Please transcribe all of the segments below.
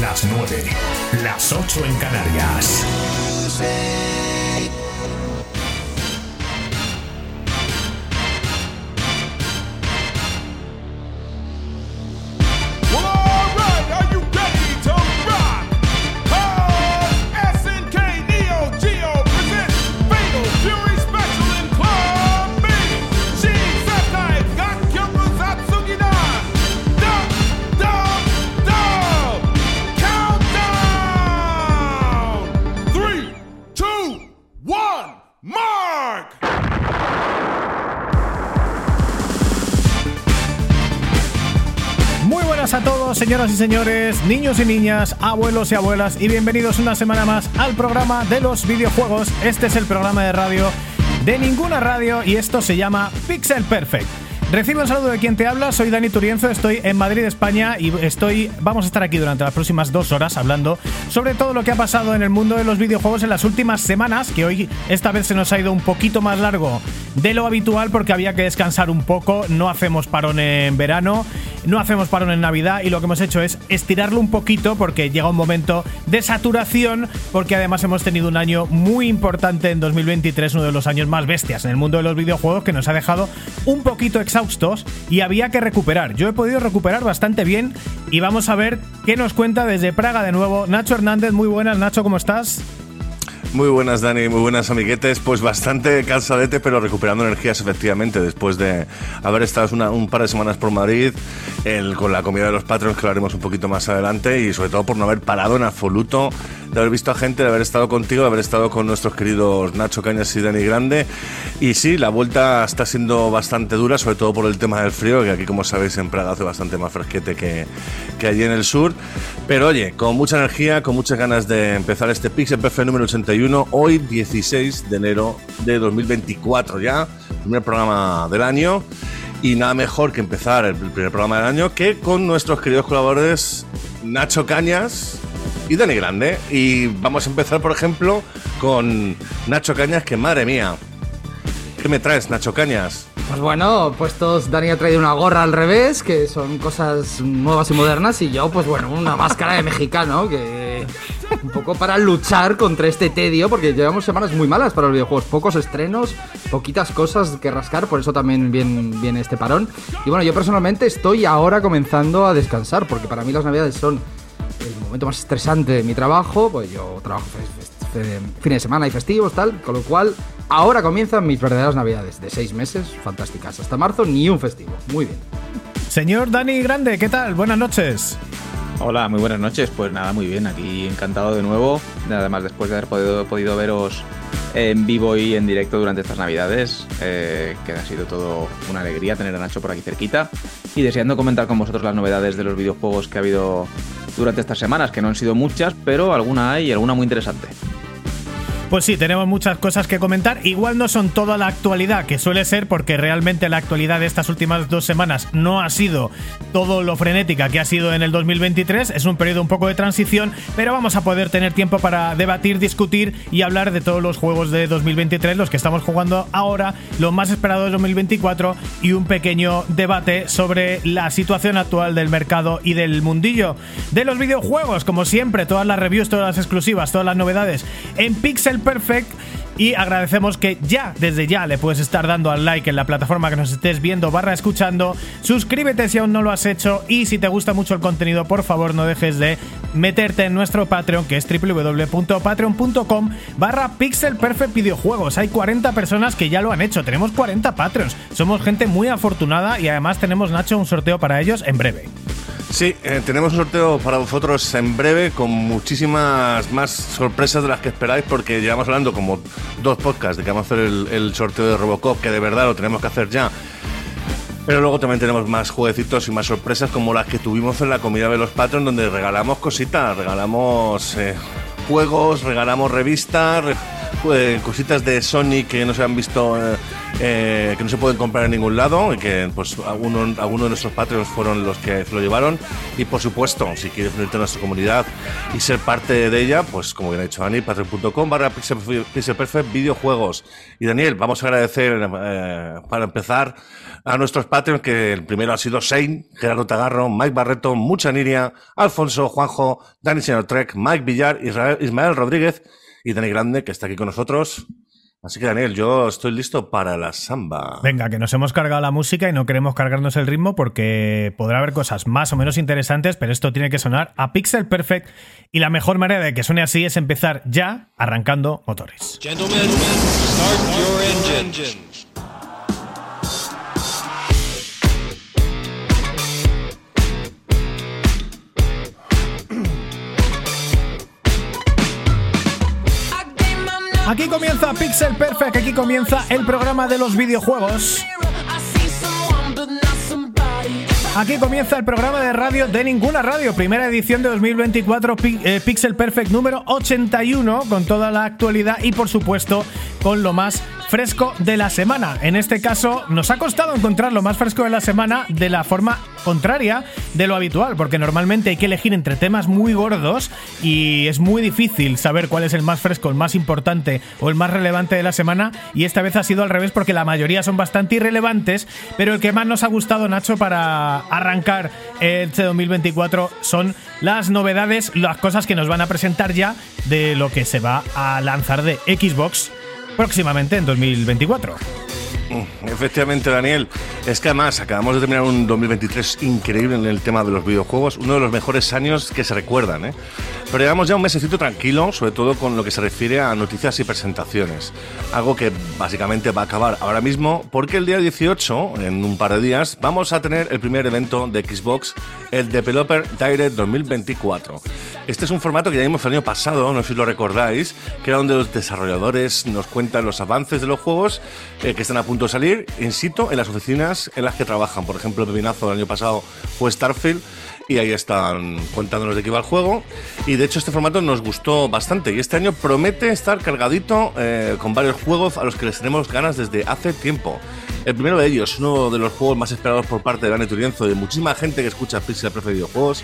las 9, las 8 en Canarias. Señores, niños y niñas, abuelos y abuelas, y bienvenidos una semana más al programa de los videojuegos. Este es el programa de radio de ninguna radio y esto se llama Pixel Perfect. Recibo un saludo de quien te habla, soy Dani Turienzo, estoy en Madrid, España y estoy, vamos a estar aquí durante las próximas dos horas hablando sobre todo lo que ha pasado en el mundo de los videojuegos en las últimas semanas, que hoy esta vez se nos ha ido un poquito más largo de lo habitual porque había que descansar un poco, no hacemos parón en verano, no hacemos parón en Navidad y lo que hemos hecho es estirarlo un poquito porque llega un momento de saturación porque además hemos tenido un año muy importante en 2023, uno de los años más bestias en el mundo de los videojuegos que nos ha dejado un poquito exhausto y había que recuperar. Yo he podido recuperar bastante bien y vamos a ver qué nos cuenta desde Praga de nuevo Nacho Hernández. Muy buenas, Nacho, ¿cómo estás? Muy buenas, Dani, muy buenas, amiguetes. Pues bastante cansadete, pero recuperando energías efectivamente después de haber estado un par de semanas por Madrid con la comida de los patrons, que lo haremos un poquito más adelante, y sobre todo por no haber parado en absoluto, de haber visto a gente, de haber estado contigo, de haber estado con nuestros queridos Nacho Cañas y Dani Grande. Y sí, la vuelta está siendo bastante dura, sobre todo por el tema del frío, que aquí, como sabéis, en Praga hace bastante más fresquete que, que allí en el sur. Pero oye, con mucha energía, con muchas ganas de empezar este Pixel PF número 81 hoy 16 de enero de 2024 ya, primer programa del año. Y nada mejor que empezar el primer programa del año que con nuestros queridos colaboradores Nacho Cañas y Dani Grande. Y vamos a empezar, por ejemplo, con Nacho Cañas, que madre mía. ¿Qué me traes, Nacho Cañas? Pues bueno, puestos, Dani ha traído una gorra al revés, que son cosas nuevas y modernas, y yo, pues bueno, una máscara de mexicano, que un poco para luchar contra este tedio, porque llevamos semanas muy malas para los videojuegos, pocos estrenos, poquitas cosas que rascar, por eso también viene, este parón. Y bueno, yo personalmente estoy ahora comenzando a descansar, porque para mí las navidades son el momento más estresante de mi trabajo, pues yo trabajo fines de semana y festivos, tal, con lo cual ahora comienzan mis verdaderas navidades de seis meses, fantásticas, hasta marzo ni un festivo, muy bien. Señor Dani Grande, ¿qué tal? Buenas noches. Hola, muy buenas noches. Pues nada, muy bien, aquí encantado de nuevo. Además, después de haber podido, podido veros en vivo y en directo durante estas navidades, eh, que ha sido todo una alegría tener a Nacho por aquí cerquita. Y deseando comentar con vosotros las novedades de los videojuegos que ha habido durante estas semanas, que no han sido muchas, pero alguna hay y alguna muy interesante. Pues sí, tenemos muchas cosas que comentar. Igual no son toda la actualidad, que suele ser porque realmente la actualidad de estas últimas dos semanas no ha sido todo lo frenética que ha sido en el 2023. Es un periodo un poco de transición, pero vamos a poder tener tiempo para debatir, discutir y hablar de todos los juegos de 2023, los que estamos jugando ahora, lo más esperado de 2024 y un pequeño debate sobre la situación actual del mercado y del mundillo de los videojuegos. Como siempre, todas las reviews, todas las exclusivas, todas las novedades en Pixel Perfect. Y agradecemos que ya, desde ya, le puedes estar dando al like en la plataforma que nos estés viendo barra escuchando. Suscríbete si aún no lo has hecho. Y si te gusta mucho el contenido, por favor, no dejes de meterte en nuestro Patreon, que es www.patreon.com barra Pixel Perfect Videojuegos. Hay 40 personas que ya lo han hecho. Tenemos 40 Patreons. Somos gente muy afortunada y además tenemos, Nacho, un sorteo para ellos en breve. Sí, eh, tenemos un sorteo para vosotros en breve con muchísimas más sorpresas de las que esperáis porque llevamos hablando como dos podcasts de que vamos a hacer el, sorteo de Robocop que de verdad lo tenemos que hacer ya. Pero luego también tenemos más jueguecitos y más sorpresas como las que tuvimos en la comida de los patrons donde regalamos cositas, regalamos eh, juegos, regalamos revistas, cositas de Sony que no se han visto eh, que no se pueden comprar en ningún lado y que pues algunos de nuestros Patreons fueron los que se lo llevaron. Y por supuesto, si quieres unirte a nuestra comunidad y ser parte de ella, pues como bien ha dicho Dani, patreon.com barra Perfect videojuegos. Y Daniel, vamos a agradecer eh, para empezar a nuestros Patreons, que el primero ha sido Shane, Gerardo Tagarro, Mike Barreto, Mucha Niria, Alfonso, Juanjo, Dani Señor Trek, Mike Villar, Israel, Ismael Rodríguez y Dani Grande, que está aquí con nosotros. Así que Daniel, yo estoy listo para la samba. Venga, que nos hemos cargado la música y no queremos cargarnos el ritmo porque podrá haber cosas más o menos interesantes, pero esto tiene que sonar a Pixel Perfect y la mejor manera de que suene así es empezar ya arrancando motores. Gentlemen, start your engine. Aquí comienza Pixel Perfect, aquí comienza el programa de los videojuegos. Aquí comienza el programa de radio de ninguna radio, primera edición de 2024, eh, Pixel Perfect número 81, con toda la actualidad y por supuesto con lo más fresco de la semana. En este caso, nos ha costado encontrar lo más fresco de la semana de la forma contraria de lo habitual, porque normalmente hay que elegir entre temas muy gordos y es muy difícil saber cuál es el más fresco, el más importante o el más relevante de la semana. Y esta vez ha sido al revés, porque la mayoría son bastante irrelevantes, pero el que más nos ha gustado, Nacho, para arrancar este 2024 son las novedades, las cosas que nos van a presentar ya de lo que se va a lanzar de Xbox próximamente en 2024. Efectivamente, Daniel. Es que además acabamos de terminar un 2023 increíble en el tema de los videojuegos, uno de los mejores años que se recuerdan. ¿eh? Pero llevamos ya un mesecito tranquilo, sobre todo con lo que se refiere a noticias y presentaciones. Algo que básicamente va a acabar ahora mismo, porque el día 18, en un par de días, vamos a tener el primer evento de Xbox, el Developer Direct 2024. Este es un formato que ya vimos el año pasado, no sé si lo recordáis, que era donde los desarrolladores nos cuentan los avances de los juegos eh, que están a punto de salir in situ en las oficinas en las que trabajan. Por ejemplo, el pepinazo del año pasado fue Starfield y ahí están contándonos de qué va el juego. Y de hecho este formato nos gustó bastante y este año promete estar cargadito eh, con varios juegos a los que les tenemos ganas desde hace tiempo. El primero de ellos, uno de los juegos más esperados por parte de Dani Turienzo y de muchísima gente que escucha Pixel Prefe Videojuegos,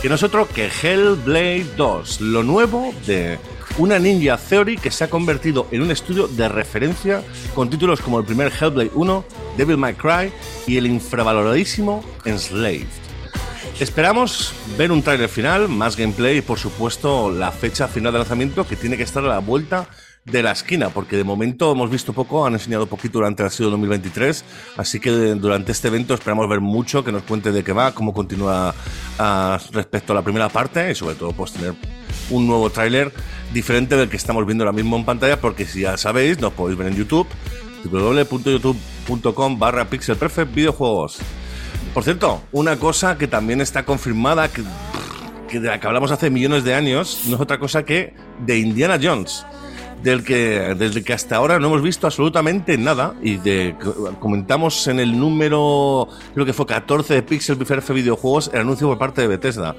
que no es otro que Hellblade 2, lo nuevo de una Ninja Theory que se ha convertido en un estudio de referencia con títulos como el primer Hellblade 1, Devil May Cry y el infravaloradísimo Enslaved. Esperamos ver un tráiler final, más gameplay y por supuesto la fecha final de lanzamiento que tiene que estar a la vuelta de la esquina, porque de momento hemos visto poco, han enseñado poquito durante el año 2023, así que durante este evento esperamos ver mucho, que nos cuente de qué va, cómo continúa ah, respecto a la primera parte y sobre todo pues tener un nuevo tráiler diferente del que estamos viendo ahora mismo en pantalla, porque si ya sabéis, nos podéis ver en YouTube, www.youtube.com barra pixelperfect videojuegos. Por cierto, una cosa que también está confirmada, que, de la que hablamos hace millones de años, no es otra cosa que de Indiana Jones del que desde que hasta ahora no hemos visto absolutamente nada y de comentamos en el número creo que fue 14 de Pixel Perfect Videojuegos el anuncio por parte de Bethesda.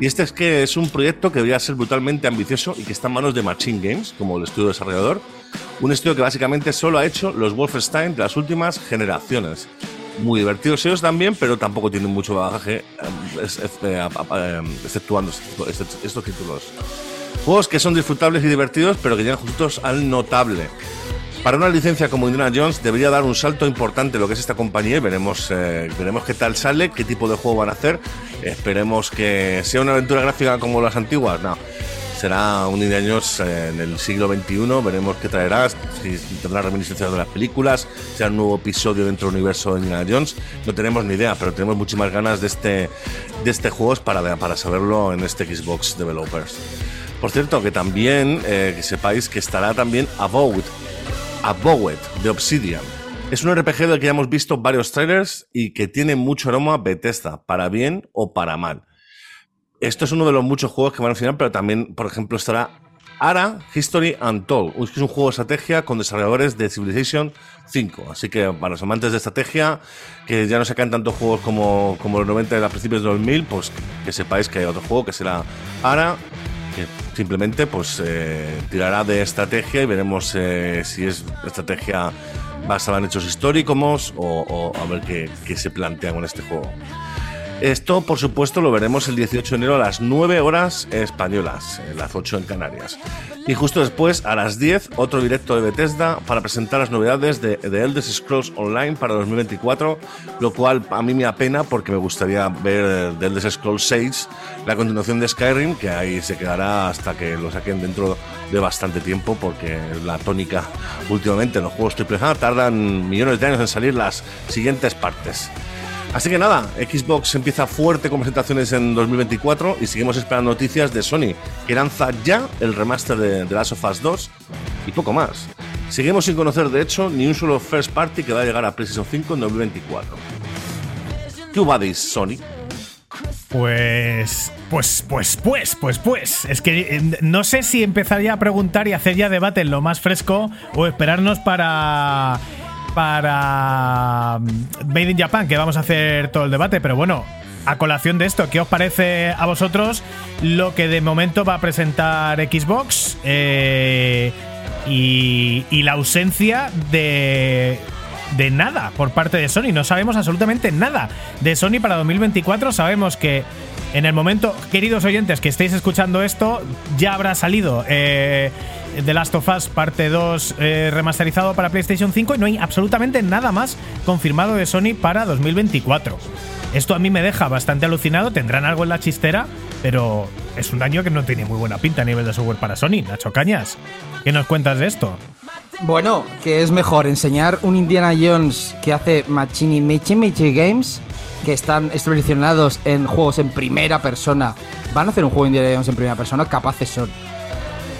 Y este es que es un proyecto que debería ser brutalmente ambicioso y que está en manos de Machine Games como el estudio desarrollador. Un estudio que básicamente solo ha hecho los Wolfenstein de las últimas generaciones. Muy divertidos ellos también, pero tampoco tienen mucho bagaje, exceptuando estos títulos. Juegos que son disfrutables y divertidos, pero que llegan juntos al notable. Para una licencia como Indiana Jones debería dar un salto importante lo que es esta compañía y veremos, eh, veremos qué tal sale, qué tipo de juego van a hacer. Esperemos que sea una aventura gráfica como las antiguas. No, será un Indiana en el siglo XXI. Veremos qué traerá, si tendrá reminiscencias de las películas, será un nuevo episodio dentro del universo de Indiana Jones. No tenemos ni idea, pero tenemos muchísimas ganas de este, de este juego para, para saberlo en este Xbox Developers. Por cierto, que también eh, que sepáis que estará también Abowed, Abowed de Obsidian. Es un RPG del que ya hemos visto varios trailers y que tiene mucho aroma Bethesda, para bien o para mal. Esto es uno de los muchos juegos que van a final, pero también, por ejemplo, estará Ara History Untold, que es un juego de estrategia con desarrolladores de Civilization 5. Así que para los amantes de estrategia, que ya no sacan tantos juegos como, como los 90 de a principios de 2000, pues que sepáis que hay otro juego que será Ara, que simplemente pues eh, tirará de estrategia y veremos eh, si es estrategia basadas en hechos históricos o, o a ver qué, qué se plantea con este juego. Esto, por supuesto, lo veremos el 18 de enero a las 9 horas españolas, en las 8 en Canarias. Y justo después, a las 10, otro directo de Bethesda para presentar las novedades de The Elder Scrolls Online para 2024, lo cual a mí me apena porque me gustaría ver The Elder Scrolls 6, la continuación de Skyrim, que ahí se quedará hasta que lo saquen dentro de bastante tiempo, porque la tónica últimamente en los juegos AAA tardan millones de años en salir las siguientes partes. Así que nada, Xbox empieza fuerte con presentaciones en 2024 y seguimos esperando noticias de Sony, que lanza ya el remaster de The Last of Us 2 y poco más. Seguimos sin conocer, de hecho, ni un solo first party que va a llegar a PlayStation 5 en 2024. ¿Qué hubadis, Sony? Pues, pues, pues, pues, pues, pues. Es que eh, no sé si empezar ya a preguntar y hacer ya debate en lo más fresco o esperarnos para para mm, Made in Japan, que vamos a hacer todo el debate, pero bueno, a colación de esto, ¿qué os parece a vosotros lo que de momento va a presentar Xbox eh, y, y, la ausencia de, de nada por parte de Sony? No sabemos absolutamente nada de Sony para 2024. Sabemos que en el momento, queridos oyentes que estéis escuchando esto, ya habrá salido eh, The Last of Us parte 2 eh, remasterizado para PlayStation 5 y no hay absolutamente nada más confirmado de Sony para 2024. Esto a mí me deja bastante alucinado, tendrán algo en la chistera, pero es un año que no tiene muy buena pinta a nivel de software para Sony. Nacho Cañas, ¿qué nos cuentas de esto? Bueno, que es mejor enseñar un Indiana Jones que hace Machini Michi Michi Games, que están especializados en juegos en primera persona. Van a hacer un juego de Indiana Jones en primera persona, capaces son.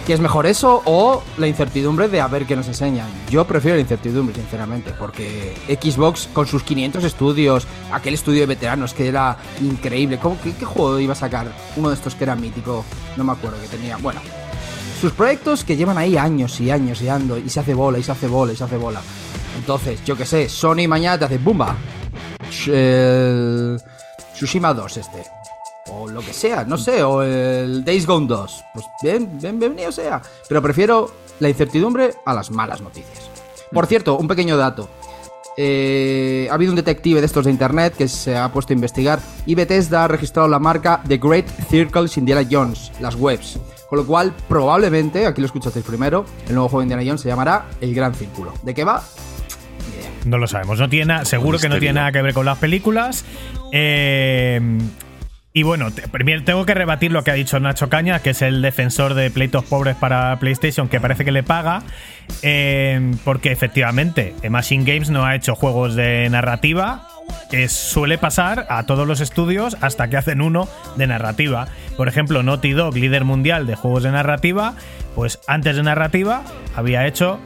¿Qué es mejor eso o la incertidumbre de a ver qué nos enseñan? Yo prefiero la incertidumbre, sinceramente, porque Xbox con sus 500 estudios, aquel estudio de veteranos que era increíble, ¿cómo, qué, qué, juego iba a sacar? Uno de estos que era mítico, no me acuerdo que tenía. Bueno, sus proyectos que llevan ahí años y años y ando, y se hace bola, y se hace bola, y se hace bola. Entonces, yo que sé, Sony mañana te hace ¡bumba! El... Tsushima 2 este o lo que sea, no sé, o el Days Gone 2. Pues bien, bien, bienvenido sea. Pero prefiero la incertidumbre a las malas noticias. Por cierto, un pequeño dato. Eh, ha habido un detective de estos de internet que se ha puesto a investigar y Bethesda ha registrado la marca The Great Circles Indiana Jones, las webs. Con lo cual, probablemente, aquí lo escuchasteis primero, el nuevo juego de Indiana Jones se llamará El Gran Círculo. ¿De qué va? No lo sabemos. No tiene, seguro que no tiene nada que ver con las películas. Eh, y bueno, primero tengo que rebatir lo que ha dicho Nacho Caña, que es el defensor de pleitos pobres para PlayStation, que parece que le paga, eh, porque efectivamente Machine Games no ha hecho juegos de narrativa, que suele pasar a todos los estudios hasta que hacen uno de narrativa. Por ejemplo, Naughty Dog, líder mundial de juegos de narrativa, pues antes de narrativa había hecho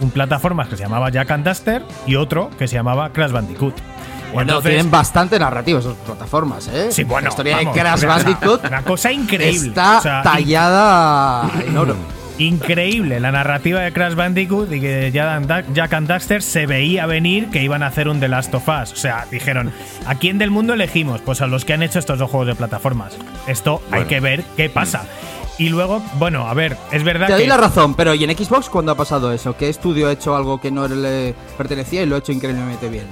un plataformas que se llamaba Jack and Duster y otro que se llamaba Crash Bandicoot. Bueno, Entonces, tienen bastante narrativa esas plataformas, ¿eh? Sí, bueno. La historia vamos, de Crash Bandicoot. Una, cosa increíble. Está o sea, tallada en oro. Increíble la narrativa de Crash Bandicoot y que Jack and Daxter se veía venir que iban a hacer un The Last of Us. O sea, dijeron, ¿a quién del mundo elegimos? Pues a los que han hecho estos dos juegos de plataformas. Esto bueno. hay que ver qué pasa. Y luego, bueno, a ver, es verdad Te doy que. la razón, pero ¿y en Xbox cuándo ha pasado eso? ¿Qué estudio ha hecho algo que no le pertenecía y lo ha hecho increíblemente bien?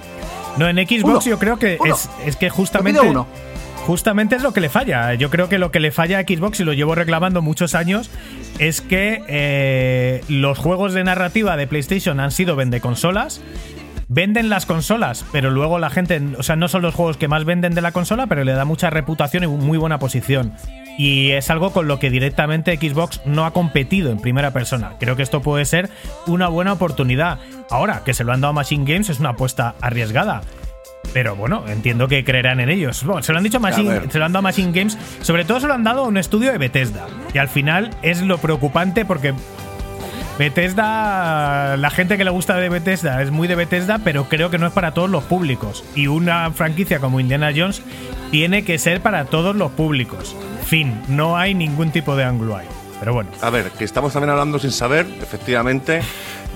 No, en Xbox Uno. yo creo que es, es que justamente. Uno. Justamente es lo que le falla. Yo creo que lo que le falla a Xbox, y lo llevo reclamando muchos años, es que eh, los juegos de narrativa de PlayStation han sido vende consolas. Venden las consolas, pero luego la gente, o sea, no son los juegos que más venden de la consola, pero le da mucha reputación y muy buena posición. Y es algo con lo que directamente Xbox no ha competido en primera persona. Creo que esto puede ser una buena oportunidad. Ahora, que se lo han dado a Machine Games es una apuesta arriesgada. Pero bueno, entiendo que creerán en ellos. Bueno, se lo han dicho a Machine, se lo han dado a Machine Games. Sobre todo se lo han dado a un estudio de Bethesda. Y al final es lo preocupante porque Bethesda, la gente que le gusta de Bethesda es muy de Bethesda, pero creo que no es para todos los públicos. Y una franquicia como Indiana Jones tiene que ser para todos los públicos. Fin, no hay ningún tipo de ángulo ahí. Pero bueno. A ver, que estamos también hablando sin saber, efectivamente,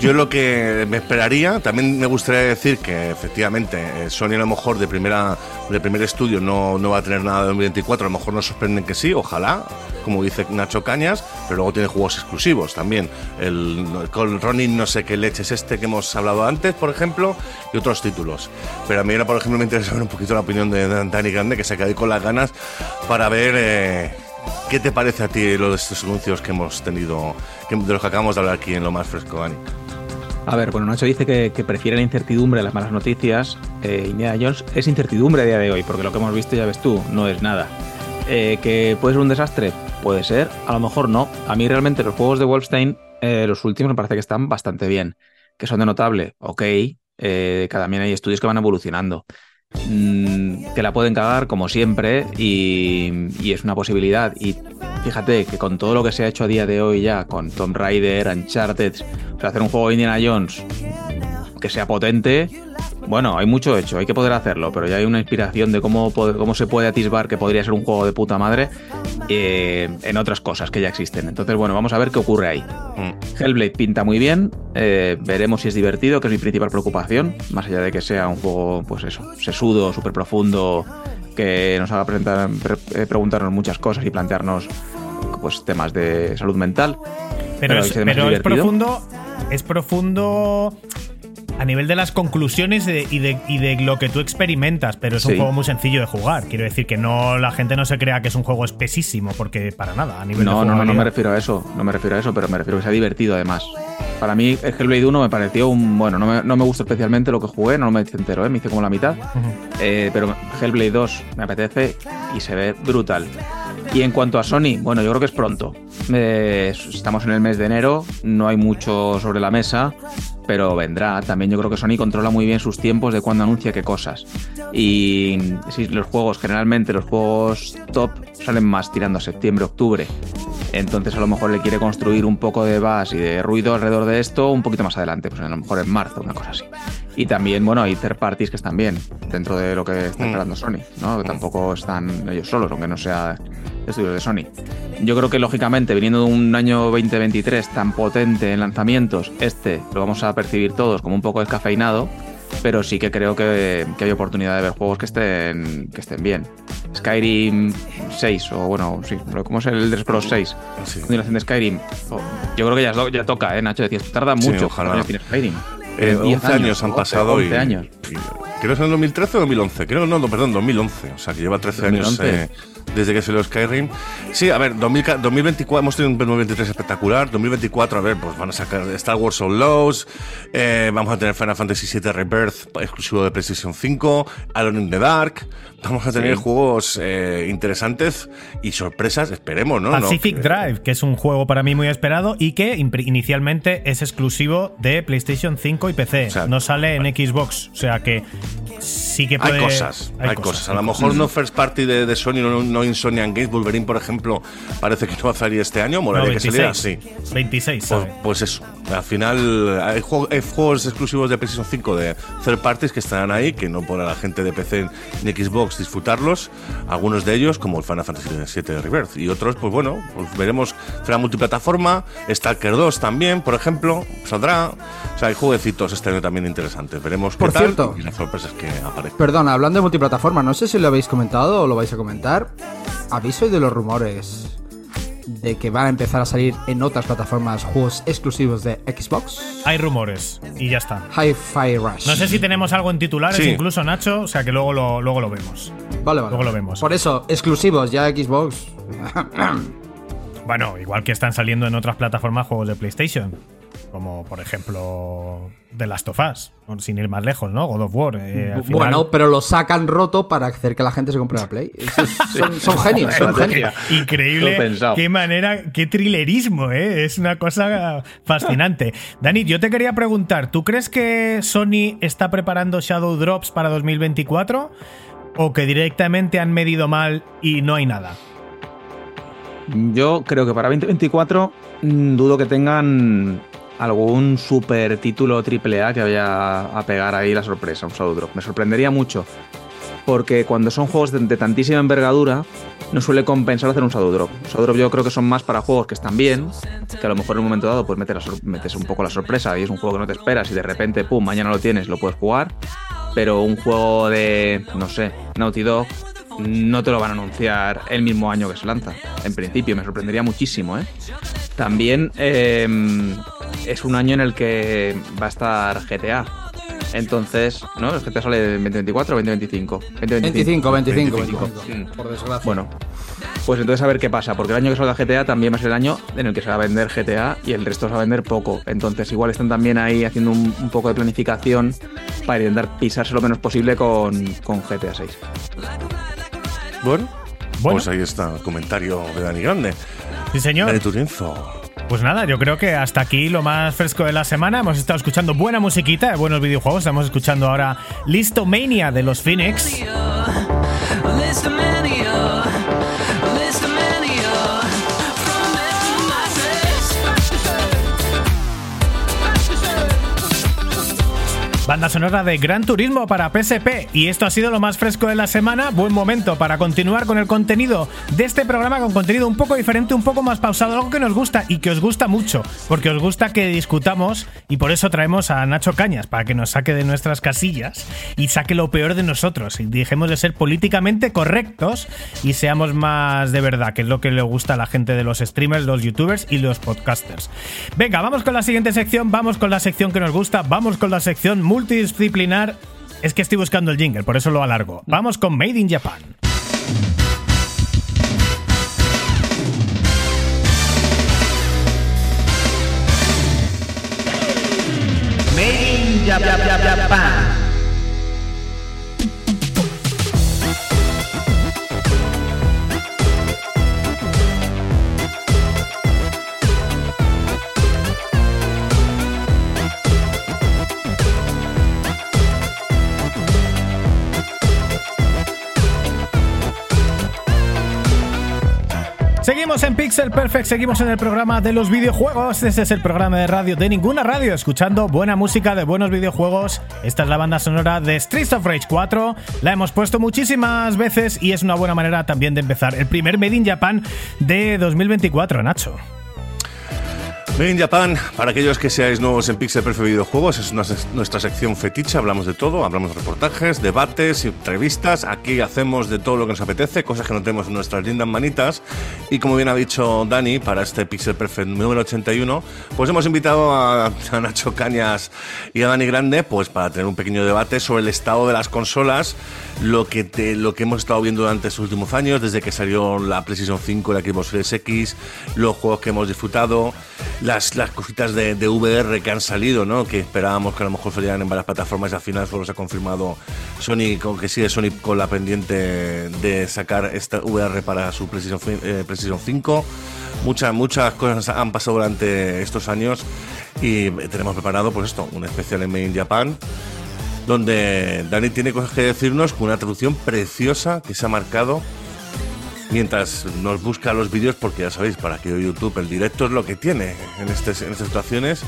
Yo lo que me esperaría, también me gustaría decir que efectivamente eh, Sony a lo mejor de primera de primer estudio no, no va a tener nada de 2024, a lo mejor nos sorprenden que sí, ojalá, como dice Nacho Cañas, pero luego tiene juegos exclusivos también. El, con Ronin no sé qué leche es este que hemos hablado antes, por ejemplo, y otros títulos. Pero a mí ahora, por ejemplo, me interesa ver un poquito la opinión de Dani Grande, que se quedado con las ganas para ver... Eh, ¿Qué te parece a ti lo de estos anuncios que hemos tenido, de los que acabamos de hablar aquí en lo más fresco, Dani? A ver, bueno, Nacho dice que, prefiere la incertidumbre a las malas noticias. Eh, Indiana Jones es incertidumbre a día de hoy, porque lo que hemos visto, ya ves tú, no es nada. Eh, ¿Que puede ser un desastre? Puede ser, a lo mejor no. A mí realmente los juegos de Wolfenstein, eh, los últimos me parece que están bastante bien. Que son de notable, ok. Eh, también hay estudios que van evolucionando. Mm, que la pueden cagar como siempre y, y, es una posibilidad. Y fíjate que con todo lo que se ha hecho a día de hoy ya, con Tomb Raider, Uncharted, o sea, hacer un juego de Indiana Jones que sea potente, bueno, hay mucho hecho, hay que poder hacerlo, pero ya hay una inspiración de cómo, cómo se puede atisbar que podría ser un juego de puta madre eh, en otras cosas que ya existen. Entonces, bueno, vamos a ver qué ocurre ahí. Mm. Hellblade pinta muy bien, eh, veremos si es divertido, que es mi principal preocupación, más allá de que sea un juego, pues eso, sesudo, súper profundo, que nos haga presentar, eh, preguntarnos muchas cosas y plantearnos pues temas de salud mental. Pero, es, pero es profundo, es profundo a nivel de las conclusiones y, de, lo que tú experimentas, pero es un juego muy sencillo de jugar. Quiero decir que no la gente no se crea que es un juego espesísimo, porque para nada, a nivel no, No, no, no me refiero a eso, no me refiero a eso, pero me refiero a que sea divertido además. Para mí, el Hellblade 1 me pareció un. Bueno, no me, no me gustó especialmente lo que jugué, no me hice entero, ¿eh? me hice como la mitad. Eh, pero Hellblade 2 me apetece y se ve brutal. Y en cuanto a Sony, bueno, yo creo que es pronto. Eh, estamos en el mes de enero, no hay mucho sobre la mesa pero vendrá. También yo creo que Sony controla muy bien sus tiempos de cuando anuncia qué cosas. Y si los juegos, generalmente los juegos top salen más tirando a septiembre, octubre. Entonces a lo mejor le quiere construir un poco de buzz y de ruido alrededor de esto un poquito más adelante, pues a lo mejor en marzo, una cosa así. Y también, bueno, hay third parties que están bien dentro de lo que está mm. esperando Sony, ¿no? Que tampoco están ellos solos, aunque no sea estudios de Sony. Yo creo que lógicamente, viniendo de un año 2023 tan potente en lanzamientos, este lo vamos a percibir todos como un poco descafeinado, pero sí que creo que, hay oportunidad de ver juegos que estén, que estén bien. Skyrim 6, o bueno, sí, ¿cómo es el Elder Scrolls 6? Sí. Continuación de Skyrim. Oh, yo creo que ya, ya toca, ¿eh, Nacho? Decías, tarda mucho. ojalá. Skyrim. 11 eh, años, han pasado 11 y, años. creo que es en 2013 o 2011. Creo no, perdón, 2011. O sea, que lleva 13 años eh, desde que salió Skyrim. Sí, a ver, 2024 hemos tenido un 2023 espectacular. 2024, a ver, pues van a sacar Star Wars Outlaws. Eh, vamos a tener Final Fantasy VII Rebirth exclusivo de PlayStation 5. Alone in the Dark. Vamos a tener juegos eh, interesantes y sorpresas, esperemos, ¿no? Pacific Drive, que es un juego para mí muy esperado y que inicialmente es exclusivo de PlayStation 5 y PC. no sale en Xbox. O sea que sí que puede. Hay cosas, hay, cosas. A lo mejor no first party de, Sony, no, no Insomniac Games. Wolverine, por ejemplo, parece que no va a salir este año. Molaría que saliera así. 26, pues, pues, eso. Al final, hay, juegos exclusivos de PlayStation 5 de third parties que estarán ahí, que no podrá la gente de PC ni Xbox disfrutarlos, algunos de ellos como el Final Fantasy VII Rebirth y otros, pues bueno, pues veremos, será multiplataforma, Stalker 2 también, por ejemplo, saldrá, o sea, hay jueguecitos este año también interesantes, veremos por qué cierto, y las sorpresas que aparecen. Perdón, hablando de multiplataforma, no sé si lo habéis comentado o lo vais a comentar, aviso de los rumores de que van a empezar a salir en otras plataformas juegos exclusivos de Xbox. Hay rumores y ya está. Hi-Fi Rush. No sé si tenemos algo en titulares, incluso Nacho, o sea que luego lo, luego lo vemos. Vale, vale. Luego lo vemos. Por eso, exclusivos ya Xbox. bueno, igual que están saliendo en otras plataformas juegos de PlayStation como por ejemplo The Last of Us, sin ir más lejos, ¿no? God of War. Eh, bueno, pero lo sacan roto para hacer que la gente se compre la Play. son, genios, son genios. Increíble. Qué manera, qué trilerismo, ¿eh? Es una cosa fascinante. Dani, yo te quería preguntar, ¿tú crees que Sony está preparando Shadow Drops para 2024? ¿O que directamente han medido mal y no hay nada? Yo creo que para 2024 mm, dudo que tengan algún super título AAA que vaya a pegar ahí la sorpresa, un Drop. Me sorprendería mucho. porque cuando son juegos de, tantísima envergadura, no suele compensar hacer un Shadow Drop. Shadow Drop yo creo que son más para juegos que están bien, que a lo mejor en un momento dado pues metes, metes un poco la sorpresa y es un juego que no te esperas y de repente, pum, mañana lo tienes, lo puedes jugar. Pero un juego de, no sé, Naughty Dog, no te lo van a anunciar el mismo año que se lanza. En principio, me sorprendería muchísimo, ¿eh? También eh, es un año en el que va a estar GTA. Entonces, ¿no? El GTA sale en 2024 o 2025. 25, 25, 25. 25, por desgracia. Bueno, pues entonces a ver qué pasa, porque el año que salga GTA también va a ser el año en el que se va a vender GTA y el resto se va a vender poco. Entonces igual están también ahí haciendo un, un poco de planificación para intentar pisarse lo menos posible con, con GTA 6. Bueno, Bueno. pues ahí está el comentario de Dani Grande. Sí, señor. Pues nada, yo creo que hasta aquí lo más fresco de la semana. Hemos estado escuchando buena musiquita buenos videojuegos. Estamos escuchando ahora Listomania de los Phoenix. Listomania, Listomania, Banda sonora de Gran Turismo para PSP. Y esto ha sido lo más fresco de la semana. Buen momento para continuar con el contenido de este programa, con contenido un poco diferente, un poco más pausado, algo que nos gusta y que os gusta mucho, porque os gusta que discutamos y por eso traemos a Nacho Cañas, para que nos saque de nuestras casillas y saque lo peor de nosotros y dejemos de ser políticamente correctos y seamos más de verdad, que es lo que le gusta a la gente de los streamers, los youtubers y los podcasters. Venga, vamos con la siguiente sección, vamos con la sección que nos gusta, vamos con la sección multidisciplinar. Es que estoy buscando el jingle, por eso lo alargo. Vamos con Made in Japan. Seguimos en Pixel Perfect, seguimos en el programa de los videojuegos. Este es el programa de radio de ninguna radio, escuchando buena música de buenos videojuegos. Esta es la banda sonora de Streets of Rage 4. La hemos puesto muchísimas veces y es una buena manera también de empezar el primer Made in Japan de 2024, Nacho. Made in Japan, para aquellos que seáis nuevos en Pixel Perfect Videojuegos, es una nuestra sección fetiche, hablamos de todo, hablamos de reportajes, debates, entrevistas, aquí hacemos de todo lo que nos apetece, cosas que no tenemos en nuestras lindas manitas, y como bien ha dicho Dani, para este Pixel Perfect número 81, pues hemos invitado a, a Nacho Cañas y a Dani Grande, pues para tener un pequeño debate sobre el estado de las consolas, lo que, te- lo que hemos estado viendo durante estos últimos años, desde que salió la PlayStation 5 y la Xbox Series X, los juegos que hemos disfrutado, las, cositas de, VR que han salido, ¿no? que esperábamos que a lo mejor salieran en varias plataformas y al final solo se ha confirmado Sony, con que sigue Sony con la pendiente de sacar esta VR para su PlayStation, fi- eh, PlayStation 5. Muchas, muchas cosas han pasado durante estos años y tenemos preparado pues esto, un especial en Made in Japan donde Dani tiene cosas que decirnos con una traducción preciosa que se ha marcado mientras nos busca los vídeos, porque ya sabéis, para que YouTube el directo es lo que tiene en, este- en estas situaciones,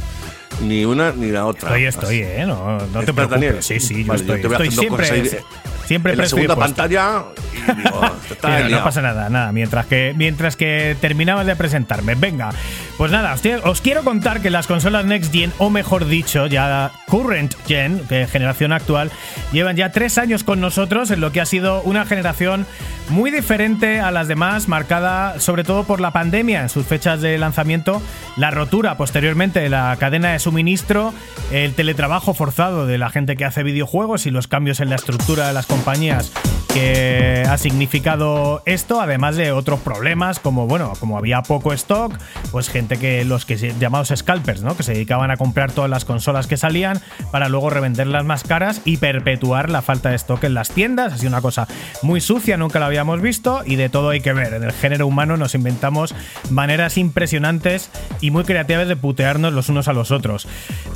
ni una ni la otra. Estoy, estoy, ¿eh? No, no te ¿Estás, preocupes. Daniel? Sí, sí, yo Vale, yo estoy. te voy estoy haciendo siempre, cosas ahí siempre en la segunda puesto. pantalla y digo, no, pasa nada, nada. Mientras que, mientras que terminabas de presentarme. Venga, pues nada, os quiero contar que las consolas Next Gen, o mejor dicho, ya Current Gen, que generación actual, llevan ya tres años con nosotros en lo que ha sido una generación muy diferente a las demás, marcada sobre todo por la pandemia en sus fechas de lanzamiento, la rotura posteriormente de la cadena de suministro, el teletrabajo forzado de la gente que hace videojuegos y los cambios en la estructura de las compañías que ha significado esto, además de otros problemas como bueno, como había poco stock, pues gente que los que llamados scalpers, ¿no? Que se dedicaban a comprar todas las consolas que salían para luego revenderlas más caras y perpetuar la falta de stock en las tiendas, así una cosa muy sucia, nunca la habíamos visto y de todo hay que ver. En el género humano nos inventamos maneras impresionantes y muy creativas de putearnos los unos a los otros.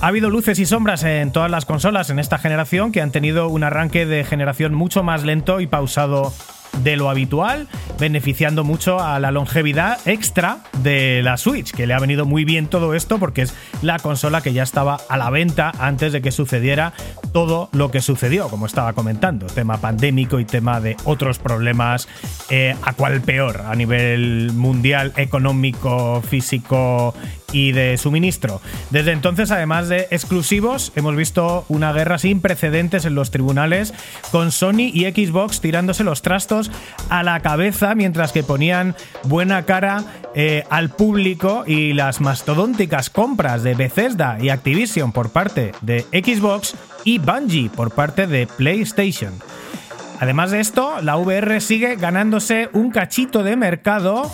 Ha habido luces y sombras en todas las consolas en esta generación que han tenido un arranque de generación mucho más lento y pausado de lo habitual, beneficiando mucho a la longevidad extra de la Switch, que le ha venido muy bien todo esto porque es la consola que ya estaba a la venta antes de que sucediera todo lo que sucedió, como estaba comentando, tema pandémico y tema de otros problemas, eh, a cual peor, a nivel mundial, económico, físico y de suministro. Desde entonces, además de exclusivos, hemos visto una guerra sin precedentes en los tribunales, con Sony y Xbox tirándose los trastos a la cabeza mientras que ponían buena cara eh, al público y las mastodónticas compras de Bethesda y Activision por parte de Xbox y Bungie por parte de PlayStation. Además de esto, la VR sigue ganándose un cachito de mercado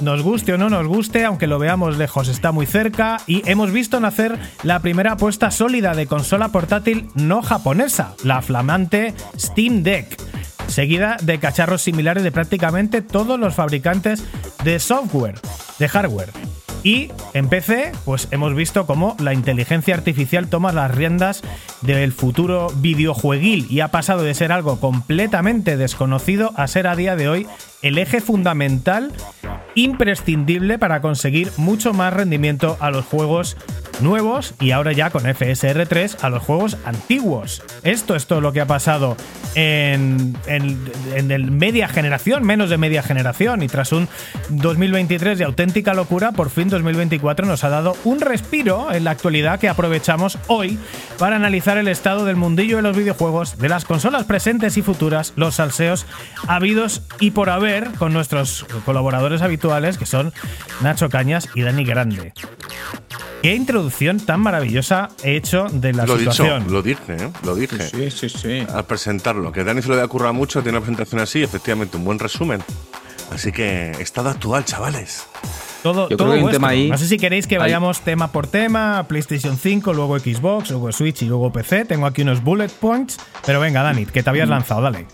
nos guste o no nos guste, aunque lo veamos lejos, está muy cerca y hemos visto nacer la primera apuesta sólida de consola portátil no japonesa, la flamante Steam Deck, seguida de cacharros similares de prácticamente todos los fabricantes de software, de hardware. Y en PC, pues hemos visto cómo la inteligencia artificial toma las riendas del futuro videojueguil y ha pasado de ser algo completamente desconocido a ser a día de hoy el eje fundamental imprescindible para conseguir mucho más rendimiento a los juegos nuevos y ahora ya con FSR 3 a los juegos antiguos. Esto es todo lo que ha pasado en, en, en media generación, menos de media generación y tras un 2023 de auténtica locura, por fin 2024 nos ha dado un respiro en la actualidad que aprovechamos hoy para analizar el estado del mundillo de los videojuegos, de las consolas presentes y futuras, los salseos habidos y por haber con nuestros colaboradores habituales que son Nacho Cañas y Dani Grande. Qué introducción tan maravillosa he hecho de la Lo dicho, situación. lo dije, ¿eh? lo dije. Sí, sí, sí. Al presentarlo, que Dani se lo había currado mucho, tiene una presentación así, efectivamente, un buen resumen. Así que, estado actual, chavales. Todo, Yo creo todo que un tema ahí- No sé si queréis que vayamos tema por tema, PlayStation 5, luego Xbox, luego Switch y luego PC. Tengo aquí unos bullet points. Pero venga, Dani, que te Mm. habías lanzado, dale.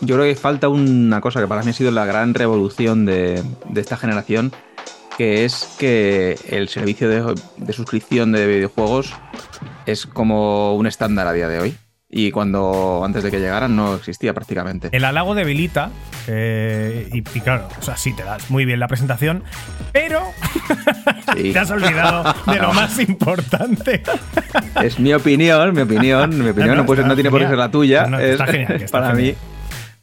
Yo creo que falta una cosa que para mí ha sido la gran revolución de, de esta generación, que es que el servicio de, de suscripción de videojuegos es como un estándar a día de hoy. Y cuando antes de que llegaran no existía prácticamente. El halago debilita. eh, y, y claro, o sea, sí te das muy bien la presentación, pero Sí. te has olvidado de lo No. más importante. Es mi opinión, mi opinión, mi opinión no, puede ser- no tiene por qué ser la tuya. No, no, es- está genial, para genial. mí,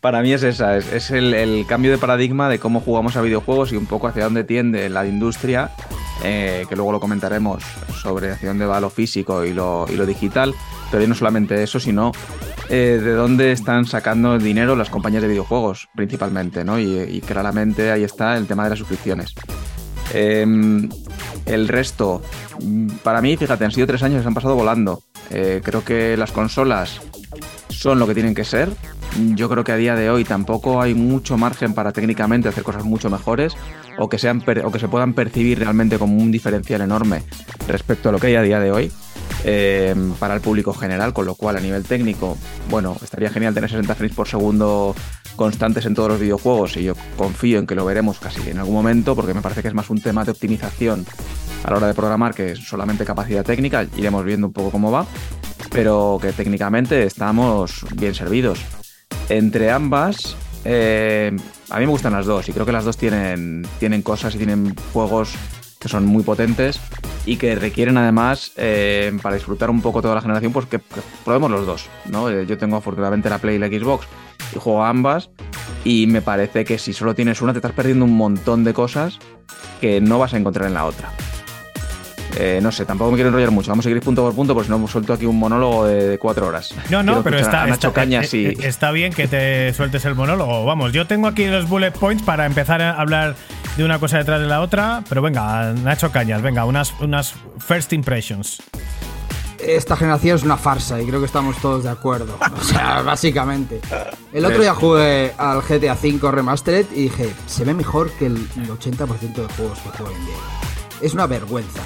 para mí es esa, es, el, cambio de paradigma de cómo jugamos a videojuegos y un poco hacia dónde tiende la industria, eh, que luego lo comentaremos sobre hacia dónde va lo físico y lo, y lo digital, pero no solamente eso, sino eh, de dónde están sacando dinero las compañías de videojuegos, principalmente, ¿no? Y, claramente ahí está el tema de las suscripciones. Em, el resto, para mí, fíjate, han sido tres años que se han pasado volando. Eh, creo que las consolas son lo que tienen que ser. Yo creo que a día de hoy tampoco hay mucho margen para técnicamente hacer cosas mucho mejores o que, sean o que se puedan percibir realmente como un diferencial enorme respecto a lo que hay a día de hoy eh, para el público general, con lo cual a nivel técnico, bueno, estaría genial tener 60 frames por segundo constantes en todos los videojuegos y yo confío en que lo veremos casi en algún momento porque me parece que es más un tema de optimización a la hora de programar que solamente capacidad técnica, iremos viendo un poco cómo va, pero que técnicamente estamos bien servidos. Entre ambas, eh, a mí me gustan las dos y creo que las dos tienen, tienen cosas y tienen juegos que son muy potentes y que requieren además, eh, para disfrutar un poco toda la generación, pues que, que probemos los dos. ¿no? Eh, Yo tengo afortunadamente la Play y la Xbox y juego a ambas y me parece que si solo tienes una te estás perdiendo un montón de cosas que no vas a encontrar en la otra. Eh, no sé, tampoco me quiero enrollar mucho. Vamos a seguir punto por punto, porque si no hemos suelto aquí un monólogo de, de cuatro horas. No, no, Quiero pero está, está, Cañas y... eh, eh, está bien que te sueltes el monólogo. Vamos, yo tengo aquí los bullet points para empezar a hablar de una cosa detrás de la otra, pero venga, Nacho Cañas, venga, unas, unas first impressions. Esta generación es una farsa y creo que estamos todos de acuerdo. O sea, básicamente. El otro día jugué al GTA V Remastered y dije, se ve mejor que el 80% de juegos que juego hoy en día. Es una vergüenza.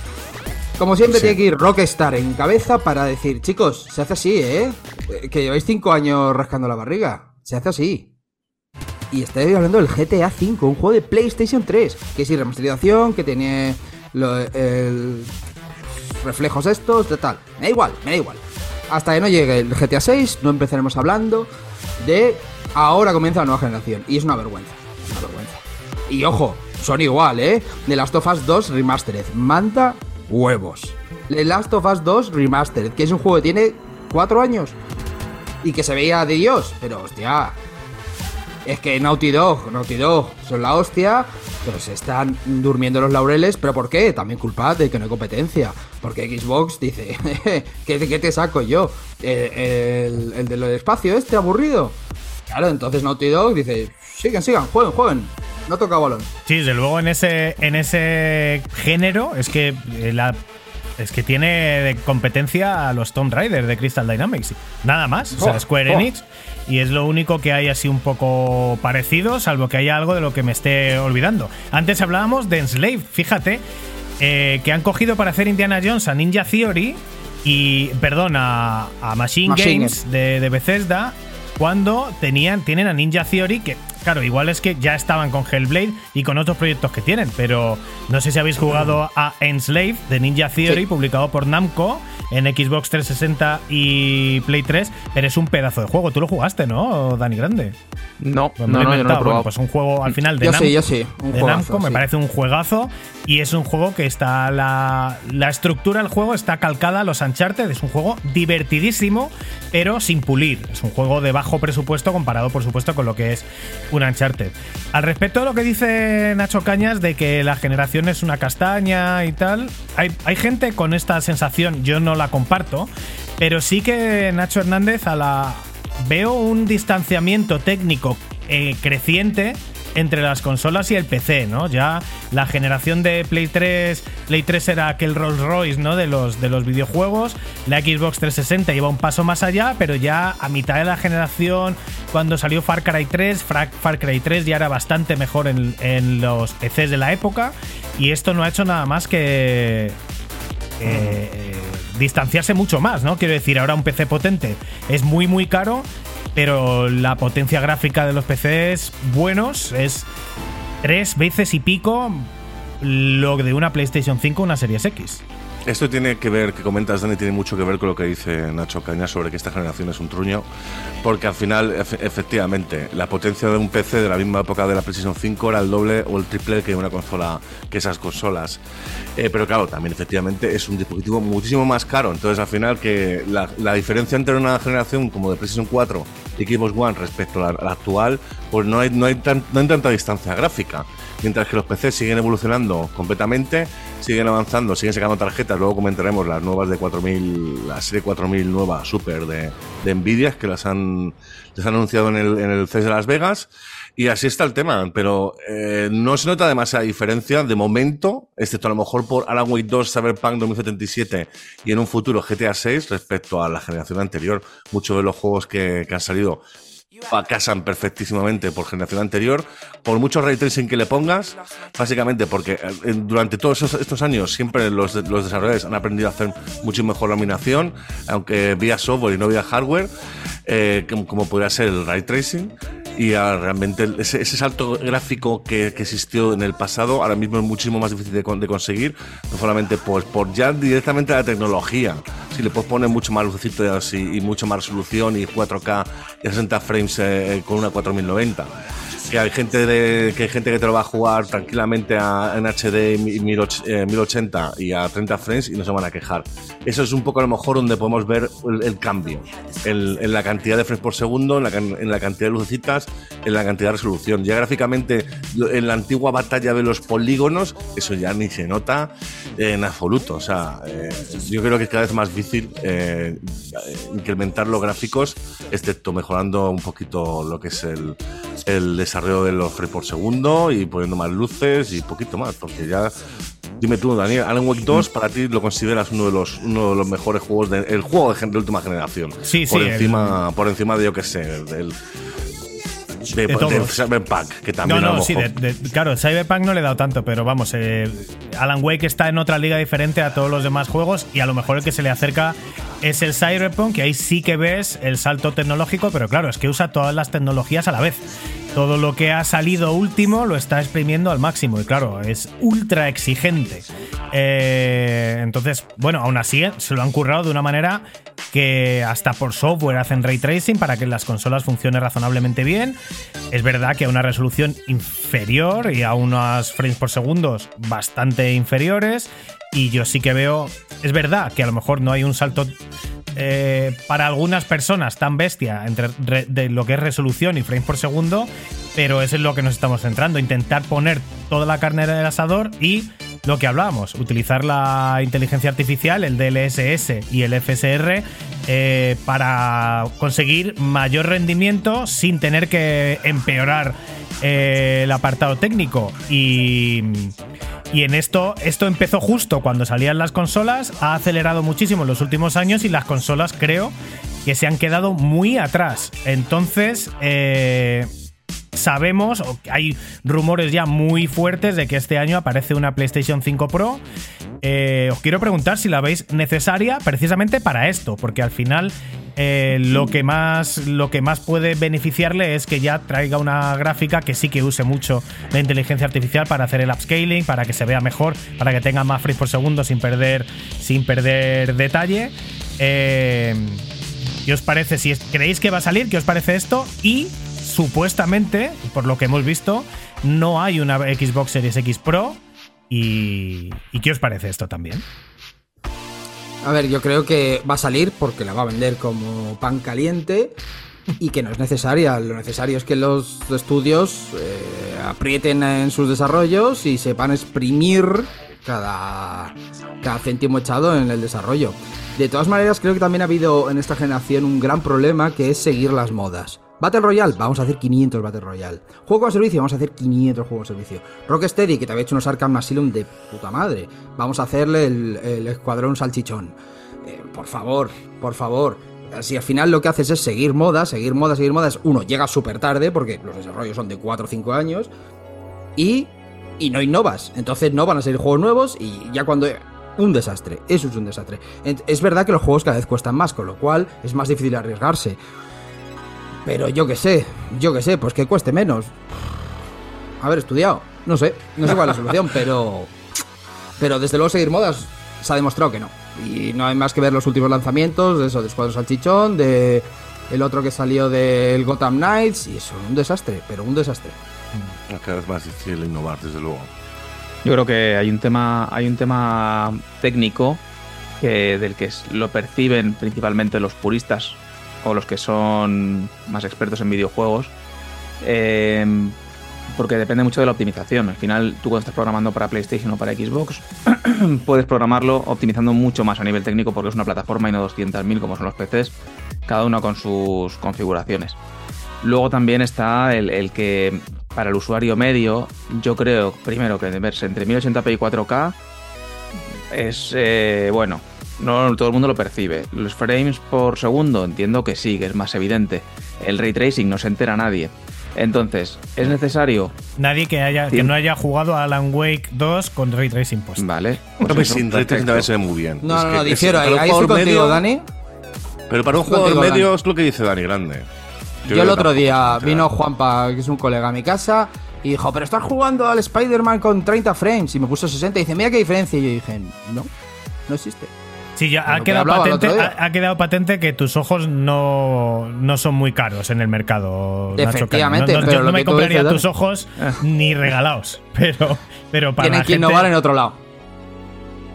Como siempre tiene que ir Rockstar en cabeza para decir, chicos, se hace así, ¿eh? Eh, Que lleváis 5 años rascando la barriga. Se hace así. Y estoy hablando del GTA V, un juego de PlayStation 3, que sí, remasterización, que tiene lo- el- reflejos estos, de tal. Me da igual, me da igual. Hasta que no llegue el GTA 6, no empezaremos hablando. de ahora comienza la nueva generación. Y es una vergüenza. Una vergüenza. Y ojo, son igual, ¿eh? The Last of Us 2 Remastered. Manta huevos. The Last of Us 2 Remastered, que es un juego que tiene 4 años. Y que se veía de Dios. Pero hostia. Es que Naughty Dog, Naughty Dog son la hostia, pero se están durmiendo los laureles. ¿Pero por qué? También culpa de que no hay competencia. Porque Xbox dice, ¿qué, qué te saco yo? Eh, El, el, del espacio este aburrido. Claro, entonces Naughty Dog dice, sigan, sigan, jueguen, jueguen. No toca balón. Sí, desde luego en ese, en ese género es que eh, la es que tiene de competencia a los Tomb Raider de Crystal Dynamics. Nada más. O sea, Oh, Square oh. Enix. Y es lo único que hay así un poco parecido, salvo que haya algo de lo que me esté olvidando. Antes hablábamos de Enslave, fíjate, eh, que han cogido para hacer Indiana Jones a Ninja Theory y, perdón, a, a Machine, Machine Games de, de Bethesda cuando tenían, tienen a Ninja Theory que, claro, igual es que ya estaban con Hellblade y con otros proyectos que tienen, pero no sé si habéis jugado a Enslave de Ninja Theory, Sí. publicado por Namco en Xbox 360 y Play 3, pero es un pedazo de juego. Tú lo jugaste, ¿no, Dani Grande? No, Pues no, no, yo no lo he inventado. Bueno, probado. pues un juego al final de Yo Nam- sí, yo sí, un de juegazo, Namco, me sí. parece un juegazo y es un juego que está la, la estructura del juego está calcada a los Uncharted, es un juego divertidísimo, pero sin pulir. Es un juego de bajo presupuesto comparado, por supuesto, con lo que es un Uncharted. Al respecto de lo que dice Nacho Cañas de que la generación es una castaña y tal, hay, hay gente con esta sensación, yo no la comparto, pero sí que Nacho Hernández a la veo un distanciamiento técnico eh, creciente entre las consolas y el PC, ¿no? Ya la generación de Play 3, Play 3 era aquel Rolls Royce, ¿no? De los, de los videojuegos. La Xbox 360 iba un paso más allá, pero ya a mitad de la generación, cuando salió Far Cry 3, Fra- Far Cry 3 ya era bastante mejor en, en los PCs de la época. Y esto no ha hecho nada más que eh, distanciarse mucho más, ¿no? Quiero decir, ahora un PC potente es muy, muy caro, pero la potencia gráfica de los PCs buenos es tres veces y pico lo de una PlayStation 5 o una Series X. Esto tiene que ver, que comentas, Dani, tiene mucho que ver con lo que dice Nacho Caña sobre que esta generación es un truño, porque al final, efe- efectivamente, la potencia de un PC de la misma época de la PlayStation 5 era el doble o el triple que una consola, que esas consolas. Eh, pero claro, también efectivamente es un dispositivo muchísimo más caro, entonces al final que la, la diferencia entre una generación como de PlayStation 4 y Xbox One respecto a la, a la actual, pues no hay, no, hay tan- no hay tanta distancia gráfica. Mientras que los PCs siguen evolucionando completamente, siguen avanzando, siguen sacando tarjetas. Luego comentaremos las nuevas de 4000, la serie 4000 nueva super de, Nvidia, que las han, les han anunciado en el, CES de Las Vegas. Y así está el tema, pero eh, no se nota demasiada diferencia de momento, excepto a lo mejor por Alan Wake 2, Cyberpunk 2077 y en un futuro GTA 6 respecto a la generación anterior. Muchos de los juegos que, que han salido casan perfectísimamente por generación anterior. Por mucho ray tracing que le pongas, básicamente porque eh, durante todos estos años siempre los, los desarrolladores han aprendido a hacer mucho mejor laminación, aunque vía software y no vía hardware, eh, como, como podría ser el ray tracing. Y realmente el- ese, ese salto gráfico que, que existió en el pasado ahora mismo es muchísimo más difícil de, de conseguir, no solamente por, por ya directamente la tecnología. Si le puedes poner mucho más lucecitos y, y mucho más resolución y 4K y 60 frames eh, con una 4090 que hay gente de, que hay gente que te lo va a jugar tranquilamente a- en HD y 1080 eh, 1080 y a 30 frames y no se van a quejar. Eso es un poco a lo mejor donde podemos ver el, el cambio en, en la cantidad de frames por segundo, en la, en la cantidad de lucecitas, en la cantidad de resolución. Ya gráficamente, en la antigua batalla de los polígonos, eso ya ni se nota en absoluto. O sea, eh, yo creo que es cada vez más difícil eh, incrementar los gráficos, excepto mejorando un poquito lo que es el, el desarrollo de los frames por segundo y poniendo más luces y poquito más, porque ya. Dime tú, Daniel, Alan Wake 2 para ti lo consideras uno de los, uno de los mejores juegos, de, el juego de última generación. Sí, por sí, Encima, por encima de, yo qué sé, del. De, De Cyberpunk, que también no, no, sí, claro, Cyberpunk no le he dado tanto, pero vamos, eh, Alan Wake está en otra liga diferente a todos los demás juegos y a lo mejor el que se le acerca es el Cyberpunk, que ahí sí que ves el salto tecnológico, pero claro, es que usa todas las tecnologías a la vez. todo lo que ha salido último lo está exprimiendo al máximo. Y claro, es ultra exigente. Eh, entonces, bueno, aún así eh, se lo han currado de una manera que hasta por software hacen ray tracing para que las consolas funcionen razonablemente bien. Es verdad que a una resolución inferior y a unos frames por segundos bastante inferiores. Y yo sí que veo, es verdad que a lo mejor no hay un salto eh, para algunas personas tan bestia entre re- de lo que es resolución y frames por segundo, pero eso es lo que nos estamos centrando, intentar poner toda la carne en el asador y lo que hablábamos, utilizar la inteligencia artificial, el DLSS y el FSR eh, para conseguir mayor rendimiento sin tener que empeorar eh, el apartado técnico y y en esto, esto empezó justo cuando salían las consolas, ha acelerado muchísimo en los últimos años y las consolas creo que se han quedado muy atrás. Entonces, eh, sabemos, hay rumores ya muy fuertes de que este año aparece una PlayStation 5 Pro. Eh, os quiero preguntar si la veis necesaria precisamente para esto, porque al final eh, lo, que más, lo que más puede beneficiarle es que ya traiga una gráfica que sí que use mucho la inteligencia artificial para hacer el upscaling, para que se vea mejor, para que tenga más frames por segundo sin perder, sin perder detalle. Eh, ¿Qué os parece? Si creéis que va a salir, ¿qué os parece esto? Y supuestamente, por lo que hemos visto, no hay una Xbox Series X Pro. ¿Y, ¿y qué os parece esto también? A ver, yo creo que va a salir porque la va a vender como pan caliente y que no es necesaria. Lo necesario es que los estudios eh, aprieten en sus desarrollos y sepan exprimir cada, cada céntimo echado en el desarrollo. De todas maneras, creo que también ha habido en esta generación un gran problema que es seguir las modas. Battle Royale, vamos a hacer 500 Battle Royale. Juego a servicio, vamos a hacer 500 juegos a servicio. Rocksteady, que te había hecho unos Arkham Asylum de puta madre. Vamos a hacerle el, Escuadrón Salchichón. Eh, por favor, por favor. Si al final lo que haces es seguir modas, seguir modas, seguir modas, uno llega súper tarde porque los desarrollos son de 4 o 5 años y, y no innovas. Entonces no van a salir juegos nuevos y ya cuando... Un desastre, eso es un desastre. Es verdad que los juegos cada vez cuestan más, con lo cual es más difícil arriesgarse. Pero yo qué sé, yo qué sé, pues que cueste menos. Haber estudiado, no sé, no sé cuál es la solución, pero... Pero desde luego seguir modas se ha demostrado que no. Y no hay más que ver los últimos lanzamientos, de eso, de Escuadrón Salchichón, de el otro que salió del Gotham Knights, y eso, un desastre, pero un desastre. Es cada vez más difícil innovar, desde luego. Yo creo que hay un tema, hay un tema técnico que, del que lo perciben principalmente los puristas o los que son más expertos en videojuegos. eh, porque depende mucho de la optimización. Al final, tú cuando estás programando para PlayStation o para Xbox, puedes programarlo optimizando mucho más a nivel técnico porque es una plataforma y no 200.000 como son los PCs, cada uno con sus configuraciones. Luego también está el, el que para el usuario medio, yo creo primero que verse entre 1080p y 4K es eh, bueno, no todo el mundo lo percibe. Los frames por segundo entiendo que sí, que es más evidente. El ray tracing no se entera nadie. Entonces, ¿es necesario? Nadie que, haya, que no haya jugado a Alan Wake 2 con Ray Tracing puesto. Vale. No, pues pues sin ray tracing también se ve muy bien. No, Es no, que no, difiero, ahí, un ahí estoy jugador contigo, medio- Dani. Pero para un jugador medio Dani. es lo que dice Dani Grande. Yo, el otro día vino. Juanpa, que es un colega a mi casa, y dijo, pero estás jugando al Spider-Man con 30 frames. Y me puso 60 y dice, mira qué diferencia. Y yo dije, no, no existe. Sí, ya ha que quedado, el patente, ha, ha quedado patente que tus ojos no, no son muy caros en el mercado. Nacho. Efectivamente, no, no, pero yo no me que compraría dices, tus ojos ni regalados. Pero, pero para Tienen la que gente, innovar en otro lado.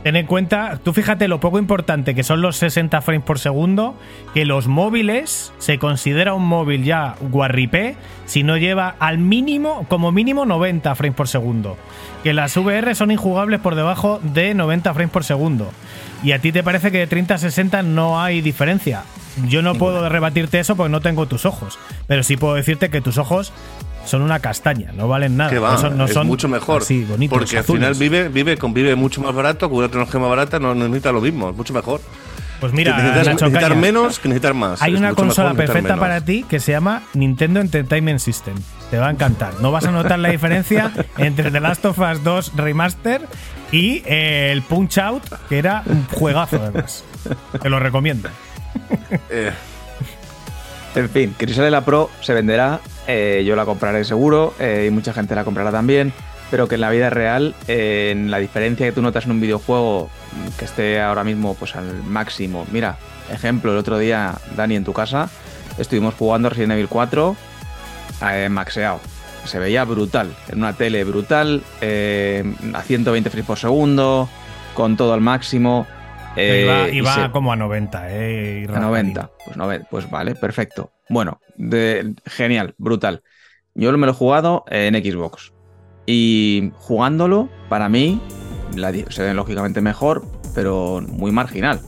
Ten en cuenta, tú fíjate lo poco importante que son los 60 frames por segundo, que los móviles se considera un móvil ya guarripé si no lleva al mínimo, como mínimo 90 frames por segundo. Que las VR son injugables por debajo de 90 frames por segundo. Y a ti te parece que de 30 a 60 no hay diferencia. Yo no puedo rebatirte eso porque no tengo tus ojos. Pero sí puedo decirte que tus ojos son una castaña, no valen nada. Que va, no son, no es son mucho mejor. así, bonitos, porque al final vive, vive, convive mucho más barato, con una tecnología más barata, no necesita lo mismo, es mucho mejor. Pues mira, Que necesitas, Nacho necesitar Caña, menos que necesitar más. Hay Es una consola perfecta menos. para ti que se llama Nintendo Entertainment System. Te va a encantar. No vas a notar la diferencia entre The Last of Us 2 Remaster y eh, el Punch Out, que era un juegazo además. Te lo recomiendo. Eh, En fin, que si sale la Pro se venderá eh, yo la compraré seguro eh, y mucha gente la comprará también, pero que en la vida real, eh, en la diferencia que tú notas en un videojuego mm, que esté ahora mismo pues al máximo. Mira, ejemplo, el otro día, Dani, en tu casa, estuvimos jugando Resident Evil 4 eh, maxeado. Se veía brutal, en una tele brutal, a 120 frames por segundo, con todo al máximo. Eh, iba y iba se- como a 90, ¿eh? a 90. Pues, pues vale, perfecto. Bueno, de- genial, brutal. Yo me lo he jugado en Xbox. Y jugándolo, para mí, la se ve lógicamente mejor, pero muy marginal.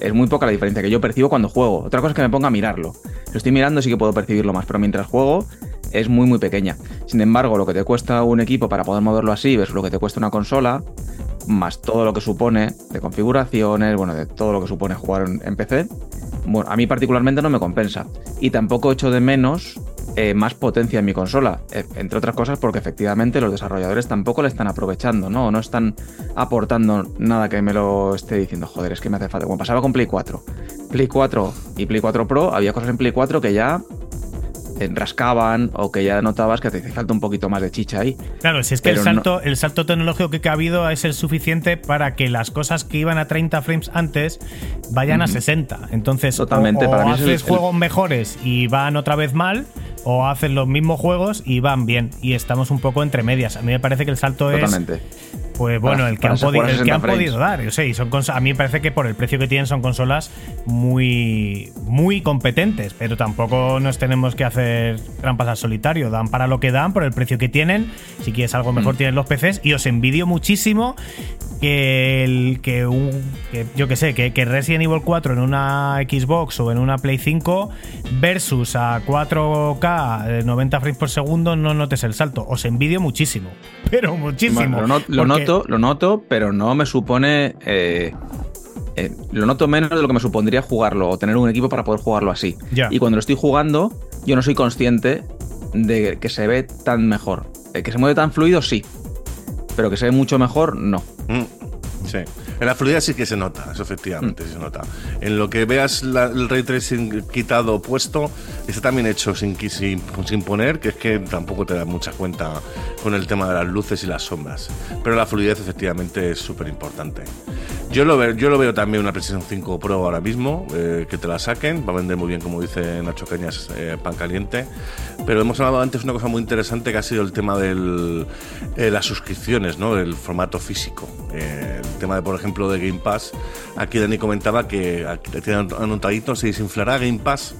Es muy poca la diferencia que yo percibo cuando juego. Otra cosa es que me ponga a mirarlo. Lo estoy mirando sí que puedo percibirlo más, pero mientras juego es muy muy pequeña. Sin embargo, lo que te cuesta un equipo para poder moverlo así versus lo que te cuesta una consola, más todo lo que supone de configuraciones, bueno, de todo lo que supone jugar en, PC, bueno, a mí particularmente no me compensa. Y tampoco echo de menos eh, más potencia en mi consola. eh, entre otras cosas porque efectivamente los desarrolladores tampoco le están aprovechando, ¿no? No están aportando nada que me lo esté diciendo, joder, es que me hace falta. Como pasaba con Play 4. Play 4 y Play 4 Pro, había cosas en Play 4 que ya rascaban o que ya notabas que te hace falta un poquito más de chicha ahí. Claro, si es que el salto, el salto tecnológico que ha habido es el suficiente para que las cosas que iban a 30 frames antes vayan a 60. Entonces, Totalmente, o, o para mí es el- haces el- juegos mejores y van otra vez mal, o haces los mismos juegos y van bien. Y estamos un poco entre medias. A mí me parece que el salto Totalmente. es, pues bueno, Para- el que han, jugar podi- a el que 60 han frames. podido dar. Yo sé, y son a mí me parece que por el precio que tienen son consolas muy, muy competentes, pero tampoco nos tenemos que hacer trampas al solitario. Dan para lo que dan, por el precio que tienen. Si quieres algo mejor, Mm. tienes los PCs. Y os envidio muchísimo que, el, que, un, que yo que sé, que, que Resident Evil 4 en una Xbox o en una Play 5 versus a 4K eh, 90 frames por segundo no notes el salto. Os envidio muchísimo, pero muchísimo. Bueno, lo, not- lo noto, lo noto, pero no me supone. eh, eh, lo noto menos de lo que me supondría jugarlo o tener un equipo para poder jugarlo así. Ya. Y cuando lo estoy jugando, yo no soy consciente de que se ve tan mejor. Eh, que se mueve tan fluido, sí. Pero que se ve mucho mejor, no. Mm, Sí. En la fluidez sí que se nota, eso efectivamente Mm. se nota. En lo que veas la- el ray tracing quitado o puesto, está también hecho sin, sin, sin poner, que es que tampoco te da mucha cuenta con el tema de las luces y las sombras. Pero la fluidez efectivamente es súper importante. Yo lo, veo, yo lo veo también una PlayStation 5 Pro ahora mismo, eh, que te la saquen, va a vender muy bien, como dice Nacho Cañas, eh, pan caliente. Pero hemos hablado antes una cosa muy interesante que ha sido el tema de las suscripciones, ¿no? El formato físico. Eh, el tema de, por ejemplo, de Game Pass. Aquí Dani comentaba que aquí le tienen anotadito, se desinflará Game Pass.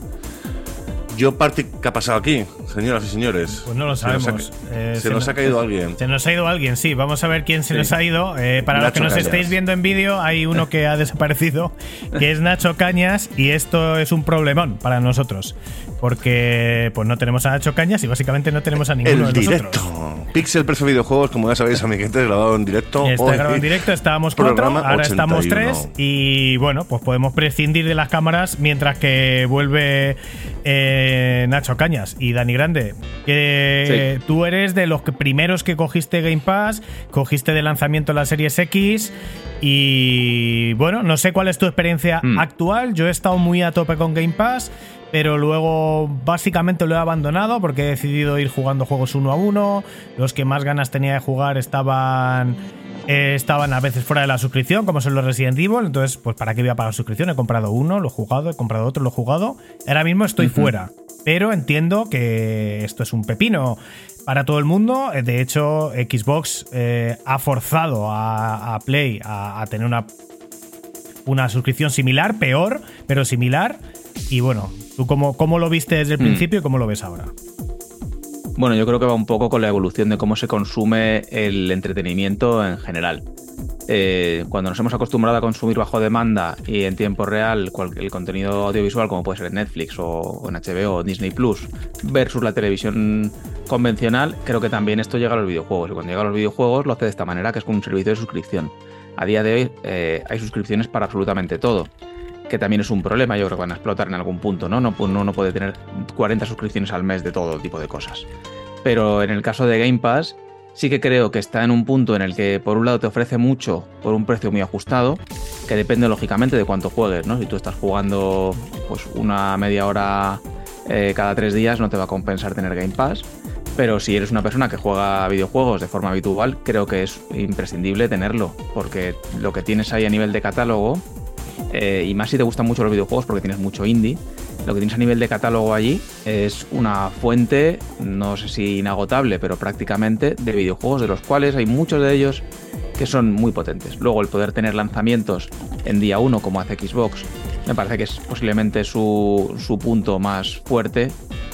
Yo parte, ¿qué ha pasado aquí, señoras y señores? Pues no lo Se nos ha sabemos. Eh, se, nos ha caído alguien. Se nos ha ido alguien, sí. Vamos a ver quién se Sí. nos ha ido. Eh, para los que nos Cañas. estéis viendo en vídeo, hay uno que ha desaparecido, que es Nacho Cañas, y esto es un problemón para nosotros. Porque pues no tenemos a Nacho Cañas y básicamente no tenemos a ninguno El de directo. nosotros. Pixel Preso Videojuegos, como ya sabéis, amiguetes, grabado en directo. Está grabado en directo, estábamos cuatro, ahora estamos 81. tres y bueno, pues podemos prescindir de las cámaras mientras que vuelve eh, Nacho Cañas y Dani Grande. Que tú eres de los primeros que cogiste Game Pass, cogiste de lanzamiento la Series X y bueno, no sé cuál es tu experiencia Mm. actual. Yo he estado muy a tope con Game Pass. Pero luego básicamente lo he abandonado porque he decidido ir jugando juegos uno a uno. Los que más ganas tenía de jugar estaban eh, estaban a veces fuera de la suscripción, como son los Resident Evil. Entonces, pues ¿para qué voy a pagar suscripción? He comprado uno, lo he jugado, he comprado otro, lo he jugado. Ahora mismo estoy fuera. Pero entiendo que esto es un pepino para todo el mundo. Eh, De hecho, Xbox eh, ha forzado a, a Play a, a tener una, una suscripción similar, peor, pero similar. Y bueno, ¿tú cómo, cómo lo viste desde el Mm. principio y cómo lo ves ahora? Bueno, yo creo que va un poco con la evolución de cómo se consume el entretenimiento en general. Eh, cuando nos hemos acostumbrado a consumir bajo demanda y en tiempo real el contenido audiovisual, como puede ser Netflix o, o en HBO o Disney Plus, versus la televisión convencional, creo que también esto llega a los videojuegos. Y cuando llega a los videojuegos lo hace de esta manera, que es con un servicio de suscripción. A día de hoy eh, hay suscripciones para absolutamente todo que también es un problema, yo creo que van a explotar en algún punto, ¿no? No, pu- no, no puede tener 40 suscripciones al mes de todo tipo de cosas. Pero en el caso de Game Pass, sí que creo que está en un punto en el que por un lado te ofrece mucho por un precio muy ajustado, que depende lógicamente de cuánto juegues, ¿no? Si tú estás jugando pues una media hora eh, cada tres días no te va a compensar tener Game Pass. Pero si eres una persona que juega videojuegos de forma habitual, creo que es imprescindible tenerlo, porque lo que tienes ahí a nivel de catálogo, eh, y más si te gustan mucho los videojuegos porque tienes mucho indie, lo que tienes a nivel de catálogo allí es una fuente, no sé si inagotable, pero prácticamente de videojuegos, de los cuales hay muchos de ellos que son muy potentes. Luego el poder tener lanzamientos en día 1 como hace Xbox, me parece que es posiblemente su, su punto más fuerte,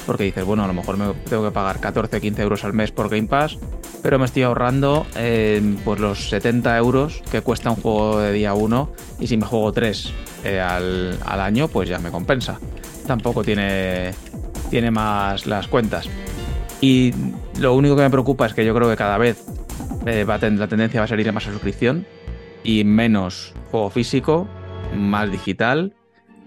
porque dices, bueno, a lo mejor me tengo que pagar 14, 15 euros al mes por Game Pass, pero me estoy ahorrando eh, pues los 70 euros que cuesta un juego de día 1 y si me juego 3 al, al año, pues ya me compensa. Tampoco tiene, tiene más las cuentas. Y lo único que me preocupa es que yo creo que cada vez eh, la tendencia va a salir más a suscripción y menos juego físico, más digital,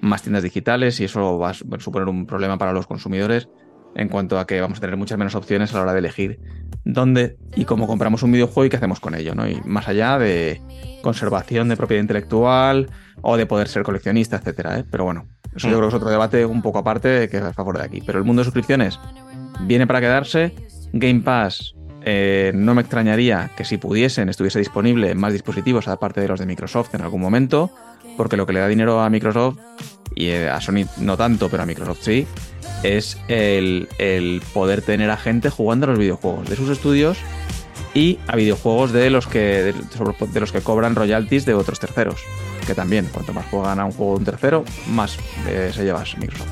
más tiendas digitales y eso va a su- suponer un problema para los consumidores en cuanto a que vamos a tener muchas menos opciones a la hora de elegir dónde y cómo compramos un videojuego y qué hacemos con ello, ¿no? Y más allá de conservación de propiedad intelectual o de poder ser coleccionista, etcétera, ¿eh? Pero bueno, eso yo creo que es otro debate un poco aparte que está fuera de aquí. Pero el mundo de suscripciones viene para quedarse. Game Pass, eh, no me extrañaría que si pudiesen estuviese disponible en más dispositivos aparte de los de Microsoft en algún momento, porque lo que le da dinero a Microsoft, y eh, a Sony no tanto, pero a Microsoft sí, es el, el poder tener a gente jugando a los videojuegos de sus estudios y a videojuegos de los que de, los que cobran royalties de otros terceros. Que también, cuanto más juegan a un juego de un tercero, más eh, se lleva Microsoft.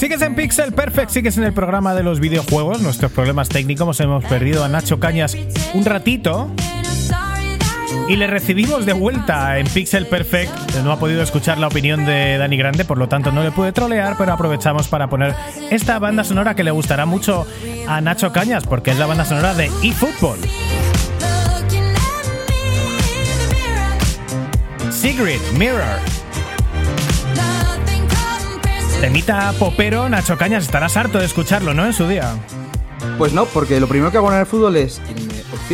Sigues en Pixel Perfect, sigues en el programa de los videojuegos, nuestros problemas técnicos. Hemos perdido a Nacho Cañas un ratito y le recibimos de vuelta en Pixel Perfect. No ha podido escuchar la opinión de Dani Grande, por lo tanto no le pude trolear, pero aprovechamos para poner esta banda sonora que le gustará mucho a Nacho Cañas, porque es la banda sonora de eFootball. the mirror. Temita popero, Nacho Cañas, estarás harto de escucharlo, ¿no? En su día. Pues no, porque lo primero que hago el fútbol es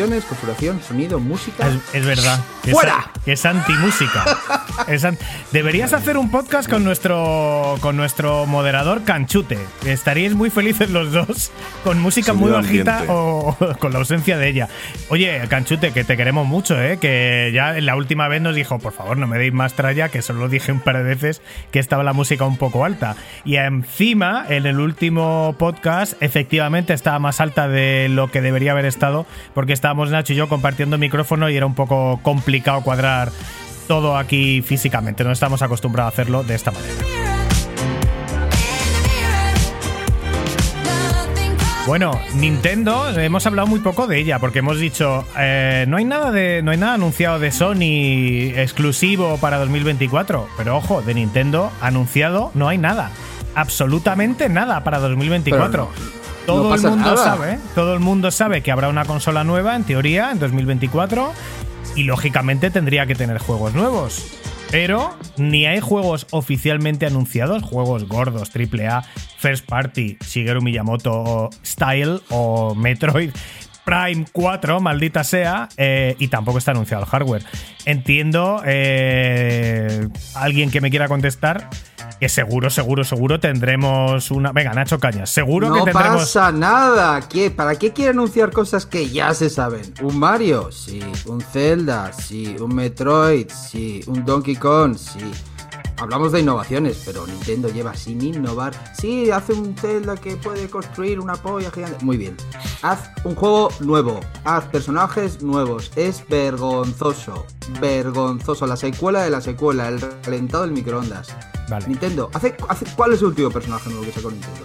configuración, sonido, música. Es, es verdad. ¡Fuera! Es, antimúsica. Es an- Deberías hacer un podcast con nuestro con nuestro moderador Canchute. Estaríais muy felices los dos con música muy bajita o con la ausencia de ella. Oye, Canchute, que te queremos mucho, ¿eh? Que ya la última vez nos dijo, por favor, no me deis más tralla, que solo dije un par de veces que estaba la música un poco alta. Y encima, en el último podcast, efectivamente estaba más alta de lo que debería haber estado, porque estábamos Nacho y yo compartiendo micrófono y era un poco complicado cuadrar todo aquí físicamente. No estamos acostumbrados a hacerlo de esta manera. Bueno, Nintendo, hemos hablado muy poco de ella, porque hemos dicho, eh, no hay nada de. no hay nada anunciado de Sony exclusivo para 2024. Pero ojo, de Nintendo anunciado no hay nada. Absolutamente nada para 2024. Pero no- todo no el mundo nada. sabe, todo el mundo sabe que habrá una consola nueva, en teoría, en 2024. Y lógicamente tendría que tener juegos nuevos. Pero ni hay juegos oficialmente anunciados, juegos gordos, AAA, First Party, Shigeru Miyamoto Style o Metroid Prime 4, maldita sea, eh, y tampoco está anunciado el hardware. Entiendo, eh, alguien que me quiera contestar, que seguro, seguro, seguro tendremos una... Venga, Nacho Cañas, seguro no que tendremos... pasa nada. ¿Qué? ¿Para qué quiere anunciar cosas que ya se saben? ¿Un Mario? Sí. ¿Un Zelda? Sí. ¿Un Metroid? Sí. ¿Un Donkey Kong? Sí. Hablamos de innovaciones, pero Nintendo lleva sin innovar. Sí, hace un Zelda que puede construir una polla gigante. Muy bien. Haz un juego nuevo. Haz personajes nuevos. Es vergonzoso. Vergonzoso. La secuela de la secuela. El calentado del microondas. Vale. Nintendo, hace, hace- ¿cuál es el último personaje nuevo que sacó Nintendo?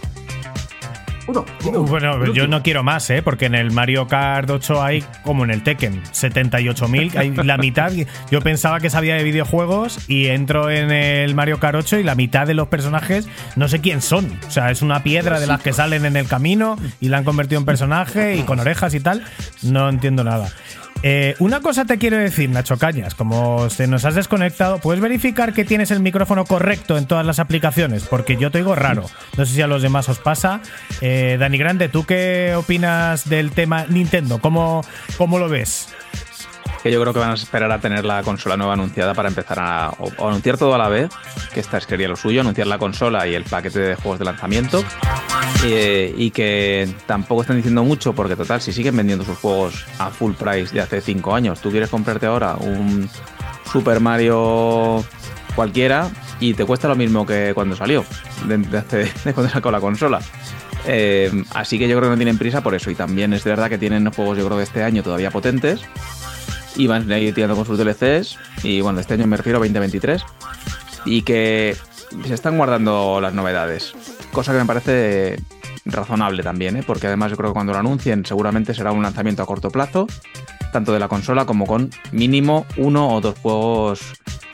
Uno. Bueno, yo no quiero más, ¿eh? Porque en el Mario Kart 8 hay, como en el Tekken, 78.000, hay la mitad. Yo pensaba que sabía de videojuegos y entro en el Mario Kart 8 y la mitad de los personajes no sé quién son. O sea, es una piedra de las que salen en el camino y la han convertido en personaje y con orejas y tal. No entiendo nada. Eh, una cosa te quiero decir, Nacho Cañas, como se nos has desconectado, ¿puedes verificar que tienes el micrófono correcto en todas las aplicaciones? Porque yo te oigo raro. No sé si a los demás os pasa. Eh, Dani Grande, ¿tú qué opinas del tema Nintendo? ¿Cómo, cómo lo ves? Que yo creo que van a esperar a tener la consola nueva anunciada para empezar a anunciar todo a la vez, que esta sería lo suyo, anunciar la consola y el paquete de juegos de lanzamiento. eh, y que tampoco están diciendo mucho, porque total, si siguen vendiendo sus juegos a full price de hace 5 años, tú quieres comprarte ahora un Super Mario cualquiera y te cuesta lo mismo que cuando salió, de, de de cuando sacó la consola. Eh, así que yo creo que no tienen prisa por eso. Y también es verdad que tienen juegos, yo creo, de este año todavía potentes. Y van a ir tirando con sus DLCs. Y bueno, este año me refiero a 2023. Y que se están guardando las novedades. Cosa que me parece razonable también, ¿eh? porque además yo creo que cuando lo anuncien seguramente será un lanzamiento a corto plazo, tanto de la consola como con mínimo uno o dos juegos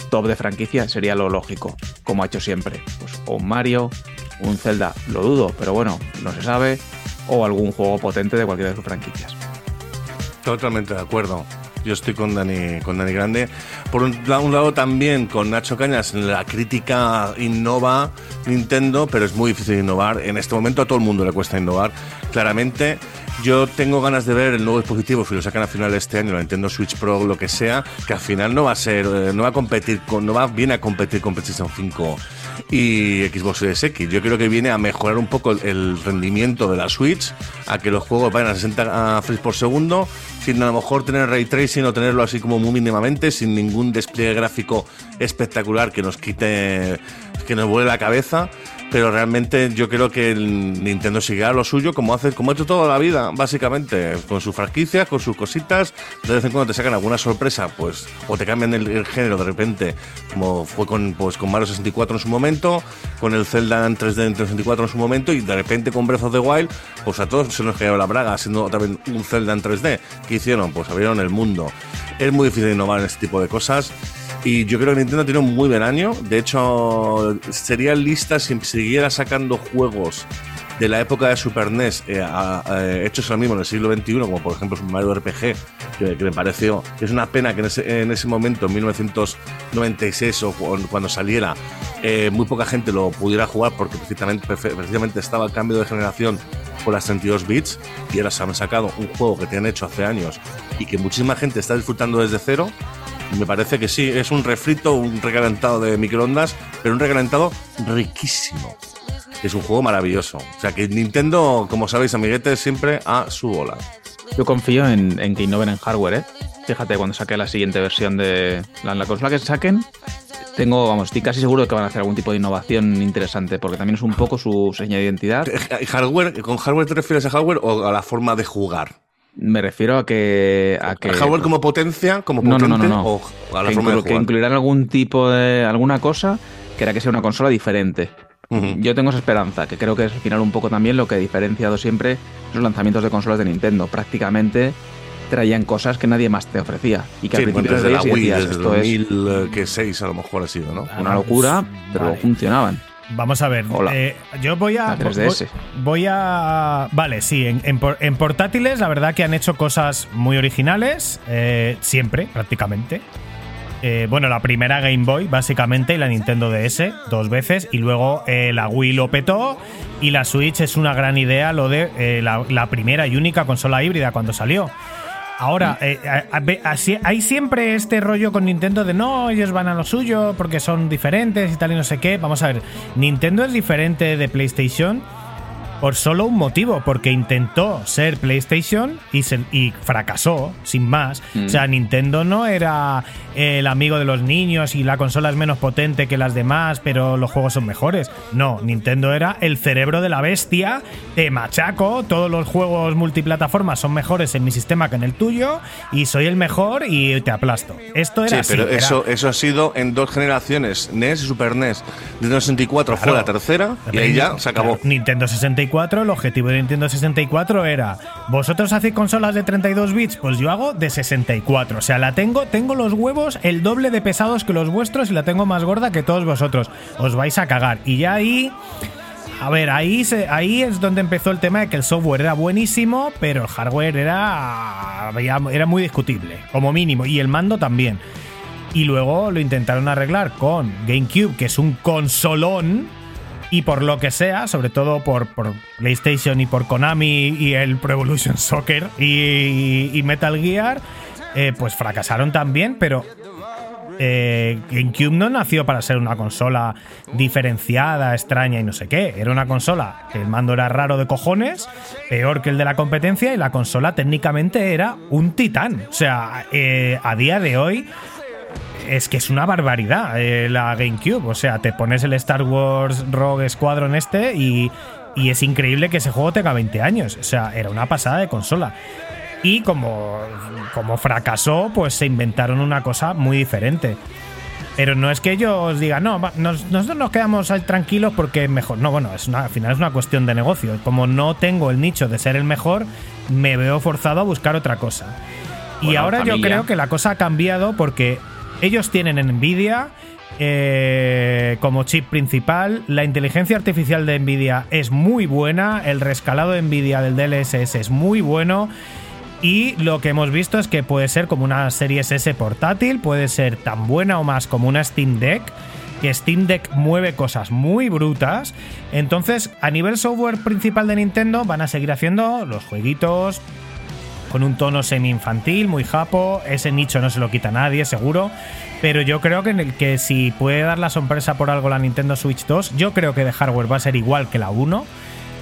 top de franquicia, sería lo lógico, como ha hecho siempre. Pues o un Mario, un Zelda, lo dudo, pero bueno, no se sabe, o algún juego potente de cualquiera de sus franquicias. Totalmente de acuerdo. Yo estoy con Dani, con Dani Grande. Por un, la- un lado también con Nacho Cañas, la crítica innova Nintendo, pero es muy difícil innovar. En este momento a todo el mundo le cuesta innovar, claramente. Yo tengo ganas de ver el nuevo dispositivo, si lo sacan a final este año, la Nintendo Switch Pro, lo que sea, que al final no va a ser, eh, no va a competir con, no va bien a competir con PlayStation 5 y Xbox Series X. Yo creo que viene a mejorar un poco el, rendimiento de la Switch, a que los juegos vayan a 60 frames por segundo, sin a lo mejor tener ray tracing o tenerlo así como muy mínimamente, sin ningún despliegue gráfico espectacular que nos quite, que nos vuele la cabeza. Pero realmente yo creo que el Nintendo seguirá lo suyo como hace, como ha hecho toda la vida, básicamente, con sus franquicias, con sus cositas. De vez en cuando te sacan alguna sorpresa, pues, o te cambian el, género de repente, como fue con, pues, con Mario 64 en su momento, con el Zelda en 3D en 64 en su momento, y de repente con Breath of the Wild, pues a todos se nos cayó la braga, haciendo vez un Zelda en 3D. ¿Qué hicieron? Pues abrieron el mundo. Es muy difícil innovar en este tipo de cosas. Y yo creo que Nintendo tiene un muy buen año. De hecho, sería lista si siguiera sacando juegos de la época de Super NES eh, a- a- hechos ahora mismo en el siglo XXI, como por ejemplo Mario RPG, que, que me pareció que es una pena que en ese, en ese momento, en 1996 o cu- cuando saliera, eh, muy poca gente lo pudiera jugar porque precisamente, precisamente estaba el cambio de generación con las 32 bits y ahora se han sacado un juego que te han hecho hace años y que muchísima gente está disfrutando desde cero. Me parece que sí, es un refrito, un recalentado de microondas, pero un recalentado riquísimo. Es un juego maravilloso. O sea que Nintendo, como sabéis, amiguetes, siempre a su bola. Yo confío en, en que innoven en hardware, ¿eh? Fíjate, cuando saque la siguiente versión de la, la consola que saquen, tengo, vamos, estoy casi seguro de que van a hacer algún tipo de innovación interesante, porque también es un poco su seña de identidad. ¿Hardware, ¿Con hardware te refieres a hardware o a la forma de jugar? Me refiero a que. A que ¿A hardware como potencia? Como no, no, potente no, no, no. o a la que, forma de inclu- que incluirán algún tipo de. alguna cosa que hará que sea una consola diferente. Yo tengo esa esperanza, que creo que es al final un poco también lo que ha diferenciado siempre los lanzamientos de consolas de Nintendo. Prácticamente traían cosas que nadie más te ofrecía. Y que Sí, al principio desde la Wii, decías, desde esto es 2006 a lo mejor ha sido, ¿no? una locura, pero Vale. funcionaban. Vamos a ver. Hola. eh, yo voy a. La 3DS. Voy, voy a. Vale, sí, en, en por- en portátiles, la verdad que han hecho cosas muy originales. eh, siempre, prácticamente. Eh, bueno, la primera Game Boy, básicamente, y la Nintendo DS, dos veces. Y luego eh, la Wii lo petó. Y la Switch es una gran idea, lo de eh, la, la primera y única consola híbrida cuando salió. Ahora, eh, hay siempre este rollo con Nintendo de no, ellos van a lo suyo porque son diferentes y tal y no sé qué. Vamos a ver, Nintendo es diferente de PlayStation por solo un motivo, porque intentó ser PlayStation y, se- y fracasó, sin más. Mm. O sea, Nintendo no era el amigo de los niños y la consola es menos potente que las demás, pero los juegos son mejores. No, Nintendo era el cerebro de la bestia, te machaco, todos los juegos multiplataformas son mejores en mi sistema que en el tuyo, y soy el mejor y te aplasto. Esto era Sí, así, pero era- eso, eso ha sido en dos generaciones, NES y Super NES. Nintendo 64 fue Claro. la tercera y ahí ya se acabó. Claro, Nintendo 64, el objetivo de Nintendo 64 era, vosotros hacéis consolas de 32 bits, pues yo hago de 64. O sea, la tengo, tengo los huevos el doble de pesados que los vuestros y la tengo más gorda que todos vosotros. Os vais a cagar. Y ya ahí... A ver, ahí, ahí es donde empezó el tema de que el software era buenísimo, pero el hardware era, era muy discutible, como mínimo, y el mando también. Y luego lo intentaron arreglar con GameCube, que es un consolón, y por lo que sea, sobre todo por, por PlayStation y por Konami y el Pro Evolution Soccer y, y Metal Gear, eh, pues fracasaron también, pero eh, GameCube no nació para ser una consola diferenciada, extraña y no sé qué. Era una consola que el mando era raro de cojones, peor que el de la competencia y la consola técnicamente era un titán. O sea, eh, a día de hoy es que es una barbaridad eh, la GameCube. O sea, te pones el Star Wars Rogue Squadron este y, y es increíble que ese juego tenga 20 años. O sea, era una pasada de consola. Y como, como fracasó, pues se inventaron una cosa muy diferente. Pero no es que ellos digan, no, nos- nosotros nos quedamos tranquilos porque es mejor. No, bueno, es una, al final es una cuestión de negocio. Como no tengo el nicho de ser el mejor, me veo forzado a buscar otra cosa. Y ahora yo creo que la cosa ha cambiado porque ellos tienen en Nvidia eh, como chip principal. La inteligencia artificial de Nvidia es muy buena. El rescalado de Nvidia del DLSS es muy bueno. Y lo que hemos visto es que puede ser como una Series S portátil, puede ser tan buena o más como una Steam Deck, que Steam Deck mueve cosas muy brutas. Entonces, a nivel software principal de Nintendo, van a seguir haciendo los jueguitos con un tono semi-infantil, muy japo. Ese nicho no se lo quita nadie, seguro. Pero yo creo que, en el que si puede dar la sorpresa por algo la Nintendo Switch 2, yo creo que de hardware va a ser igual que la 1.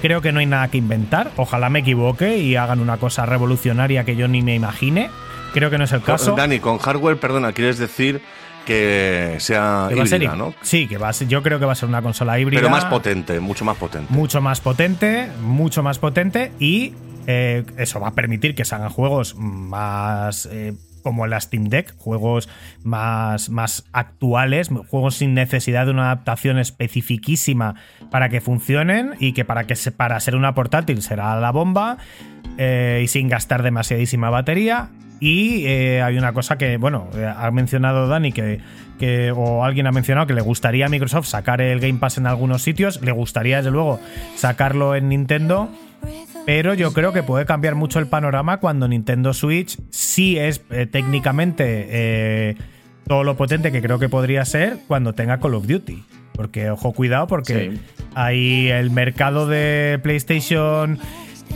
Creo que no hay nada que inventar. Ojalá me equivoque y hagan una cosa revolucionaria que yo ni me imagine. Creo que no es el caso. Dani, con hardware, perdona, quieres decir que sea Que ser híbrida, hí- ¿no? Sí, que va a ser, yo creo que va a ser una consola híbrida. Pero más potente, mucho más potente. mucho más potente, mucho más potente y eh, eso va a permitir que se hagan juegos más eh, como la Steam Deck, juegos más, más actuales, juegos sin necesidad de una adaptación especificísima para que funcionen y que para que se, para ser una portátil será la bomba eh, y sin gastar demasiadísima batería. Y eh, hay una cosa que, bueno, ha mencionado Dani que, que, o alguien ha mencionado que le gustaría a Microsoft sacar el Game Pass en algunos sitios, le gustaría desde luego sacarlo en Nintendo, pero yo creo que puede cambiar mucho el panorama cuando Nintendo Switch sí es eh, técnicamente eh, todo lo potente que creo que podría ser cuando tenga Call of Duty. Porque, ojo, cuidado, porque Sí. hay el mercado de PlayStation.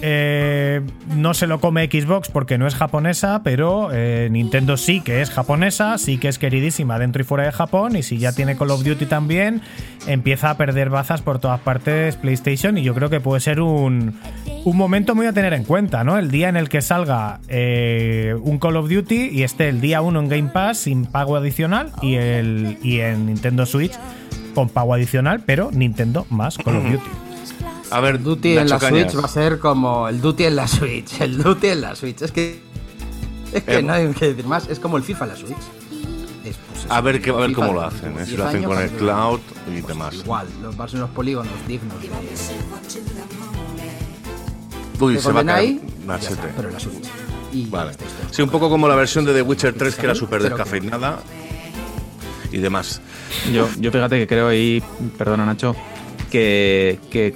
Eh, no se lo come Xbox porque no es japonesa, pero eh, Nintendo sí que es japonesa, sí que es queridísima dentro y fuera de Japón, y si ya tiene Call of Duty también, empieza a perder bazas por todas partes PlayStation, y yo creo que puede ser un, un momento muy a tener en cuenta, ¿no? El día en el que salga eh, un Call of Duty y esté el día 1 en Game Pass sin pago adicional y, el, y en Nintendo Switch con pago adicional, pero Nintendo más Call of Duty. A ver, Duty en la Cañas. Switch va a ser como el Duty en la Switch. El Duty en la Switch. Es que. Es que Eh, no hay que decir más. Es como el FIFA en la Switch. Es, pues, A ver, qué- a ver cómo lo hacen, ¿eh? Si 10 lo hacen con el cloud y pues demás. Igual, los vas en los polígonos dignos de, Uy, se va a caer. Está, pero en la Switch. Y Vale. Sí, un poco como la versión de The Witcher 3 que era súper que- descafeinada y demás. Yo, yo fíjate que creo ahí, perdona Nacho, que, que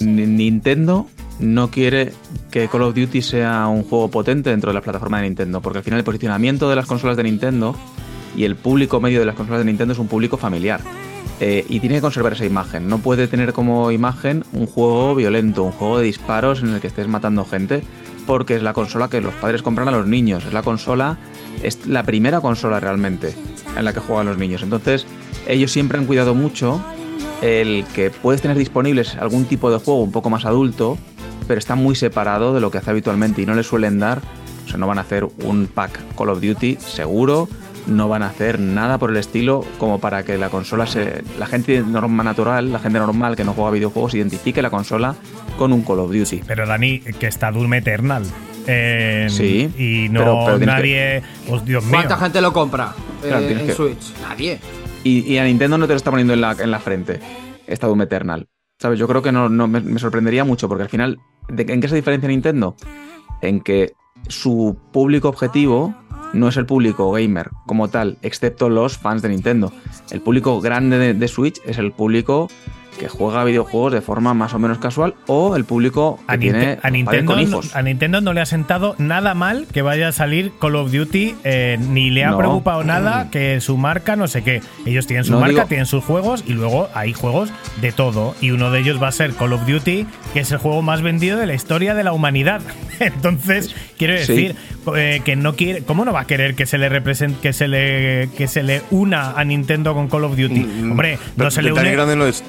Nintendo no quiere que Call of Duty sea un juego potente dentro de la plataforma de Nintendo, porque al final el posicionamiento de las consolas de Nintendo y el público medio de las consolas de Nintendo es un público familiar. Eh, y tiene que conservar esa imagen. No puede tener como imagen un juego violento, un juego de disparos en el que estés matando gente, porque es la consola que los padres compran a los niños. Es la consola, es la primera consola realmente en la que juegan los niños. Entonces, ellos siempre han cuidado mucho el que puedes tener disponibles algún tipo de juego un poco más adulto, pero está muy separado de lo que hace habitualmente y no le suelen dar, o sea, no van a hacer un pack Call of Duty seguro, no van a hacer nada por el estilo como para que la consola se la gente normal natural, la gente normal que no juega videojuegos identifique la consola con un Call of Duty. Pero Dani, que está Doom Eternal. en- Sí, Y no pero- nadie. oh, Dios mío. ¿Cuánta gente lo compra eh, Claro, en que- Switch? Nadie. Y, a Nintendo no te lo está poniendo en la, en la frente, esta Doom Eternal. ¿Sabes? Yo creo que no, no me, sorprendería mucho, porque al final, ¿de- ¿en qué se diferencia Nintendo? En que su público objetivo no es el público gamer como tal, excepto los fans de Nintendo. El público grande de, de Switch es el público que juega videojuegos de forma más o menos casual o el público que A, tiene a Nintendo, con no- a Nintendo no le ha sentado nada mal que vaya a salir Call of Duty, eh, ni le ha No. preocupado nada que su marca no sé qué. Ellos tienen su No, marca, digo- tienen sus juegos y luego hay juegos de todo. Y uno de ellos va a ser Call of Duty, que es el juego más vendido de la historia de la humanidad. Entonces, quiero Sí. decir, eh, que no quiere, ¿cómo no va a querer que se le represente, que se le que se le una a Nintendo con Call of Duty? Mm, Hombre, pero no se le une. Grande no es-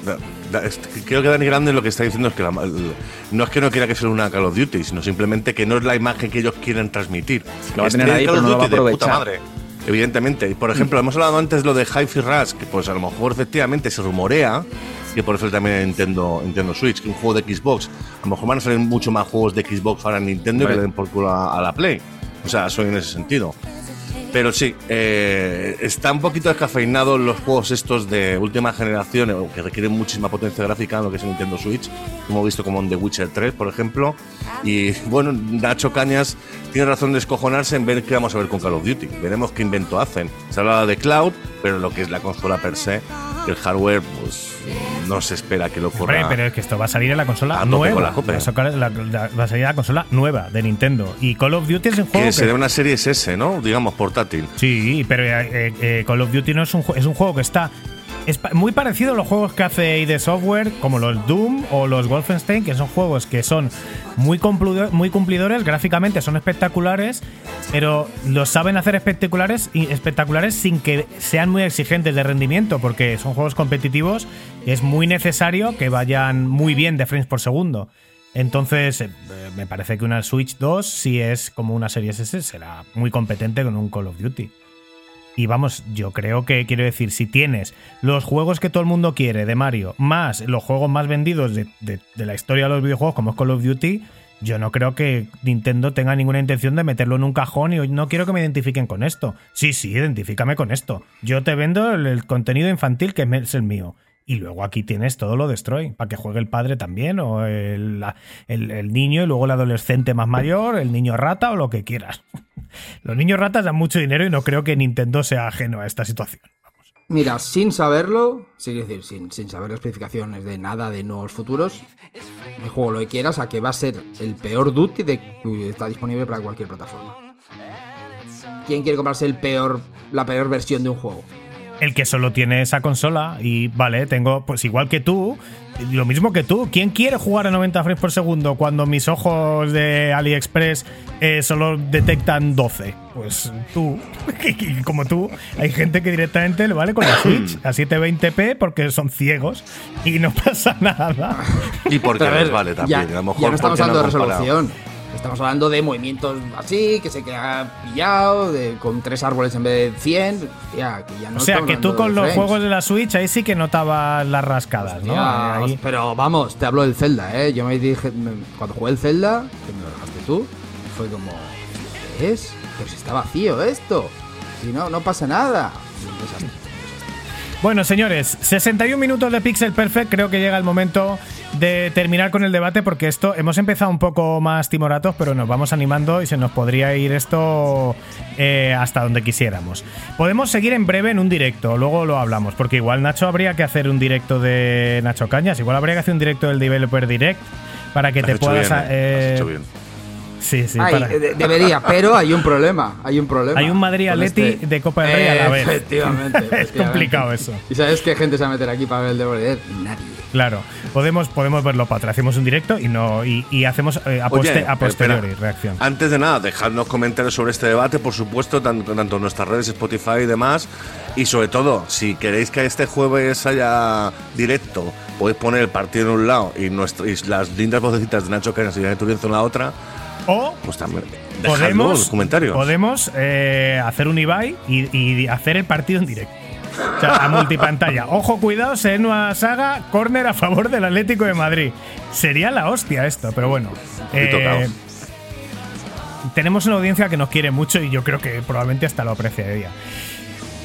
creo que Dani Grande lo que está diciendo es que la- no es que no quiera que sea una Call of Duty, sino simplemente que no es la imagen que ellos quieren transmitir. Lo va a tener ahí, Call pero no lo va a aprovechar. madre. Evidentemente. Y, Por ejemplo, hemos hablado antes lo de Hi-Fi Rush, que pues a lo mejor efectivamente se rumorea que por eso también en Nintendo, Nintendo Switch, que un juego de Xbox. A lo mejor van a salir mucho más juegos de Xbox ahora en Nintendo y que Vale. le den por culo a, a la Play. O sea, soy en ese sentido. Pero sí, eh, está un poquito descafeinado los juegos estos de última generación, o que requieren muchísima potencia gráfica en lo que es el Nintendo Switch. Hemos visto como en The Witcher 3, por ejemplo. Y bueno, Nacho Cañas tiene razón de escojonarse en ver qué vamos a ver con Call of Duty. Veremos qué invento hacen. Se habla de cloud, pero lo que es la consola per se, el hardware, pues no se espera que lo Hombre, corra. pero es que esto va a salir en la consola A tope con nueva. la. Va a sacar la- la- va a salir en la consola nueva de Nintendo. Y Call of Duty es un juego que que, sería una serie S, ¿no? Digamos, portátil. Sí, pero eh, eh, Call of Duty no es un, es un juego que está. Es muy parecido a los juegos que hace ID Software, como los Doom o los Wolfenstein, que son juegos que son muy, muy cumplidores, gráficamente son espectaculares, pero los saben hacer espectaculares, y espectaculares sin que sean muy exigentes de rendimiento, porque son juegos competitivos y es muy necesario que vayan muy bien de frames por segundo. Entonces, eh, me parece que una Switch 2, si es como una serie S, será muy competente con un Call of Duty. Y vamos, yo creo que quiero decir, si tienes los juegos que todo el mundo quiere de Mario, más los juegos más vendidos de, de- la historia de los videojuegos, como es Call of Duty, yo no creo que Nintendo tenga ninguna intención de meterlo en un cajón y no quiero que me identifiquen con esto. Sí, sí, identifícame con esto. Yo te vendo el contenido infantil que es el mío. Y luego aquí tienes todo lo destroy, para que juegue el padre también, o el, el- niño, y luego el adolescente más mayor, el niño rata o lo que quieras. Los niños ratas dan mucho dinero y no creo que Nintendo sea ajeno a esta situación. Mira, sin saberlo, sí, decir, sin, sin saber especificaciones de nada de nuevos futuros, el juego lo que quieras a que va a ser el peor Duty de que está disponible para cualquier plataforma. ¿Quién quiere comprarse el peor, la peor versión de un juego? El que solo tiene esa consola y vale, tengo, pues igual que tú, lo mismo que tú. ¿Quién quiere jugar a 90 frames por segundo cuando mis ojos de AliExpress eh, solo detectan 12? Pues tú, y como tú, hay gente que directamente le vale con la Switch a 720p porque son ciegos y no pasa nada. Y porque Pero a ver, les vale también. ya, a lo mejor ya no estamos hablando de comparado. Estamos hablando de movimientos así, que se queda pillado, de, con tres árboles en vez de 100. Hostia, que ya no o sea, que tú con los frames. juegos de la Switch ahí sí que notabas las rascadas, ¿no? Ahí- Pero vamos, te hablo del Zelda, ¿eh? Yo me dije, me- cuando jugué el Zelda, que me lo dejaste tú, fue como, ¿qué es? Pero si está vacío esto. Si no, no pasa nada. Bueno, señores, 61 minutos de Pixel Perfect. Creo que llega el momento de terminar con el debate porque esto hemos empezado un poco más timoratos, pero nos vamos animando y se nos podría ir esto eh, hasta donde quisiéramos. Podemos seguir en breve en un directo, luego lo hablamos, porque igual Nacho habría que hacer un directo de Nacho Cañas, igual habría que hacer un directo del Developer Direct para que Has te puedas. bien, eh, eh, has hecho bien. Sí, sí. Ay, para- de- debería, pero hay un problema, hay un problema. Hay un Madrid con Atleti este- de Copa del Rey a la vez. Efectivamente, Es efectivamente. complicado eso. ¿Y sabes qué gente se va a meter aquí para ver el de Nadie. Claro, podemos, podemos verlo para atrás. Hacemos un directo y no y, y hacemos eh, a, poste- Oye, a posteriori espera. reacción. Antes de nada, dejadnos comentarios sobre este debate, por supuesto, tanto, tanto en nuestras redes, Spotify y demás. Y sobre todo, si queréis que este jueves haya directo, podéis poner el partido en un lado y, nuestro, y las lindas vocecitas de Nacho Canas y de Turienzo en la otra, O pues también podemos, los comentarios. podemos eh, hacer un Ibai y, y hacer el partido en directo. O sea, a multipantalla. Ojo, cuidado, se una saga córner a favor del Atlético de Madrid. Sería la hostia esto, pero bueno. Tocado. tenemos una audiencia que nos quiere mucho y yo creo que probablemente hasta lo apreciaría.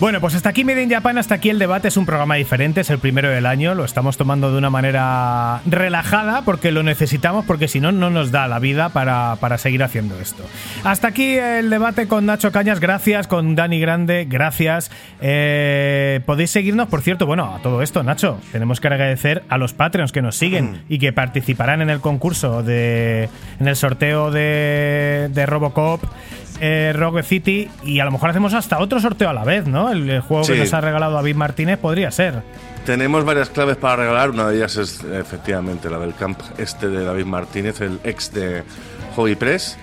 Bueno, pues hasta aquí Made in Japan, hasta aquí el debate. Es un programa diferente, es el primero del año. Lo estamos tomando de una manera relajada porque lo necesitamos, porque si no, no nos da la vida para, para seguir haciendo esto. Hasta aquí el debate con Nacho Cañas, gracias. Con Dani Grande, gracias. Eh, podéis seguirnos, por cierto, bueno, a todo esto, Nacho, tenemos que agradecer a los Patreons que nos siguen y que participarán en el concurso de. en el sorteo de, de Robocop eh, Rogue City y a lo mejor hacemos hasta otro sorteo a la vez, ¿no? El, el juego que Sí. nos ha regalado David Martínez podría ser. Tenemos varias claves para regalar. Una de ellas es efectivamente la del camp este de David Martínez, el ex de Hobby Press.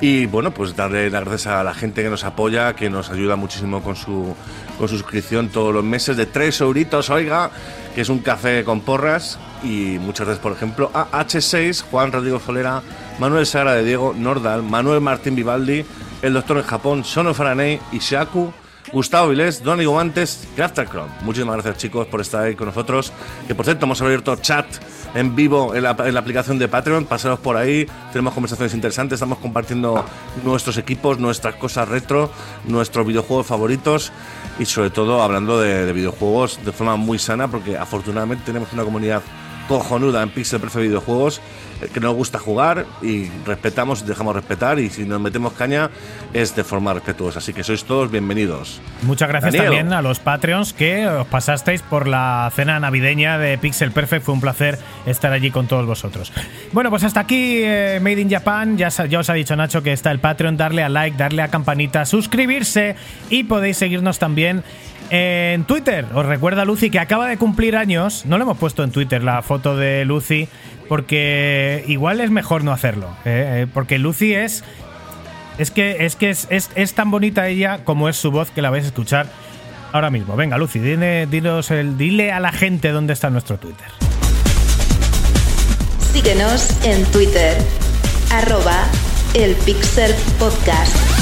Y bueno, pues darle las gracias a la gente que nos apoya, que nos ayuda muchísimo con su, con su suscripción todos los meses de 3 euritos, oiga, que es un café con porras. Y muchas gracias, por ejemplo, a H6, Juan Rodrigo Solera, Manuel Sagra de Diego, Nordal, Manuel Martín Vivaldi, el doctor en Japón, Sono Faranei, Ishaku, Gustavo Vilés, Don Guantes, Craftercrom. Muchísimas gracias chicos por estar ahí con nosotros. Que por cierto hemos abierto chat en vivo en la, aplicación de Patreon. Pasaros por ahí, tenemos conversaciones interesantes, estamos compartiendo nuestros equipos, nuestras cosas retro, nuestros videojuegos favoritos y sobre todo hablando de, de videojuegos de forma muy sana porque afortunadamente tenemos una comunidad cojonuda en Pixel Perfect Videojuegos que nos gusta jugar y respetamos y dejamos respetar y si nos metemos caña es de forma respetuosa. Así que sois todos bienvenidos. Muchas gracias Daniel. también a los Patreons que os pasasteis por la cena navideña de Pixel Perfect. Fue un placer estar allí con todos vosotros. Bueno, pues hasta aquí eh, Made in Japan. Ya, ya os ha dicho Nacho que está el Patreon. Darle a like, darle a campanita, suscribirse y podéis seguirnos también en Twitter. Os recuerda Lucy que acaba de cumplir años. No le hemos puesto en Twitter la foto de Lucy porque igual es mejor no hacerlo. eh, eh, porque Lucy es es que, es, que es, es- tan bonita ella como es su voz que la vais a escuchar ahora mismo. Venga, Lucy, dile, dinos el, dile a la gente dónde está nuestro Twitter. Síguenos en Twitter, arroba el Pixel Podcast.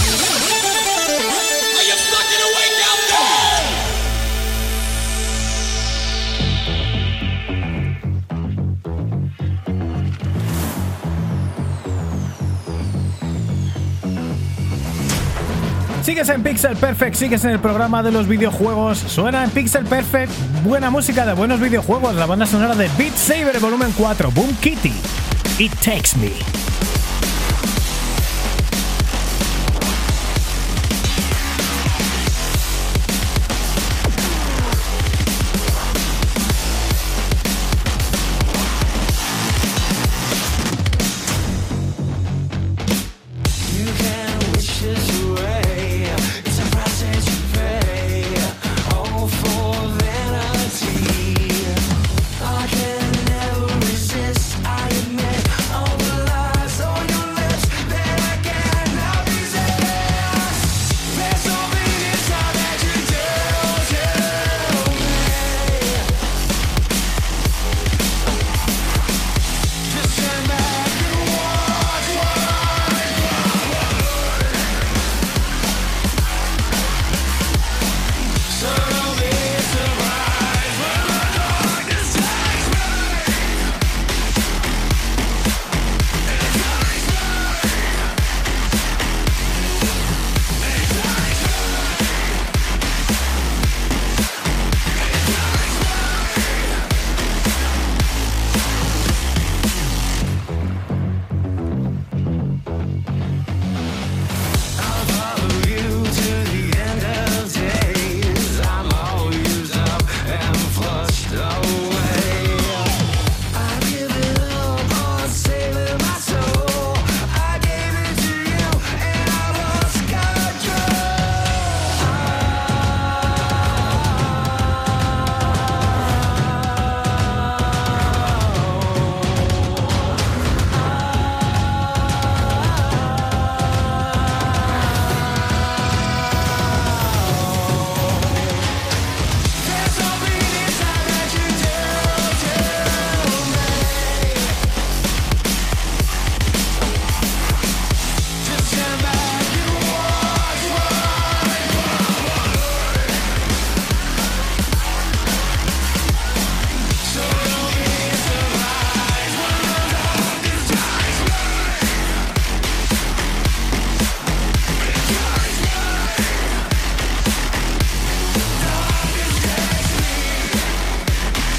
Sigues en Pixel Perfect, sigues en el programa de los videojuegos. Suena en Pixel Perfect, buena música de buenos videojuegos, la banda sonora de Beat Saber Volumen 4, Boom Kitty. It Takes Me.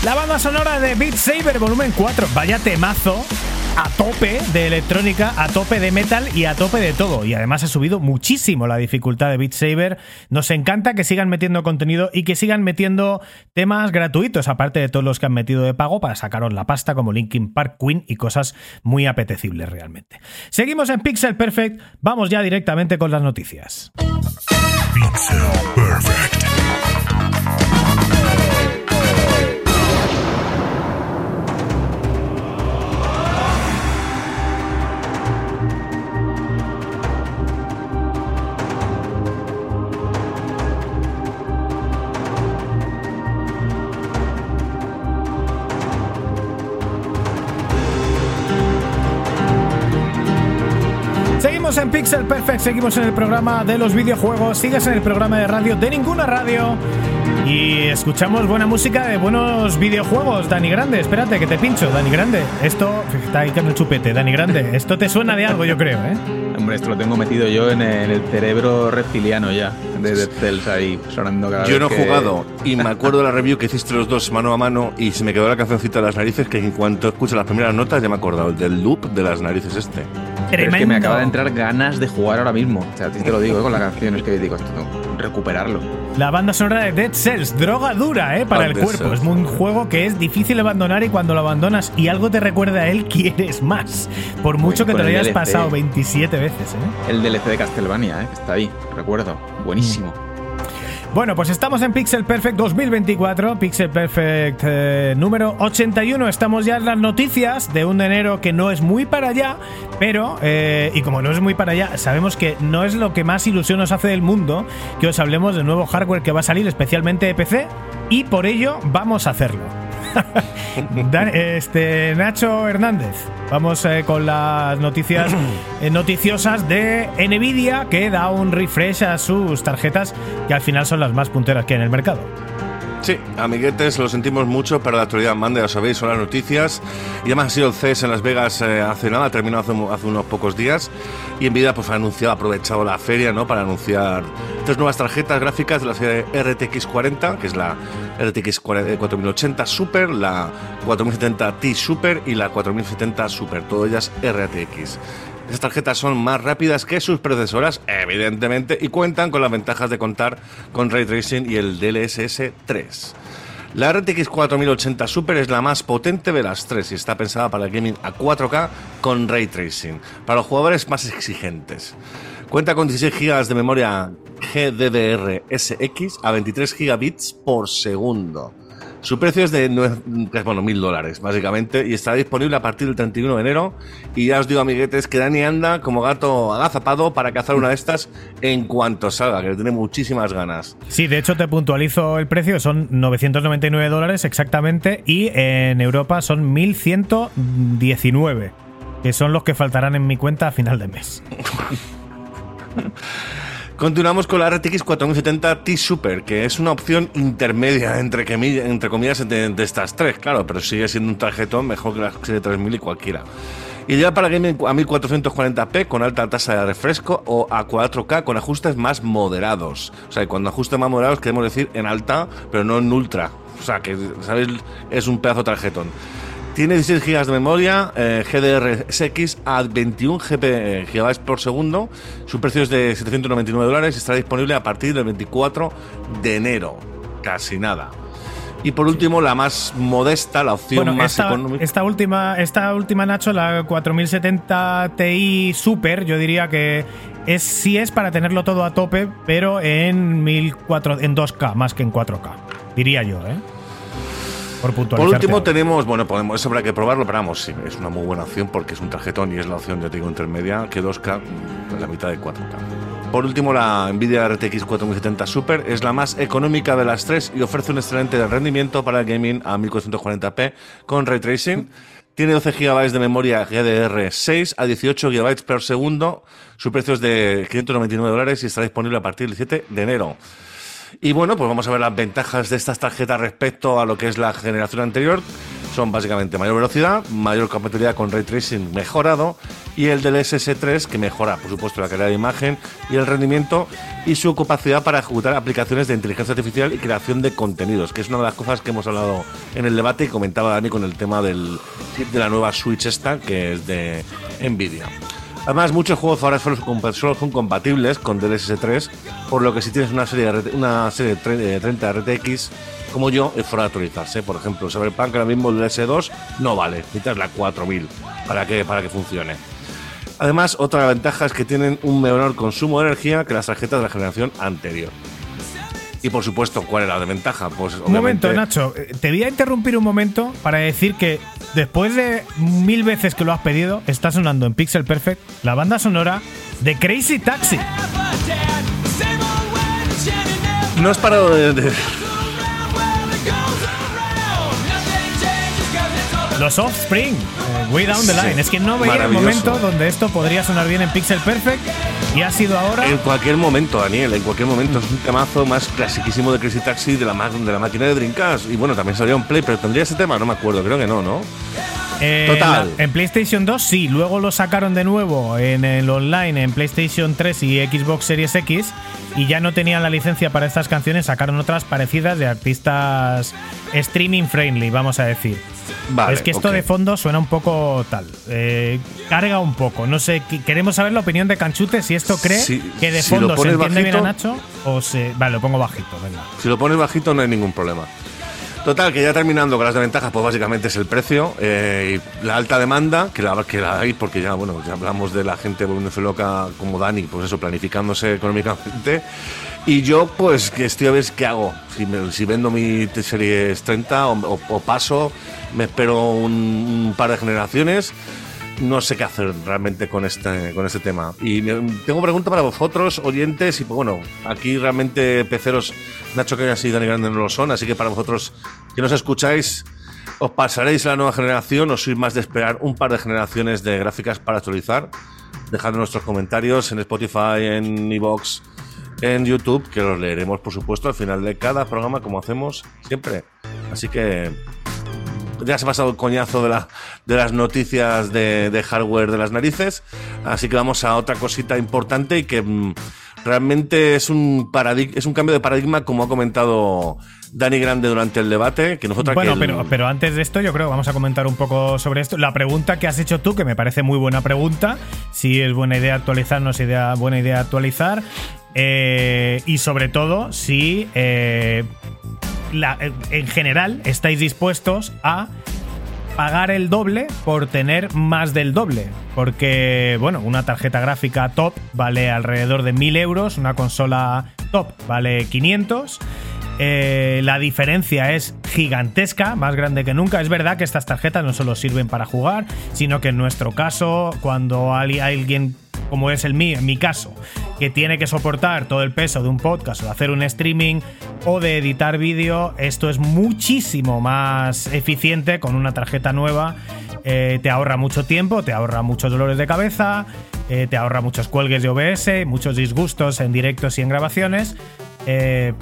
La banda sonora de Beat Saber Volumen 4. Vaya temazo. A tope de electrónica, a tope de metal y a tope de todo. Y además ha subido muchísimo la dificultad de Beat Saber. Nos encanta que sigan metiendo contenido y que sigan metiendo temas gratuitos, aparte de todos los que han metido de pago para sacaros la pasta, como Linkin Park, Queen y cosas muy apetecibles realmente. Seguimos en Pixel Perfect. Vamos ya directamente con las noticias. Pixel Perfect. En Pixel Perfect, seguimos en el programa de los videojuegos, sigues en el programa de radio de ninguna radio y escuchamos buena música de buenos videojuegos. Dani Grande, espérate que te pincho, Dani Grande. Esto está ahí con el chupete, Dani Grande. Esto te suena de algo, yo creo, ¿eh? Hombre, esto lo tengo metido yo en el, cerebro reptiliano ya, de Dead Cells ahí sonando cada Yo vez no he que- jugado y me acuerdo de la review que hiciste los dos mano a mano y se me quedó la cancioncita de las narices que en cuanto escucho las primeras notas ya me he acordado del loop de las narices este. Pero es que me acaba de entrar ganas de jugar ahora mismo. O sea, a ti te lo digo ¿eh? con la canción, es que digo, esto tengo que recuperarlo. La banda sonora de Dead Cells, droga dura, ¿eh? Para el cuerpo. Cells. Es un juego que es difícil abandonar y cuando lo abandonas y algo te recuerda a él, quieres más. Por mucho que te lo hayas DLC. pasado 27 veces, ¿eh? El DLC de Castlevania, ¿eh? que está ahí, recuerdo. Buenísimo. Bueno, pues estamos en Pixel Perfect 2024, Pixel Perfect eh, número 81. Estamos ya en las noticias de un enero que no es muy para allá, pero, eh, y como no es muy para allá, sabemos que no es lo que más ilusión nos hace del mundo que os hablemos del nuevo hardware que va a salir, especialmente de PC, y por ello vamos a hacerlo. Dan- este Nacho Hernández. Vamos eh, con las noticias eh, noticiosas de Nvidia que da un refresh a sus tarjetas que al final son las más punteras que hay en el mercado. Sí, amiguetes, lo sentimos mucho, pero la actualidad manda, ya sabéis, son las noticias. Y además ha sido el CES en Las Vegas eh, hace nada, terminó hace, unos pocos días. Y Nvidia pues, ha anunciado, ha aprovechado la feria ¿no? para anunciar tres nuevas tarjetas gráficas de la serie RTX 40, que es la RTX 40 4080 Super, la 4070 Ti Super y la 4070 Super, todas ellas RTX. Estas tarjetas son más rápidas que sus predecesoras, evidentemente, y cuentan con las ventajas de contar con Ray Tracing y el DLSS 3. La RTX 4080 Super es la más potente de las tres y está pensada para el gaming a 4K con Ray Tracing, para los jugadores más exigentes. Cuenta con 16 GB de memoria GDDR-SX a 23 gigabits por segundo. Su precio es de bueno, mil dólares, básicamente, y estará disponible a partir del 31 de enero. Y ya os digo, amiguetes, que Dani anda como gato agazapado para cazar una de estas en cuanto salga, que le tiene muchísimas ganas. Sí, de hecho te puntualizo el precio, son 999 dólares exactamente y en Europa son 1119, que son los que faltarán en mi cuenta a final de mes. Continuamos con la RTX 4070 Ti Super, que es una opción intermedia entre, quemi- entre comillas de, estas tres, claro, pero sigue siendo un tarjetón mejor que la serie 3000 y cualquiera. Y ya para gaming a 1440p con alta tasa de refresco o a 4K con ajustes más moderados. O sea, cuando ajustes más moderados queremos decir en alta, pero no en ultra. O sea, que, ¿sabéis? Es un pedazo tarjetón. Tiene 16 GB de memoria eh, GDR-SX a 21 GB, GB por segundo. Su precio es de 799 dólares y estará disponible a partir del 24 de enero. Casi nada. Y por último, la más modesta, la opción Bueno, más esta, económica. esta última, esta última Nacho, la 4070 Ti Super, yo diría que es sí es para tenerlo todo a tope, pero en 1400 en 2K más que en 4K, diría yo, ¿eh? Por último tenemos, bueno, podemos, eso habrá que probarlo, pero vamos, sí, es una muy buena opción porque es un tarjetón y es la opción, yo te digo, intermedia, que 2K, pues la mitad de 4K. Por último, la Nvidia RTX 4070 Super es la más económica de las tres y ofrece un excelente rendimiento para el gaming a 1440p con ray tracing. Tiene 12 GB de memoria GDR6 a 18 GB por segundo. Su precio es de 599 dólares y estará disponible a partir del 7 de enero. Y bueno, pues vamos a ver las ventajas de estas tarjetas respecto a lo que es la generación anterior. Son básicamente mayor velocidad, mayor compatibilidad con ray tracing mejorado y el del SS3 que mejora, por supuesto, la calidad de imagen y el rendimiento y su capacidad para ejecutar aplicaciones de inteligencia artificial y creación de contenidos, que es una de las cosas que hemos hablado en el debate y comentaba Dani con el tema del de la nueva Switch esta, que es de Nvidia. Además, muchos juegos ahora solo son, son compatibles con DLSS 3, por lo que si tienes una serie una serie de tre- de 30 RTX, como yo, es fuera de actualizarse. Por ejemplo, Cyberpunk ahora mismo el DLSS 2 no vale, necesitas la 4000 para que, para que funcione. Además, otra ventaja es que tienen un menor consumo de energía que las tarjetas de la generación anterior. Y por supuesto, ¿cuál es la desventaja? Pues Un momento, Nacho. eh, Te voy a interrumpir un momento para decir que después de mil veces que lo has pedido, está sonando en Pixel Perfect la banda sonora de Crazy Taxi. No has parado de- de, Los Offspring, eh, Way Down the Sí, Line. Es que no veía el momento donde esto podría sonar bien en Pixel Perfect y ha sido ahora. En cualquier momento, Daniel, en cualquier momento. Es un temazo más clasiquísimo de Crazy Taxi de la, de la máquina de Dreamcast. Y bueno, también salió en Play, pero tendría ese tema, no me acuerdo, creo que no, ¿no? Eh, Total. la- en PlayStation 2 sí, luego lo sacaron de nuevo en el online en PlayStation 3 y Xbox Series X y ya no tenían la licencia para estas canciones, sacaron otras parecidas de artistas streaming friendly, vamos a decir. Vale. es que esto de fondo suena un poco tal, eh, carga un poco, no sé, qu- queremos saber la opinión de Canchute si esto cree Si- que de si fondo se entiende bien a Nacho o se... Vale, lo pongo bajito, venga. Si lo pones bajito no hay ningún problema. Total, que ya terminando con las desventajas, pues básicamente es el precio eh, y la alta demanda, que la, que hay, porque ya, bueno, ya hablamos de la gente volviéndose como Dani, pues eso, planificándose económicamente. Y yo, pues, que estoy a ver qué hago. Si, vendo mi T Series 30 o, o- o paso, me espero un, un par de generaciones. No sé qué hacer realmente con este, con este tema. Y tengo pregunta para vosotros, oyentes, y pues bueno, aquí realmente peceros, Nacho Cañas y Dani Grande no lo son, así que para vosotros que nos escucháis, os pasaréis a la nueva generación o sois más de esperar un par de generaciones de gráficas para actualizar. Dejad nuestros comentarios en Spotify, en iVoox, en YouTube, que los leeremos por supuesto al final de cada programa como hacemos siempre. Así que ya se ha pasado el coñazo de, la, de las noticias de, de hardware de las narices, así que vamos a otra cosita importante y que mm, realmente es un, paradig- es un cambio de paradigma, como ha comentado Dani Grande durante el debate, que nosotros Bueno, que el- pero, pero antes de esto, yo creo que vamos a comentar un poco sobre esto. La pregunta que has hecho tú, que me parece muy buena pregunta, si es buena idea actualizar, no es idea, buena idea actualizar. eh, y sobre todo, si eh, eh, en general estáis dispuestos a pagar el doble por tener más del doble. Porque, bueno, una tarjeta gráfica top vale alrededor de 1000 euros, una consola top vale 500. Eh, la diferencia es gigantesca, más grande que nunca. Es verdad que estas tarjetas no solo sirven para jugar, sino que en nuestro caso, cuando hay alguien como es el mío, en mi caso, que tiene que soportar todo el peso de un podcast o de hacer un streaming o de editar vídeo, esto es muchísimo más eficiente con una tarjeta nueva. Eh, te ahorra mucho tiempo, te ahorra muchos dolores de cabeza, eh, te ahorra muchos cuelgues de OBS, muchos disgustos en directos y en grabaciones. Eh,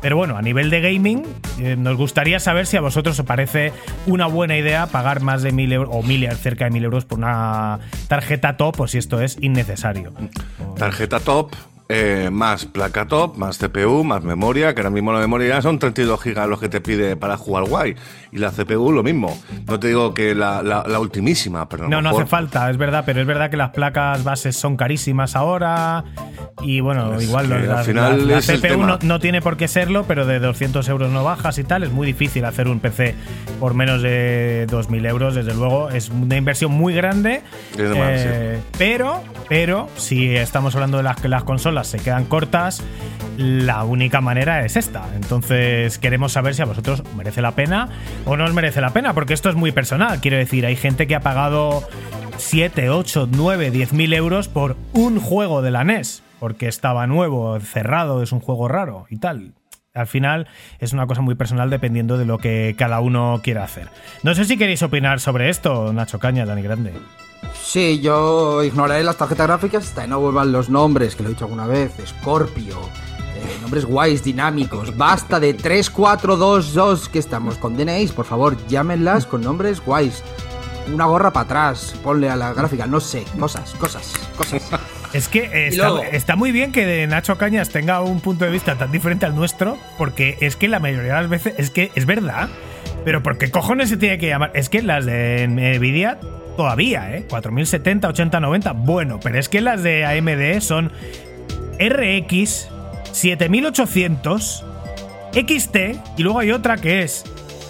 pero bueno, a nivel de gaming, eh, nos gustaría saber si a vosotros os parece una buena idea pagar más de 1000 euros o mil, cerca de 1000 euros por una tarjeta top o si esto es innecesario. Tarjeta top, eh, más placa top, más CPU, más memoria, que ahora mismo la memoria ya son 32 gigas los que te pide para jugar guay. Y la CPU lo mismo. No te digo que la, la- la ultimísima, pero No, no hace falta, es verdad, pero es verdad que las placas bases son carísimas ahora. Y bueno, Es igual al la, final CPU no, no tiene por qué serlo, pero de 200 euros no bajas y tal. Es muy difícil hacer un PC por menos de 2.000 euros, desde luego. Es una inversión muy grande. Eh, Pero, pero, si estamos hablando de las las consolas se quedan cortas, la única manera es esta. Entonces, queremos saber si a vosotros os merece la pena o no os merece la pena, porque esto es muy personal. Quiero decir, hay gente que ha pagado 7, 8, 9, 10 mil euros por un juego de la NES, porque estaba nuevo, cerrado, es un juego raro y tal. Al final es una cosa muy personal dependiendo de lo que cada uno quiera hacer. No sé si queréis opinar sobre esto, Nacho Caña, Dani Grande. Sí, yo ignoraré las tarjetas gráficas hasta que no vuelvan los nombres, que lo he dicho alguna vez. Scorpio. eh, nombres guays, dinámicos. Basta de 3422 que estamos. Condenéis, por favor, llámenlas con nombres guays. Una gorra para atrás, ponle a la gráfica, no sé, cosas, cosas, cosas. Es que está, luego- está muy bien que Nacho Cañas tenga un punto de vista tan diferente al nuestro, porque es que la mayoría de las veces es que es verdad. Pero ¿por qué cojones se tiene que llamar? Es que las de Nvidia todavía, ¿eh? 4070, 80, 90, bueno, pero es que las de AMD son RX 7800 XT y luego hay otra que es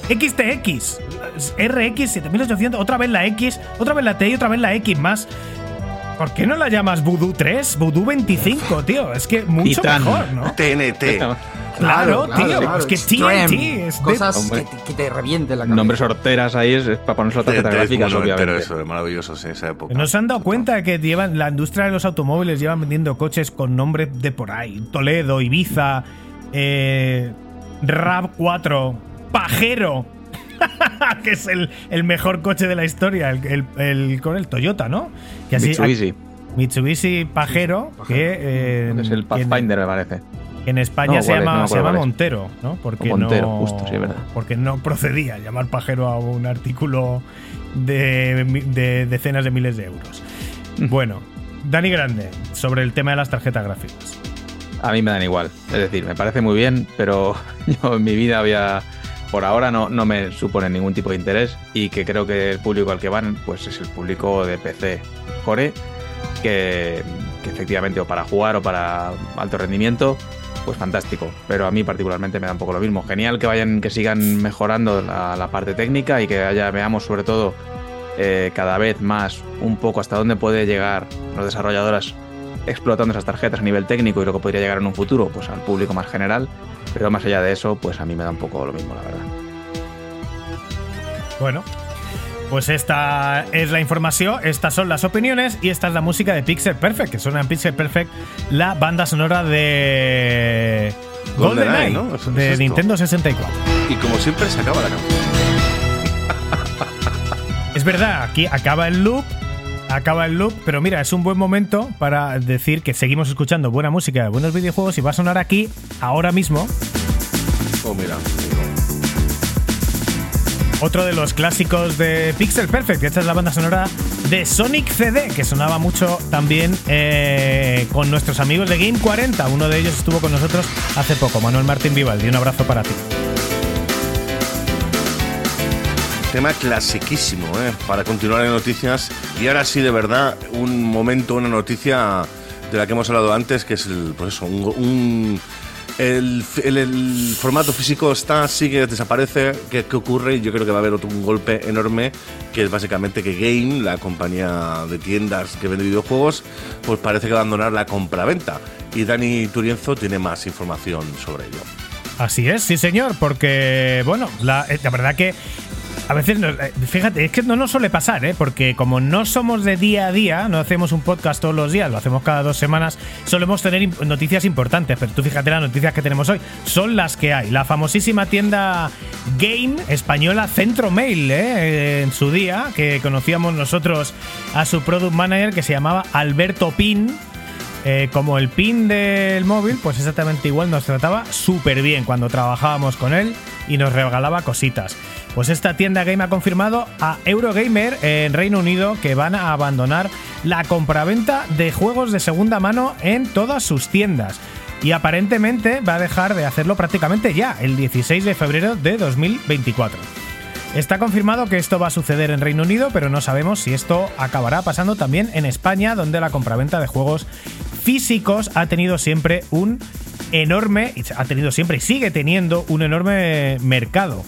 XTX, RX 7800, otra vez la X, otra vez la T y otra vez la X más. ¿Por qué no la llamas Voodoo 3? Voodoo 25, tío. Es que mucho mejor, ¿no? TNT. Claro, tío. es que Extreme, TNT es de- Cosas Hombre. que, te- que te revienten la cabeza. Nombres horteras ahí es, es para ponerse la tarjeta es gráfica, obviamente. eso, es maravilloso, sí, esa época. ¿No se han dado cuenta de que llevan la industria de los automóviles llevan vendiendo coches con nombres de por ahí? Toledo, Ibiza, eh, Rap 4, Pajero. que es el, el mejor coche de la historia, el, el- con el Toyota, ¿no? Que así- Mitsubishi. Mitsubishi Pajero, que, eh, Es el en- Pathfinder, me parece. en España No, se llama, no se llama. Montero, ¿no? Porque Montero, no, justo, sí, es verdad. Porque no procedía llamar pajero a un artículo de, de decenas de miles de euros. Mm. Bueno, Dani Grande, sobre el tema de las tarjetas gráficas. A mí me dan igual. Es decir, me parece muy bien, pero yo en mi vida había. Por ahora no, no me supone ningún tipo de interés y que creo que el público al que van pues es el público de PC Core, que, efectivamente o para jugar o para alto rendimiento, pues fantástico. Pero a mí particularmente me da un poco lo mismo. Genial que vayan, que sigan mejorando la, parte técnica y que veamos sobre todo eh, cada vez más un poco hasta dónde puede llegar los desarrolladores explotando esas tarjetas a nivel técnico y lo que podría llegar en un futuro, pues al público más general. Pero más allá de eso, pues a mí me da un poco lo mismo, la verdad. Bueno, pues esta es la información, estas son las opiniones y esta es la música de Pixel Perfect, que suena en Pixel Perfect la banda sonora de GoldenEye, GoldenEye, ¿no? De es esto. Nintendo 64. Y como siempre se acaba la canción. Es verdad, aquí acaba el loop, acaba el loop, pero mira, es un buen momento para decir que seguimos escuchando buena música, buenos videojuegos y va a sonar aquí ahora mismo Oh, mira. otro de los clásicos de Pixel Perfect. Esta es la banda sonora de Sonic CD, que sonaba mucho también eh, con nuestros amigos de Game 40. Uno de ellos estuvo con nosotros hace poco, Manuel Martín Vivaldi. Un abrazo para ti. Tema clasiquísimo, ¿eh? Para continuar en noticias. Y ahora sí, de verdad, un momento, una noticia de la que hemos hablado antes, que es el, pues eso, un, un- el, el- el formato físico está, sigue, desaparece. ¿Qué, qué ocurre? Yo creo que va a haber otro, un golpe enorme, que es básicamente que Game, la compañía de tiendas que vende videojuegos, pues parece que va a abandonar la compraventa. Y Dani Turienzo tiene más información sobre ello. Así es, sí señor, porque, bueno, la, eh, la verdad que a veces, nos- eh, fíjate, es que no nos suele pasar, ¿eh? porque como no somos de día a día, no hacemos un podcast todos los días, lo hacemos cada dos semanas, solemos tener noticias importantes, pero tú fíjate las noticias que tenemos hoy, son las que hay. La famosísima tienda Game española Centro Mail, ¿eh? en su día, que conocíamos nosotros a su product manager que se llamaba Alberto Pin, eh, como el pin del móvil, pues exactamente igual nos trataba súper bien cuando trabajábamos con él y nos regalaba cositas. Pues esta tienda Game ha confirmado a Eurogamer en Reino Unido que van a abandonar la compraventa de juegos de segunda mano en todas sus tiendas. Y aparentemente va a dejar de hacerlo prácticamente ya, el 16 de febrero de 2024. Está confirmado que esto va a suceder en Reino Unido, pero no sabemos si esto acabará pasando también en España, donde la compraventa de juegos físicos ha tenido siempre un enorme, ha tenido siempre y sigue teniendo un enorme mercado,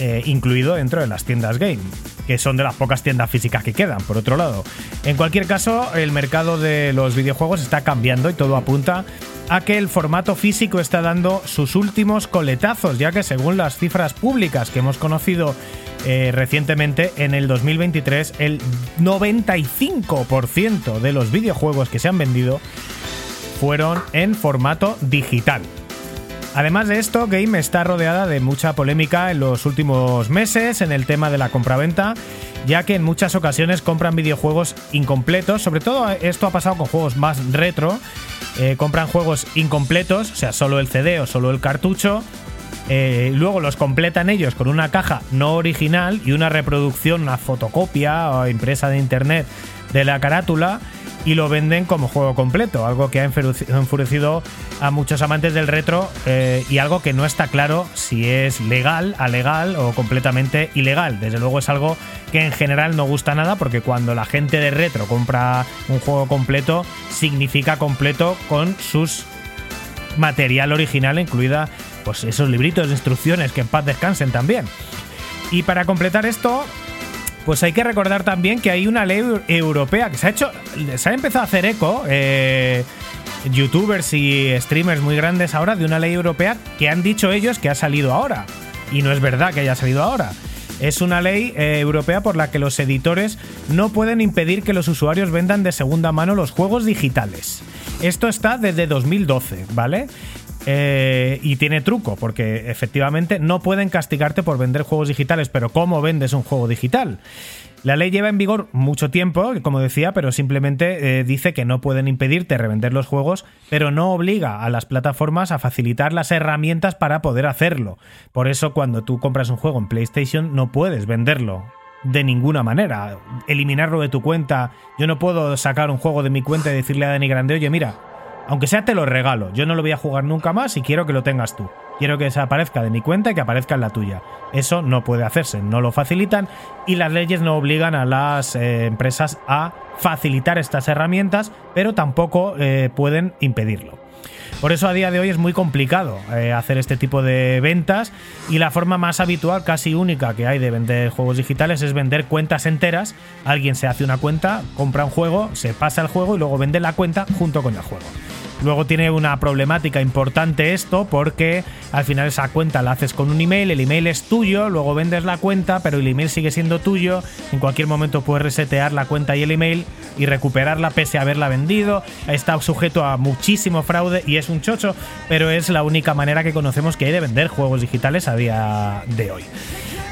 eh, incluido dentro de las tiendas game, que son de las pocas tiendas físicas que quedan, por otro lado. En cualquier caso, el mercado de los videojuegos está cambiando y todo apunta a que el formato físico está dando sus últimos coletazos, ya que según las cifras públicas que hemos conocido eh, recientemente, en el 2023 el 95% de los videojuegos que se han vendido fueron en formato digital. Además de esto, Game está rodeada de mucha polémica en los últimos meses en el tema de la compraventa, ya que en muchas ocasiones compran videojuegos incompletos, sobre todo esto ha pasado con juegos más retro, eh, compran juegos incompletos, o sea, solo el CD o solo el cartucho, eh, luego los completan ellos con una caja no original y una reproducción, una fotocopia o impresa de internet de la carátula y lo venden como juego completo, algo que ha enfureci- enfurecido a muchos amantes del retro eh, y algo que no está claro si es legal, alegal o completamente ilegal. Desde luego es algo que en general no gusta nada porque cuando la gente de retro compra un juego completo significa completo con sus material original, incluida pues esos libritos de instrucciones que en paz descansen también. Y para completar esto, pues hay que recordar también que hay una ley eu- europea que se ha hecho, se ha empezado a hacer eco, eh, youtubers y streamers muy grandes ahora, de una ley europea que han dicho ellos que ha salido ahora. Y no es verdad que haya salido ahora. Es una ley eh, europea por la que los editores no pueden impedir que los usuarios vendan de segunda mano los juegos digitales. Esto está desde 2012, ¿vale? Eh, y tiene truco, porque efectivamente no pueden castigarte por vender juegos digitales, pero ¿cómo vendes un juego digital? La ley lleva en vigor mucho tiempo, como decía, pero simplemente eh, dice que no pueden impedirte revender los juegos, pero no obliga a las plataformas a facilitar las herramientas para poder hacerlo. Por eso cuando tú compras un juego en PlayStation no puedes venderlo de ninguna manera, eliminarlo de tu cuenta. Yo no puedo sacar un juego de mi cuenta y decirle a Dani Grande, oye, mira, aunque sea te lo regalo, yo no lo voy a jugar nunca más y quiero que lo tengas tú. Quiero que desaparezca de mi cuenta y que aparezca en la tuya. Eso no puede hacerse, no lo facilitan y las leyes no obligan a las eh, empresas a facilitar estas herramientas, pero tampoco eh, pueden impedirlo. Por eso a día de hoy es muy complicado eh, hacer este tipo de ventas y la forma más habitual, casi única que hay de vender juegos digitales es vender cuentas enteras. Alguien se hace una cuenta, compra un juego, se pasa el juego y luego vende la cuenta junto con el juego. Luego tiene una problemática importante esto porque al final esa cuenta la haces con un email, el email es tuyo, luego vendes la cuenta, pero el email sigue siendo tuyo, en cualquier momento puedes resetear la cuenta y el email y recuperarla pese a haberla vendido, está sujeto a muchísimo fraude y es un chocho, pero es la única manera que conocemos que hay de vender juegos digitales a día de hoy.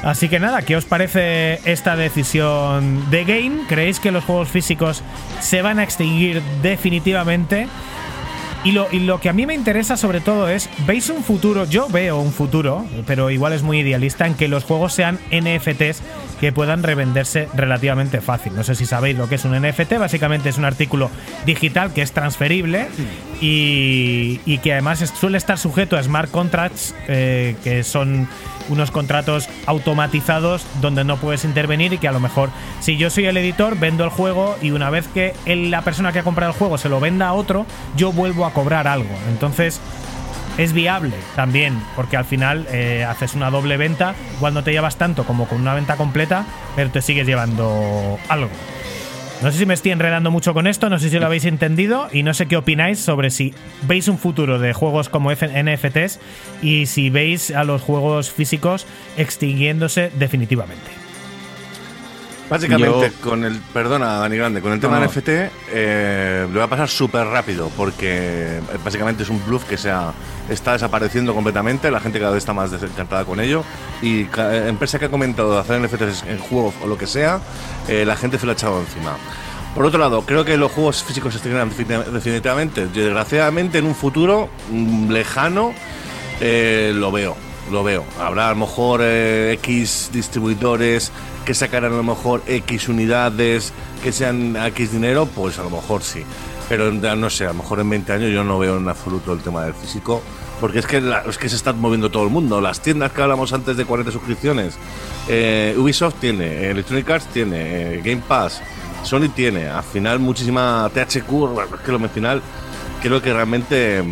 Así que nada, ¿qué os parece esta decisión de Game? ¿Creéis que los juegos físicos se van a extinguir definitivamente? Y lo, y lo que a mí me interesa sobre todo es, ¿veis un futuro? Yo veo un futuro, pero igual es muy idealista, en que los juegos sean NFTs que puedan revenderse relativamente fácil. No sé si sabéis lo que es un NFT, básicamente es un artículo digital que es transferible y, y que además suele estar sujeto a smart contracts, eh, que son unos contratos automatizados donde no puedes intervenir y que a lo mejor si yo soy el editor vendo el juego y una vez que la persona que ha comprado el juego se lo venda a otro yo vuelvo a cobrar algo. Entonces es viable también porque al final eh, haces una doble venta no te llevas tanto como con una venta completa pero te sigues llevando algo no sé si me estoy enredando mucho con esto, no sé si lo habéis entendido y no sé qué opináis sobre si veis un futuro de juegos como NFTs y si veis a los juegos físicos extinguiéndose definitivamente. Básicamente, Yo- con el. Perdona, Dani Grande, con el tema No, no. NFT, eh, le va a pasar súper rápido, porque eh, básicamente es un bluff que se ha- está desapareciendo completamente. La gente cada vez está más desencantada con ello. Y ca- eh, empresa que ha comentado de hacer NFTs en juegos o lo que sea, eh, la gente se lo ha echado encima. Por otro lado, creo que los juegos físicos se defini- definitivamente. Desgraciadamente, en un futuro mm, lejano, eh, lo veo, lo veo. Habrá a lo mejor eh, X distribuidores que sacarán a lo mejor X unidades que sean X dinero, pues a lo mejor sí. Pero no sé, a lo mejor en 20 años yo no veo en absoluto el tema del físico. Porque es que, es que se está moviendo todo el mundo. Las tiendas que hablamos antes de 40 suscripciones, eh, Ubisoft tiene, Electronic Arts tiene, eh, Game Pass, Sony tiene. Al final, muchísima THQ, es que lo al final creo que realmente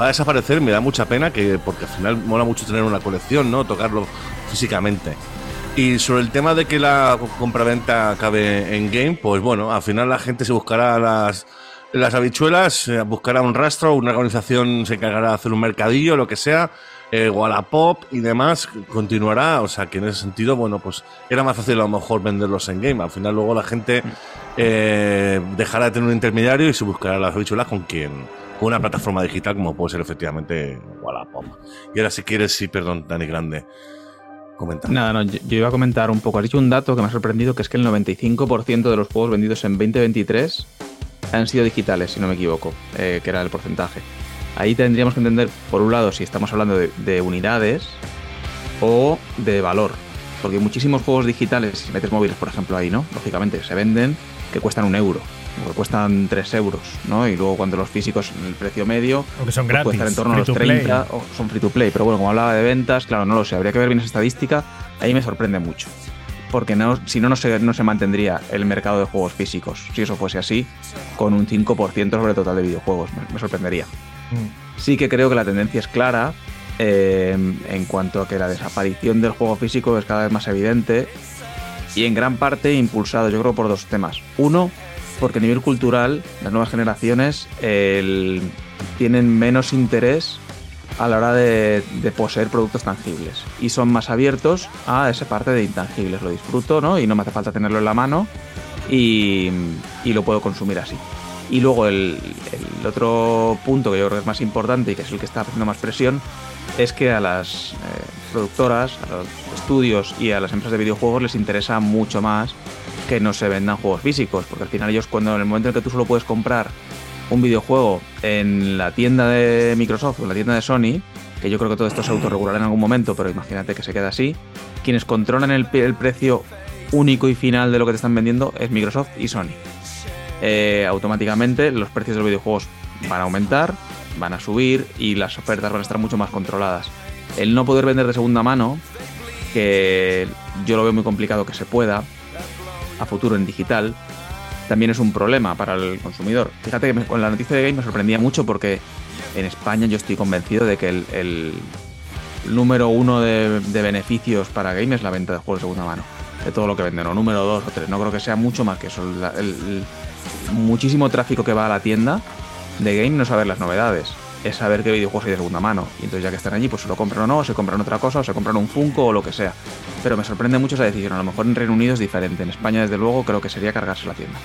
va a desaparecer. Me da mucha pena que, porque al final mola mucho tener una colección, ¿no? Tocarlo físicamente. Y sobre el tema de que la compraventa acabe en game, pues bueno, al final la gente se buscará las, las habichuelas, eh, buscará un rastro, una organización se encargará de hacer un mercadillo, lo que sea, eh, Wallapop y demás, continuará. O sea que en ese sentido, bueno, pues era más fácil a lo mejor venderlos en game. Al final luego la gente eh, dejará de tener un intermediario y se buscará las habichuelas con quien con una plataforma digital como puede ser efectivamente Wallapop. Y ahora si quieres, sí, perdón, Dani Grande. Comenta. Nada, no, yo, yo iba a comentar un poco. Has dicho un dato que me ha sorprendido, que es que el 95% de los juegos vendidos en 2023 han sido digitales, si no me equivoco, eh, que era el porcentaje. Ahí tendríamos que entender, por un lado, si estamos hablando de, de unidades o de valor. Porque muchísimos juegos digitales, si metes móviles, por ejemplo, ahí, ¿no? Lógicamente, se venden que cuestan un euro, o que cuestan 3 euros, ¿no? Y luego cuando los físicos, en el precio medio, O que son pues gratis, cuestan en torno a los free to play. 30 o son free to play. Pero bueno, como hablaba de ventas, claro, no lo sé. Habría que ver bien esa estadística. Ahí me sorprende mucho. Porque no, si no, no se, no se mantendría el mercado de juegos físicos. Si eso fuese así, con un 5% sobre el total de videojuegos. Me, me sorprendería. Sí que creo que la tendencia es clara eh, en cuanto a que la desaparición del juego físico es cada vez más evidente y en gran parte impulsado, yo creo, por dos temas. Uno, porque a nivel cultural, las nuevas generaciones tienen menos interés a la hora de, poseer productos tangibles y son más abiertos a esa parte de intangibles. Lo disfruto, ¿no? Y no me hace falta tenerlo en la mano y, lo puedo consumir así. Y luego el, el otro punto que yo creo que es más importante y que es el que está haciendo más presión es que a las eh, productoras, a los estudios y a las empresas de videojuegos les interesa mucho más que no se vendan juegos físicos, porque al final ellos cuando en el momento en que tú solo puedes comprar un videojuego en la tienda de Microsoft o en la tienda de Sony, que yo creo que todo esto se autorregulará en algún momento, pero imagínate que se queda así, quienes controlan el, precio único y final de lo que te están vendiendo es Microsoft y Sony. Eh, automáticamente los precios de los videojuegos van a aumentar, van a subir y las ofertas van a estar mucho más controladas. El no poder vender de segunda mano, que yo lo veo muy complicado que se pueda a futuro en digital, también es un problema para el consumidor. Fíjate que con la noticia de Game me sorprendía mucho porque en España yo estoy convencido de que el, número uno de, beneficios para Game es la venta de juegos de segunda mano. De todo lo que venden, o número dos o tres. No creo que sea mucho más que eso. El- muchísimo tráfico que va a la tienda de Game no saber las novedades, es saber qué videojuegos hay de segunda mano. Y entonces ya que están allí, pues se lo compran o no, o se compran otra cosa, o se compran un Funko o lo que sea. Pero me sorprende mucho esa decisión. A lo mejor en Reino Unido es diferente. En España, desde luego, creo que sería cargarse la tienda.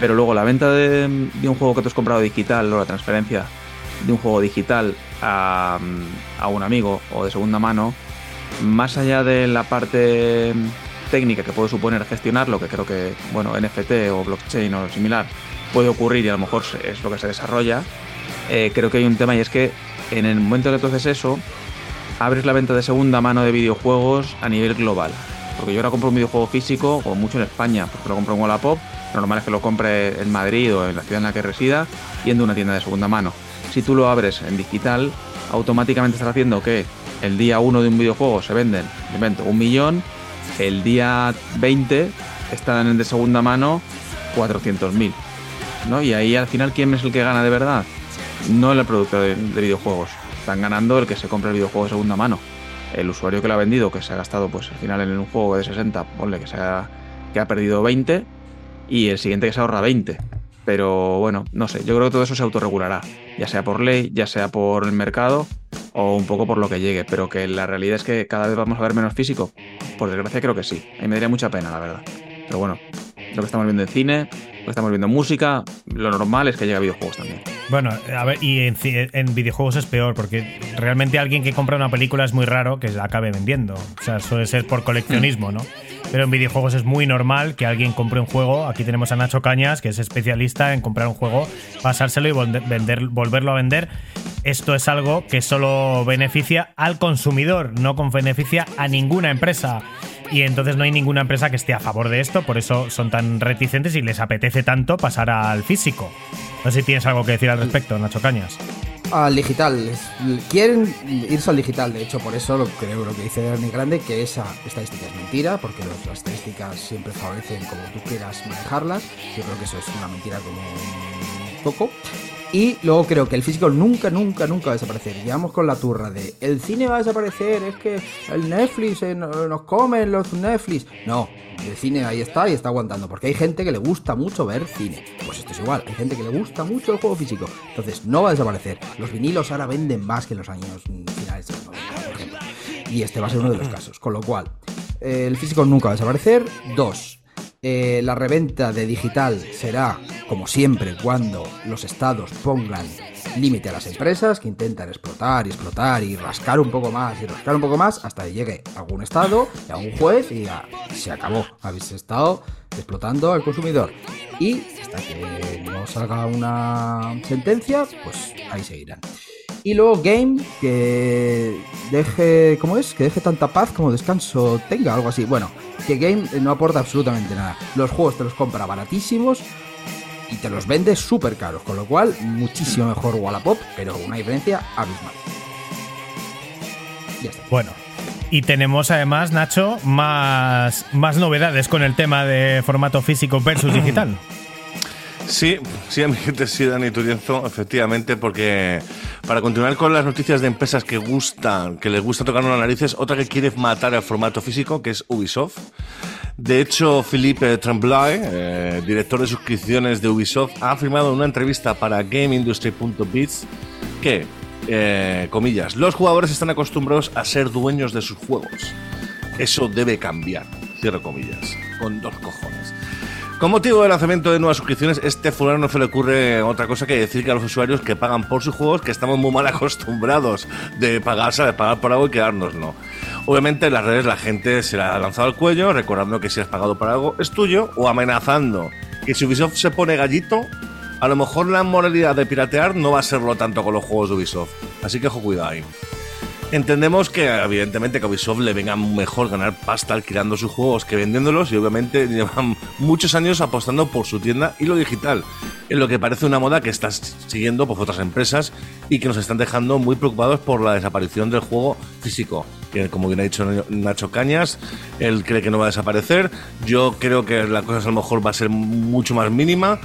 Pero luego la venta de, de un juego que tú has comprado digital o la transferencia de un juego digital a, a un amigo o de segunda mano, más allá de la parte técnica que puede suponer gestionarlo, que creo que, bueno, NFT o blockchain o similar puede ocurrir y a lo mejor es lo que se desarrolla, eh, creo que hay un tema y es que en el momento que tú haces eso, abres la venta de segunda mano de videojuegos a nivel global. Porque yo ahora compro un videojuego físico, o mucho en España, porque lo compro en Wallapop, lo normal es que lo compre en Madrid o en la ciudad en la que resida, yendo a una tienda de segunda mano. Si tú lo abres en digital, automáticamente estás haciendo que el día 1 de un videojuego se venden, invento, un millón, el día 20 están de segunda mano 400.000. ¿no? Y ahí al final, ¿quién es el que gana de verdad? No el productor de, de videojuegos. Están ganando el que se compra el videojuego de segunda mano. El usuario que lo ha vendido, que se ha gastado, pues al final en un juego de 60, ponle que, se ha, que ha perdido 20, y el siguiente que se ahorra 20. Pero bueno, no sé, yo creo que todo eso se autorregulará, ya sea por ley, ya sea por el mercado o un poco por lo que llegue, pero que la realidad es que cada vez vamos a ver menos físico. Por desgracia creo que sí, a mí me daría mucha pena, la verdad. Pero bueno, lo que estamos viendo en cine, lo que estamos viendo en música, lo normal es que llegue a videojuegos también. Bueno, a ver, y en, en videojuegos es peor, porque realmente alguien que compra una película es muy raro que la acabe vendiendo. O sea, suele ser por coleccionismo, ¿no? Pero en videojuegos es muy normal que alguien compre un juego. Aquí tenemos a Nacho Cañas, que es especialista en comprar un juego, pasárselo y vender, volverlo a vender. Esto es algo que solo beneficia al consumidor, no beneficia a ninguna empresa. Y entonces no hay ninguna empresa que esté a favor de esto, por eso son tan reticentes y les apetece tanto pasar al físico. No sé si tienes algo que decir al respecto, Nacho Cañas. Al digital. Quieren irse al digital, de hecho, por eso lo creo lo que dice Dani Grande, que esa estadística es mentira, porque los- las estadísticas siempre favorecen como tú quieras manejarlas. Yo creo que eso es una mentira como un coco. Y luego creo que el físico nunca, nunca, nunca va a desaparecer. Llevamos con la turra de el cine va a desaparecer, es que el Netflix eh, no- nos comen los Netflix. No, el cine ahí está y está aguantando, porque hay gente que le gusta mucho ver cine. Pues esto es igual, hay gente que le gusta mucho el juego físico. Entonces no va a desaparecer. Los vinilos ahora venden más que en los años finales de los 90, por ejemplo. Y este va a ser uno de los casos. Con lo cual, eh, el físico nunca va a desaparecer. Dos, eh, la reventa de digital será, como siempre, cuando los estados pongan límite a las empresas que intentan explotar y explotar y rascar un poco más y rascar un poco más hasta que llegue algún estado, a un juez y se acabó, habéis estado explotando al consumidor. Y hasta que no salga una sentencia, pues ahí seguirán. Y luego Game, que deje, ¿cómo es? Que deje tanta paz como descanso tenga, algo así. Bueno, que Game no aporta absolutamente nada. Los juegos te los compra baratísimos y te los vende súper caros, con lo cual muchísimo mejor Wallapop, pero una diferencia abismal. Ya está. Bueno. Y tenemos además, Nacho, más, más novedades con el tema de formato físico versus digital. Sí, sí, amiguetes, sí, Dani Turienzo, efectivamente, porque para continuar con las noticias de empresas que gustan, que les gusta tocar las narices, otra que quiere matar el formato físico, que es Ubisoft. De hecho, Philippe Tremblay, eh, director de suscripciones de Ubisoft, ha afirmado en una entrevista para GameIndustry.biz que, eh, comillas, los jugadores están acostumbrados a ser dueños de sus juegos. Eso debe cambiar, cierro comillas, con dos cojones. Con motivo del lanzamiento de nuevas suscripciones, este fulano no se le ocurre otra cosa que decir que a los usuarios que pagan por sus juegos que estamos muy mal acostumbrados de pagar, ¿sabes? Pagar por algo y quedarnos, no. Obviamente en las redes la gente se la ha lanzado al cuello, recordando que si has pagado por algo es tuyo, o amenazando que si Ubisoft se pone gallito, a lo mejor la moralidad de piratear no va a serlo tanto con los juegos de Ubisoft. Así que ojo cuidado ahí. Entendemos que evidentemente a Ubisoft le venga mejor ganar pasta alquilando sus juegos que vendiéndolos y obviamente llevan muchos años apostando por su tienda y lo digital, en lo que parece una moda que está siguiendo por otras empresas y que nos están dejando muy preocupados por la desaparición del juego físico. Como bien ha dicho Nacho Cañas, él cree que no va a desaparecer. Yo creo que la cosa a lo mejor va a ser mucho más mínima,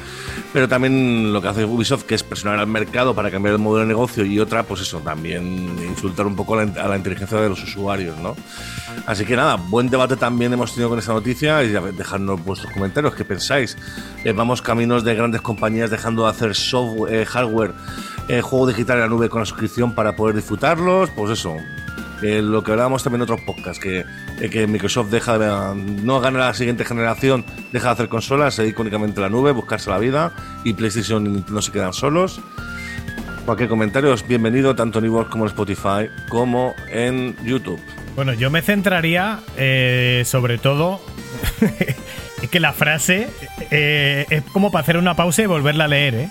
pero también lo que hace Ubisoft, que es presionar al mercado para cambiar el modelo de negocio y otra, pues eso, también insultar un poco a la, a la inteligencia de los usuarios, ¿no? Así que nada, buen debate también hemos tenido con esta noticia y dejadnos vuestros comentarios, ¿qué pensáis? Eh, vamos caminos de grandes compañías dejando de hacer software, eh, hardware, eh, juego digital en la nube con la suscripción para poder disfrutarlos, pues eso. Eh, lo que hablábamos también en otros podcasts, que, eh, que Microsoft deja de, no gana la siguiente generación, deja de hacer consolas, se dedica únicamente a la nube, buscarse la vida, y PlayStation y Nintendo se quedan solos. Cualquier comentario es bienvenido tanto en iVoox como en Spotify como en YouTube. Bueno, yo me centraría eh, sobre todo. que la frase es como para hacer una pausa y volverla a leer, ¿eh?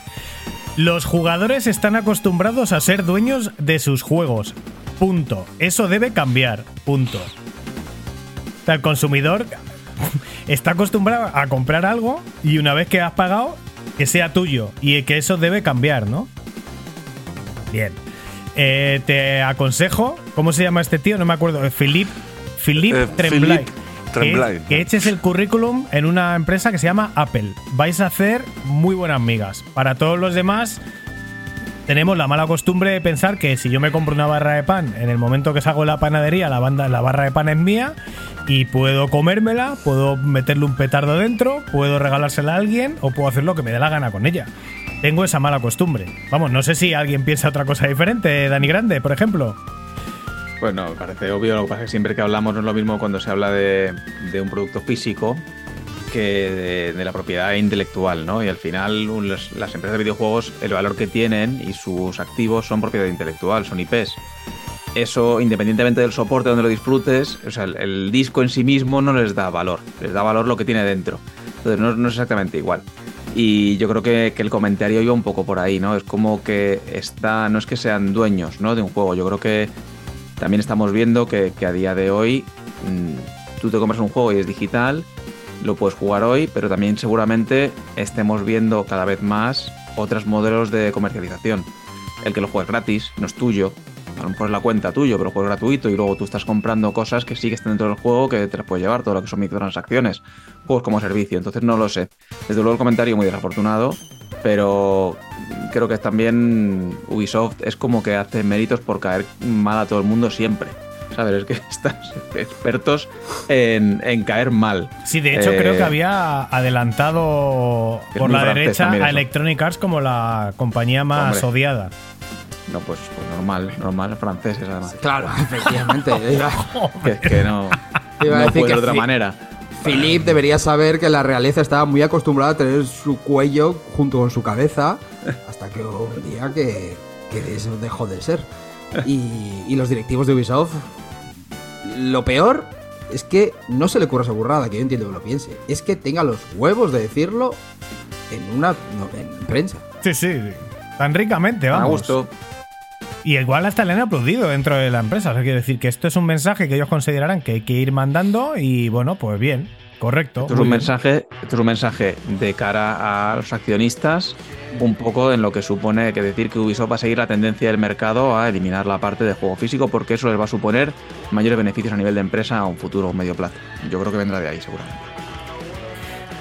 Los jugadores están acostumbrados a ser dueños de sus juegos. Punto. Eso debe cambiar. Punto. El consumidor está acostumbrado a comprar algo y una vez que has pagado, que sea tuyo. Y que eso debe cambiar, ¿no? Bien. Eh, te aconsejo, ¿cómo se llama este tío? No me acuerdo. Philippe, Philippe Eh, Tremblay. Philippe Que eches el currículum en una empresa que se llama Apple. Vais a hacer muy buenas migas. Para todos los demás, tenemos la mala costumbre de pensar que si yo me compro una barra de pan, en el momento que salgo de la panadería, la, banda, la barra de pan es mía y puedo comérmela, puedo meterle un petardo dentro, puedo regalársela a alguien o puedo hacer lo que me dé la gana con ella. Tengo esa mala costumbre. Vamos, no sé si alguien piensa otra cosa diferente, Dani Grande, por ejemplo. Bueno, me parece obvio, lo que pasa es que siempre que hablamos no es lo mismo cuando se habla de, de un producto físico que de, de la propiedad intelectual, ¿no? Y al final un- las, las empresas de videojuegos, el valor que tienen y sus activos son propiedad intelectual, son IPs. Eso, independientemente del soporte donde lo disfrutes, o sea, el, el disco en sí mismo no les da valor, les da valor lo que tiene dentro. Entonces no, no es exactamente igual. Y yo creo que, que el comentario iba un poco por ahí, ¿no? Es como que está, no es que sean dueños, ¿no? De un juego. Yo creo que también estamos viendo que, a día de hoy mm, tú te compras un juego y es digital, lo puedes jugar hoy, pero también seguramente estemos viendo cada vez más otros modelos de comercialización. El que lo juegues gratis, no es tuyo, a lo mejor es la cuenta tuyo, pero el juego es gratuito y luego tú estás comprando cosas que sí que están dentro del juego que te las puedes llevar, todo lo que son microtransacciones, juegos como servicio. Entonces no lo sé. Desde luego el comentario muy desafortunado, pero creo que también Ubisoft es como que hace méritos por caer mal a todo el mundo siempre. ¿Sabes? Es que están expertos en, en caer mal. Sí, de hecho Eh, creo que había adelantado por la derecha a. Electronic Arts como la compañía más Hombre. odiada. No, pues, pues normal, normal, franceses además. Claro, efectivamente. Que, que no, Iba a no decir puede que de otra sí. manera. Philip debería saber que la realeza estaba muy acostumbrada a tener su cuello junto con su cabeza hasta que un día que, que eso dejó de ser. Y, y los directivos de Ubisoft, lo peor es que no se le ocurra esa burrada, que yo entiendo que lo piense. Es que tenga los huevos de decirlo en una no, en prensa. Sí, sí, tan ricamente, A vamos. gusto. Y igual hasta le han aplaudido dentro de la empresa. O sea, quiero decir que esto es un mensaje que ellos considerarán que hay que ir mandando y bueno, pues bien, correcto. Esto es un mensaje, esto es un mensaje de cara a los accionistas, un poco en lo que supone que decir que Ubisoft va a seguir la tendencia del mercado a eliminar la parte de juego físico, porque eso les va a suponer mayores beneficios a nivel de empresa a un futuro o medio plazo. Yo creo que vendrá de ahí, seguramente.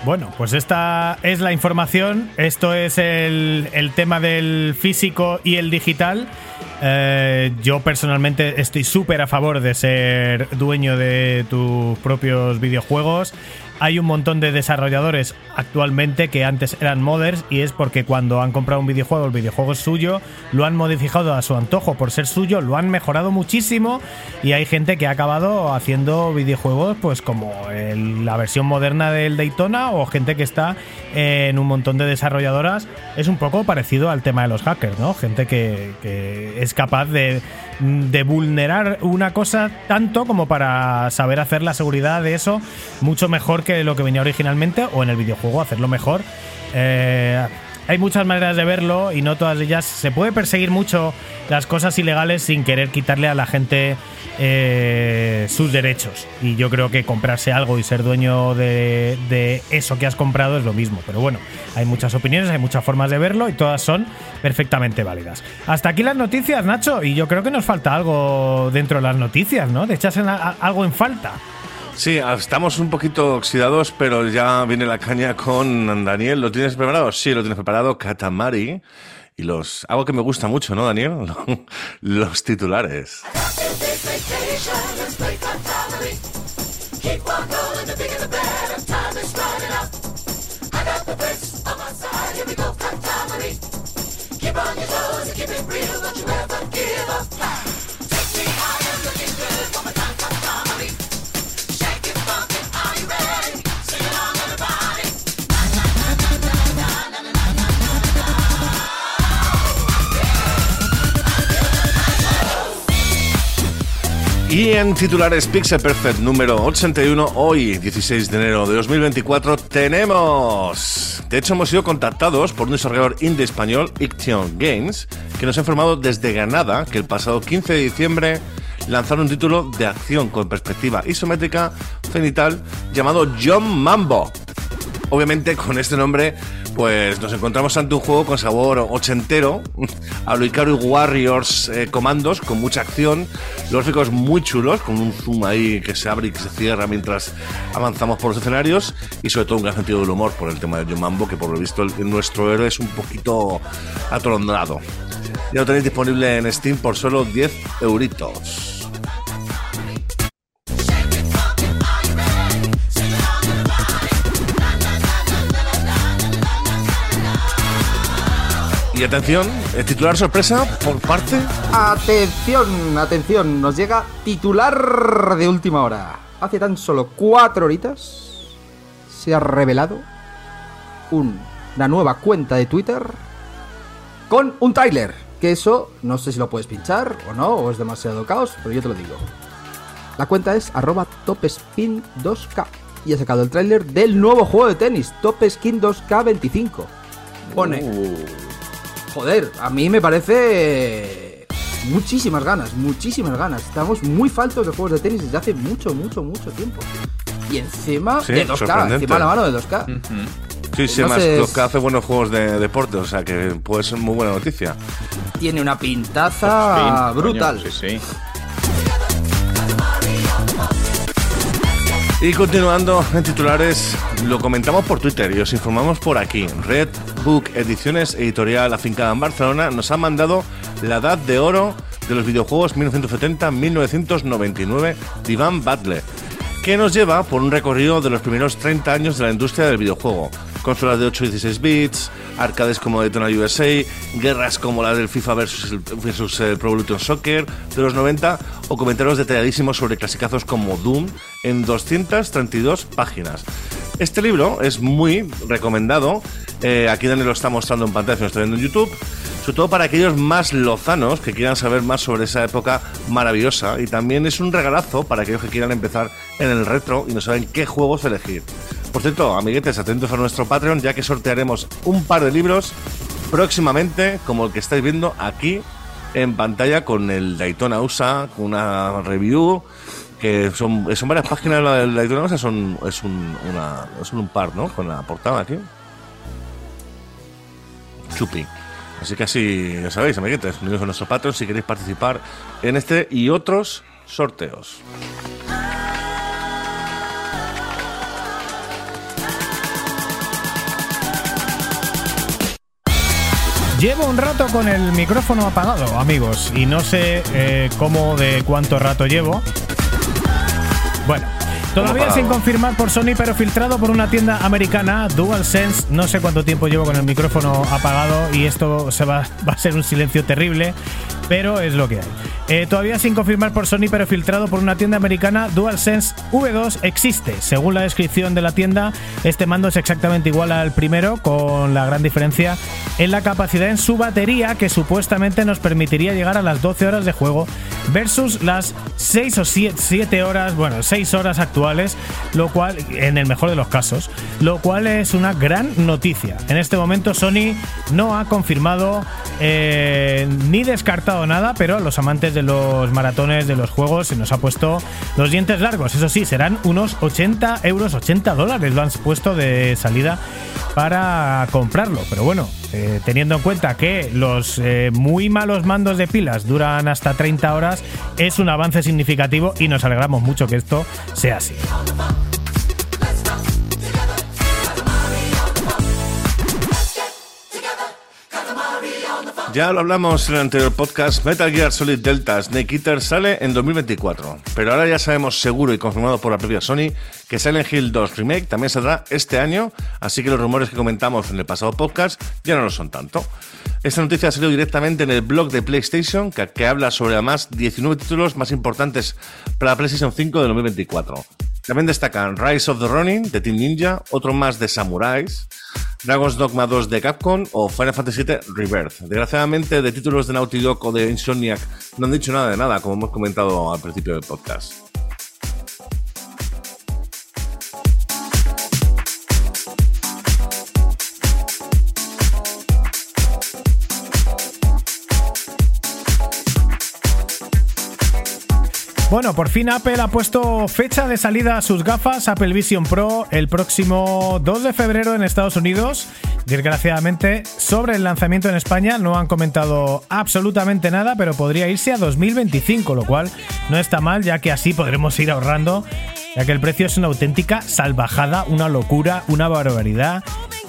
Bueno, pues esta es la información. Esto es el, el tema del físico y el digital. Eh, yo personalmente estoy súper a favor de ser dueño de tus propios videojuegos. Hay un montón de desarrolladores actualmente que antes eran modders y es porque cuando han comprado un videojuego, el videojuego es suyo, lo han modificado a su antojo por ser suyo, lo han mejorado muchísimo y hay gente que ha acabado haciendo videojuegos pues como la versión moderna del Daytona o gente que está en un montón de desarrolladoras. Es un poco parecido al tema de los hackers, ¿no? Gente que, es capaz de vulnerar una cosa tanto como para saber hacer la seguridad de eso mucho mejor que lo que venía originalmente o en el videojuego hacerlo mejor. Eh, hay muchas maneras de verlo y no todas ellas. Se puede perseguir mucho las cosas ilegales sin querer quitarle a la gente eh, sus derechos. Y yo creo que comprarse algo y ser dueño de, de eso que has comprado es lo mismo. Pero bueno, hay muchas opiniones, hay muchas formas de verlo y todas son perfectamente válidas. Hasta aquí las noticias, Nacho. Y yo creo que nos falta algo dentro de las noticias, ¿no? De echarse algo en falta. Sí, estamos un poquito oxidados, pero ya viene la caña con Daniel. ¿Lo tienes preparado? Sí, lo tienes preparado. Katamari. Y los. Algo que me gusta mucho, ¿no, Daniel? Los titulares. Y en titulares Pixel Perfect número 81, hoy, 16 de enero de 2024, tenemos. De hecho, hemos sido contactados por un desarrollador indie español, Iction Games, que nos ha informado desde Granada que el pasado 15 de diciembre lanzaron un título de acción con perspectiva isométrica cenital llamado John Mambo. Obviamente con este nombre pues nos encontramos ante un juego con sabor ochentero, a lo Ikari Warriors eh, comandos, con mucha acción, gráficos muy chulos, con un zoom ahí que se abre y que se cierra mientras avanzamos por los escenarios y sobre todo un gran sentido del humor por el tema de John Mambo, que por lo visto nuestro héroe es un poquito atolondrado. Ya lo tenéis disponible en Steam por solo 10 euritos. Y atención, el titular sorpresa por parte Atención, atención, nos llega titular de última hora. Hace tan solo cuatro horitas se ha revelado un- una nueva cuenta de Twitter con un trailer. Que eso no sé si lo puedes pinchar o no, o es demasiado caos, pero yo te lo digo. La cuenta es arroba topspin2k y ha sacado el tráiler del nuevo juego de tenis, Topskin 2K25. Pone... Joder, a mí me parece muchísimas ganas, muchísimas ganas. Estamos muy faltos de juegos de tenis desde hace mucho, mucho, mucho tiempo. Y encima Sí, de 2K, sorprendente. encima la mano de 2K. Sí, sí, más Entonces- los que hace buenos juegos de deporte, o sea que puede ser muy buena noticia. Tiene una pintaza Fin, coño, brutal. sí, sí. Y continuando en titulares, lo comentamos por Twitter y os informamos por aquí. Red Book Ediciones Editorial afincada en Barcelona nos ha mandado la edad de oro de los videojuegos 1970-1999 de Ivan Butler, que nos lleva por un recorrido de los primeros 30 años de la industria del videojuego. Consolas de 8 y 16 bits, arcades como Daytona USA, guerras como la del FIFA versus versus el Pro Evolution Soccer de los 90 o comentarios detalladísimos sobre clasicazos como Doom en 232 páginas. Este libro es muy recomendado. eh, aquí Dani lo está mostrando en pantalla si lo está viendo en YouTube. Sobre todo para aquellos más lozanos que quieran saber más sobre esa época maravillosa. Y también es un regalazo para aquellos que quieran empezar en el retro y no saben qué juegos elegir. Por cierto, amiguetes, atentos a nuestro Patreon, ya que sortearemos un par de libros próximamente, como el que estáis viendo aquí en pantalla con el Daytona USA, con una review que son, varias páginas la del Daytona USA, son, es, un, una, un par, ¿no? Con la portada aquí. Chupi. Así que así, ya sabéis, amiguetes, unidos a nuestro Patreon si queréis participar en este y otros sorteos. Llevo un rato con el micrófono apagado, amigos, y no sé eh, cómo de cuánto rato llevo. Bueno, todavía sin confirmar por Sony, pero filtrado por una tienda americana, DualSense. No sé cuánto tiempo llevo con el micrófono apagado y esto se va, va a ser un silencio terrible, pero es lo que hay. Eh, todavía sin confirmar por Sony, pero filtrado por una tienda americana, DualSense V2 existe. Según la descripción de la tienda, este mando es exactamente igual al primero, con la gran diferencia en la capacidad en su batería, que supuestamente nos permitiría llegar a las 12 horas de juego, versus las 6 o 7 horas, bueno, 6 horas actuales, lo cual, en el mejor de los casos, lo cual es una gran noticia. En este momento Sony no ha confirmado eh, ni descartado nada, pero a los amantes de los maratones de los juegos se nos ha puesto los dientes largos. Eso sí, serán unos 80 euros, 80 dólares lo han puesto de salida para comprarlo. Pero bueno, eh, teniendo en cuenta que los eh, muy malos mandos de pilas duran hasta 30 horas, es un avance significativo y nos alegramos mucho que esto sea así. Ya lo hablamos en el anterior podcast, Metal Gear Solid Delta Snake Eater sale en 2024, pero ahora ya sabemos seguro y confirmado por la propia Sony que Silent Hill 2 Remake también saldrá este año, así que los rumores que comentamos en el pasado podcast ya no lo son tanto. Esta noticia ha salido directamente en el blog de PlayStation, que, que habla sobre además 19 títulos más importantes para la PlayStation 5 de 2024. También destacan Rise of the Ronin de Team Ninja, otro más de Samurais, Dragon's Dogma 2 de Capcom o Final Fantasy VII Rebirth. Desgraciadamente, de títulos de Naughty Dog o de Insomniac no han dicho nada de nada, como hemos comentado al principio del podcast. Bueno, por fin Apple ha puesto fecha de salida a sus gafas Apple Vision Pro el próximo 2 de febrero en Estados Unidos. Desgraciadamente, sobre el lanzamiento en España no han comentado absolutamente nada, pero podría irse a 2025, lo cual no está mal, ya que así podremos ir ahorrando, ya que el precio es una auténtica salvajada, una locura, una barbaridad.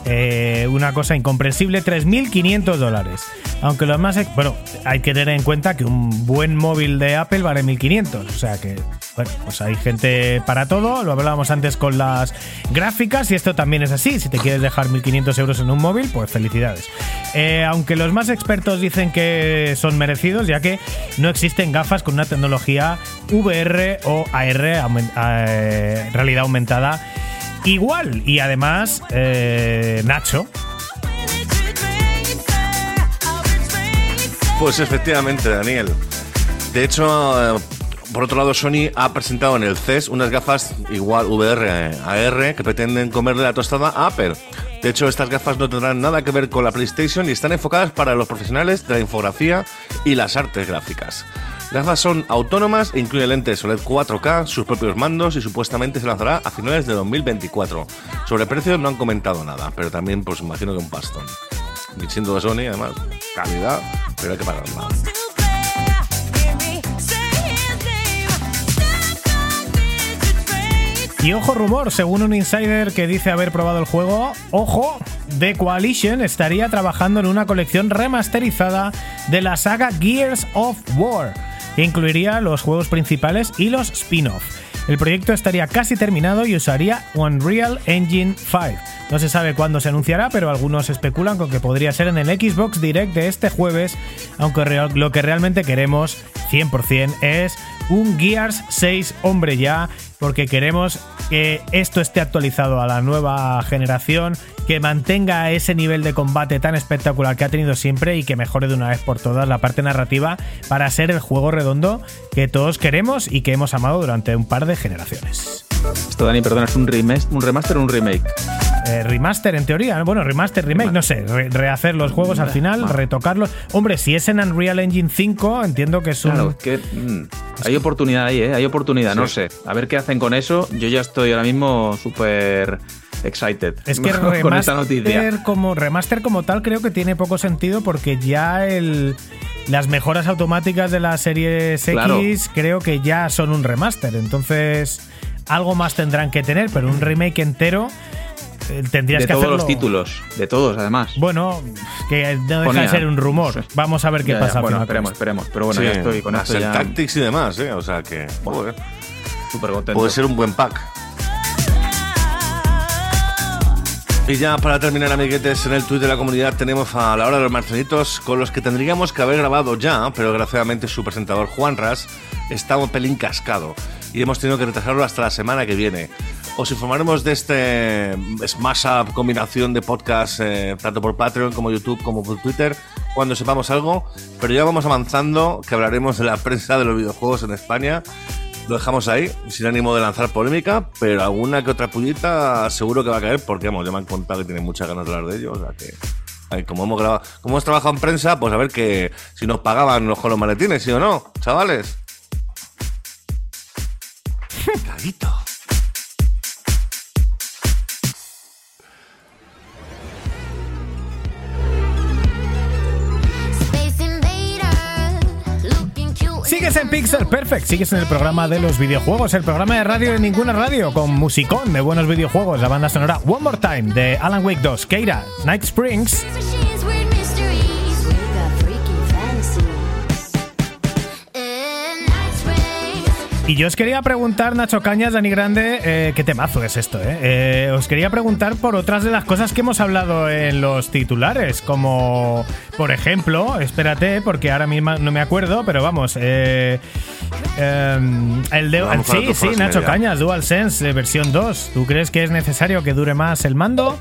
Eh, una cosa incomprensible, 3.500 dólares. Aunque lo más... Bueno, hay que tener en cuenta que un buen móvil de Apple vale 1.500. O sea que, bueno, pues hay gente para todo. Lo hablábamos antes con las gráficas y esto también es así. Si te quieres dejar 1.500 euros en un móvil, pues felicidades. Eh, aunque los más expertos dicen que son merecidos, ya que no existen gafas con una tecnología VR o AR, eh, realidad aumentada, igual. Y además, eh, Nacho, Pues efectivamente, Daniel. De hecho, eh, por otro lado, Sony ha presentado en el CES unas gafas igual VR AR que pretenden comerle la tostada a Apple. De hecho, estas gafas no tendrán nada que ver con la PlayStation y están enfocadas para los profesionales de la infografía y las artes gráficas. Las gafas son autónomas e incluyen lentes OLED 4K, sus propios mandos y supuestamente se lanzará a finales de 2024. Sobre precios no han comentado nada, pero también pues imagino que un pastón. Y siendo de Sony, además, calidad, pero hay que pagarla. Y ojo rumor, según un insider que dice haber probado el juego, ojo, The Coalition estaría trabajando en una colección remasterizada de la saga Gears of War, incluiría los juegos principales y los spin-off. El proyecto estaría casi terminado y usaría Unreal Engine 5. No se sabe cuándo se anunciará, pero algunos especulan con que podría ser en el Xbox Direct de este jueves, aunque lo que realmente queremos 100% es un Gears 6 hombre ya, porque queremos que esto esté actualizado a la nueva generación, que mantenga ese nivel de combate tan espectacular que ha tenido siempre y que mejore de una vez por todas la parte narrativa para ser el juego redondo que todos queremos y que hemos amado durante un par de generaciones. Esto, Dani, perdona, ¿es un, remas- un remaster o un remake? Eh, remaster en teoría, ¿no? bueno, remaster, remake, no sé, re- rehacer los juegos al final, retocarlos. Hombre, si es en Unreal Engine 5, entiendo que es un... Claro, que mm, hay oportunidad ahí, ¿eh? Hay oportunidad, no sé. A ver qué hacen con eso. Yo ya estoy ahora mismo súper excited Es que con esta noticia. remaster como, remaster como tal creo que tiene poco sentido porque ya el, las mejoras automáticas de las series X Claro. creo que ya son un remaster. Entonces, algo más tendrán que tener, pero un remake entero eh, tendrías de que todos hacerlo. los títulos, de todos además. Bueno, que no deja Ponía. de ser un rumor. Vamos a ver qué Ya, ya, pasa al Bueno, esperemos, esperemos. Pero bueno, Sí, ya estoy con más esto el ya Tactics y demás, ¿eh? O sea que. joder, súper contento. puede ser un buen pack. Y ya para terminar, amiguetes, en el Twitter de la comunidad tenemos a la hora de los marcelitos con los que tendríamos que haber grabado ya, pero desgraciadamente su presentador Juan Ras está un pelín cascado y hemos tenido que retrasarlo hasta la semana que viene. Os informaremos de este smash up combinación de podcast eh, tanto por Patreon como YouTube como por Twitter cuando sepamos algo, pero ya vamos avanzando que hablaremos de la prensa de los videojuegos en España lo dejamos ahí, sin ánimo de lanzar polémica, pero alguna que otra pullita seguro que va a caer, porque vamos, ya me han contado que tienen muchas ganas de hablar de ello, o sea que. como hemos grabado, como hemos trabajado en prensa, pues a ver que si nos pagaban los con los maletines, ¿sí o no? Chavales. Sigues en Pixel Perfect, sigues en el programa de los videojuegos, el programa de radio de ninguna radio, con musicón de buenos videojuegos, la banda sonora One More Time de Alan Wake 2, Keira, Night Springs. Y yo os quería preguntar, Nacho Cañas, Dani Grande, eh, qué temazo es esto, eh? Eh, Os quería preguntar por otras de las cosas que hemos hablado en los titulares, como, por ejemplo, espérate, porque ahora mismo no me acuerdo, pero vamos, eh, em, el de... Vamos sí, sí, Nacho media. Cañas, DualSense eh, versión 2. ¿Tú crees que es necesario que dure más el mando?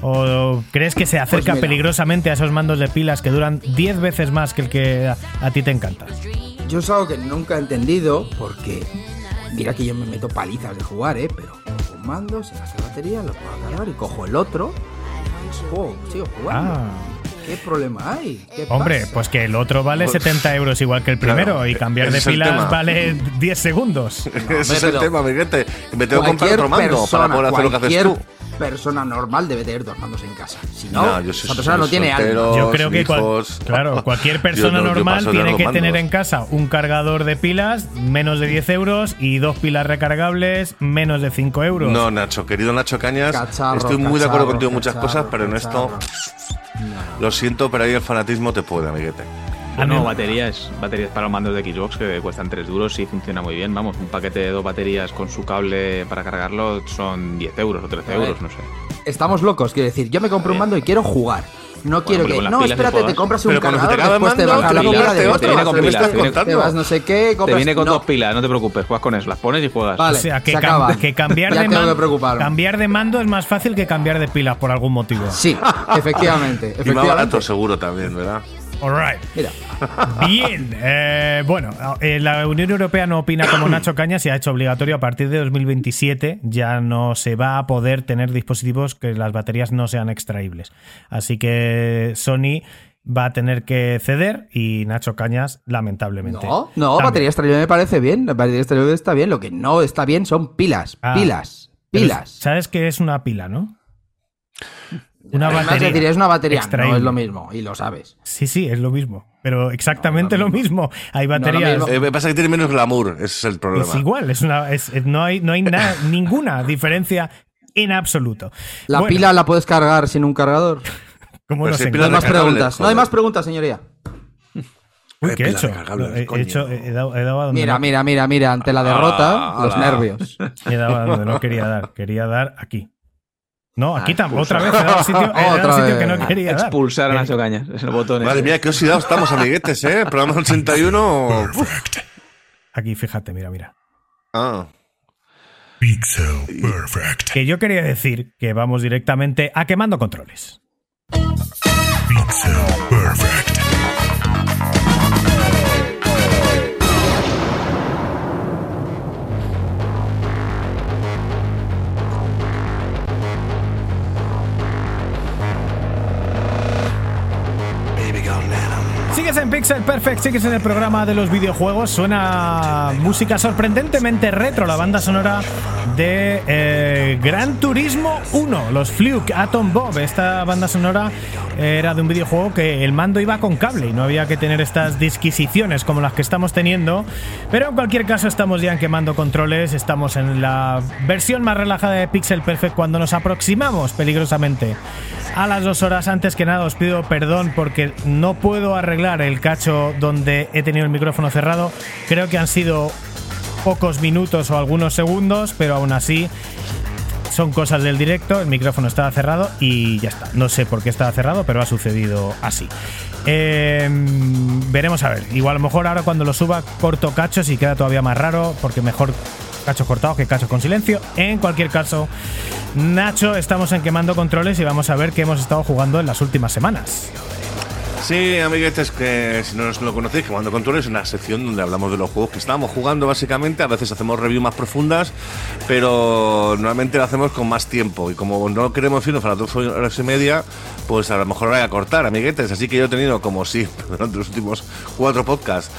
¿O crees que se acerca Pues mira. peligrosamente a esos mandos de pilas que duran 10 veces más que el que a, a ti te encanta? Yo es algo que nunca he entendido porque mira que yo me meto palizas de jugar, ¿eh? Pero cojo un mando, se gasta la batería, lo puedo cargar y cojo el otro. Juego, sigo jugando. Ah. ¿Qué problema hay? ¿Qué Hombre, pasa? pues que el otro vale Pues- 70 euros igual que el Claro, primero y cambiar ese de pilas vale 10 segundos. Ese es el tema, amiguete. Me tengo que comprar otro mando persona, para poder hacer lo que haces tú. Persona normal debe tener dos mandos en casa. Si no, No, yo soy- esa persona no tiene soltero. alma. Yo creo que cual- hijos. claro, cualquier persona yo normal tiene que mandos. tener en casa un cargador de pilas menos de 10 euros y dos pilas recargables menos de 5 euros. No, Nacho, querido Nacho Cañas, Cacharro, estoy muy de acuerdo contigo en muchas cacharro, cosas, pero en esto lo siento, pero ahí el fanatismo te puede, amiguete. A mí- No, baterías, baterías para los mandos de Xbox que cuestan 3 duros y funciona muy bien. Vamos, un paquete de dos baterías con su cable para cargarlo son 10 euros o 13 A ver. euros, no sé. Estamos locos, quiero decir, yo me compro un mando y quiero jugar. No quiero que. No, espérate, te compras un Pero cuando se te cargador, el después te mando, vas a la te de otro, otro, viene con ¿qué me pilas, estás te te vas no sé qué, Te viene con no. dos pilas, no te preocupes, juegas con eso, las pones y juegas. Vale. o sea, que, se cam- acaba. que cambiar, de tengo que man- preocuparme. cambiar de mando es más fácil que cambiar de pilas por algún motivo. Sí, efectivamente. Y más efectivamente. barato seguro también, ¿verdad? Alright. Mira, Bien, eh, bueno, eh, la Unión Europea no opina como Nacho Cañas y ha hecho obligatorio a partir de 2027 ya no se va a poder tener dispositivos que las baterías no sean extraíbles. Así que Sony va a tener que ceder y Nacho Cañas lamentablemente. no, no, también. batería extraíble me parece bien. La batería extraíble está bien. Lo que no está bien son pilas. Ah. pilas. Pilas. ¿Sabes qué es una pila, no? Una Además, batería. es decir, es una batería, no extraíble. es lo mismo, y lo sabes. Sí, sí, es lo mismo. Pero exactamente No, lo lo mismo. Hay lo baterías. mismo. Eh, me pasa que tiene menos glamour, ese es el problema. Es igual, es una, es- no hay, no hay na- ninguna diferencia en absoluto. ¿La Bueno, pila la puedes cargar sin un cargador? ¿cómo Pues si No hay más preguntas. No hay más preguntas, señoría. Uy, Eh, ¿qué he hecho? He, hecho, dado, he dado a donde Mira, no, mira, mira, mira. Ante la derrota, Ah, los nervios. he dado a donde no quería dar. Quería dar aquí. No, aquí Ah, tampoco. Otra vez al sitio, que no quería dar. Expulsar a Eh, Nacho Cañas, es el botón. Madre ese. mía, qué oxidados estamos, amiguetes, ¿eh? Programa 81. Perfect. Aquí, fíjate, mira, mira. Ah. Pixel Perfect. Que yo quería decir que vamos directamente a quemando controles. Pixel Perfect. Sigues en Pixel Perfect, sigues en el programa de los videojuegos. Suena música sorprendentemente retro, la banda sonora de eh, Gran Turismo 1, los Fluke Atom Bob. Esta banda sonora era de un videojuego que el mando iba con cable y no había que tener estas disquisiciones como las que estamos teniendo. Pero en cualquier caso, estamos ya en quemando controles, estamos en la versión más relajada de Pixel Perfect cuando nos aproximamos peligrosamente a las dos horas. Antes que nada, os pido perdón porque no puedo arreglar el cacho donde he tenido el micrófono cerrado. Creo que han sido pocos minutos o algunos segundos, pero aún así son cosas del directo, el micrófono estaba cerrado y ya está. No sé por qué estaba cerrado, pero ha sucedido así. Eh, veremos a ver. Igual a lo mejor ahora cuando lo suba corto cachos y queda todavía más raro, porque mejor cachos cortados que cachos con silencio. En cualquier caso, Nacho, estamos en quemando controles y vamos a ver qué hemos estado jugando en las últimas semanas. Sí, amiguetes, que si no lo conocéis, Quemando Controles es una sección donde hablamos de los juegos que estamos jugando básicamente. A veces hacemos reviews más profundas, pero normalmente lo hacemos con más tiempo. Y como no queremos irnos a las dos horas y media, pues a lo mejor voy a cortar, amiguetes. Así que yo he tenido, como sí, durante los últimos cuatro podcasts,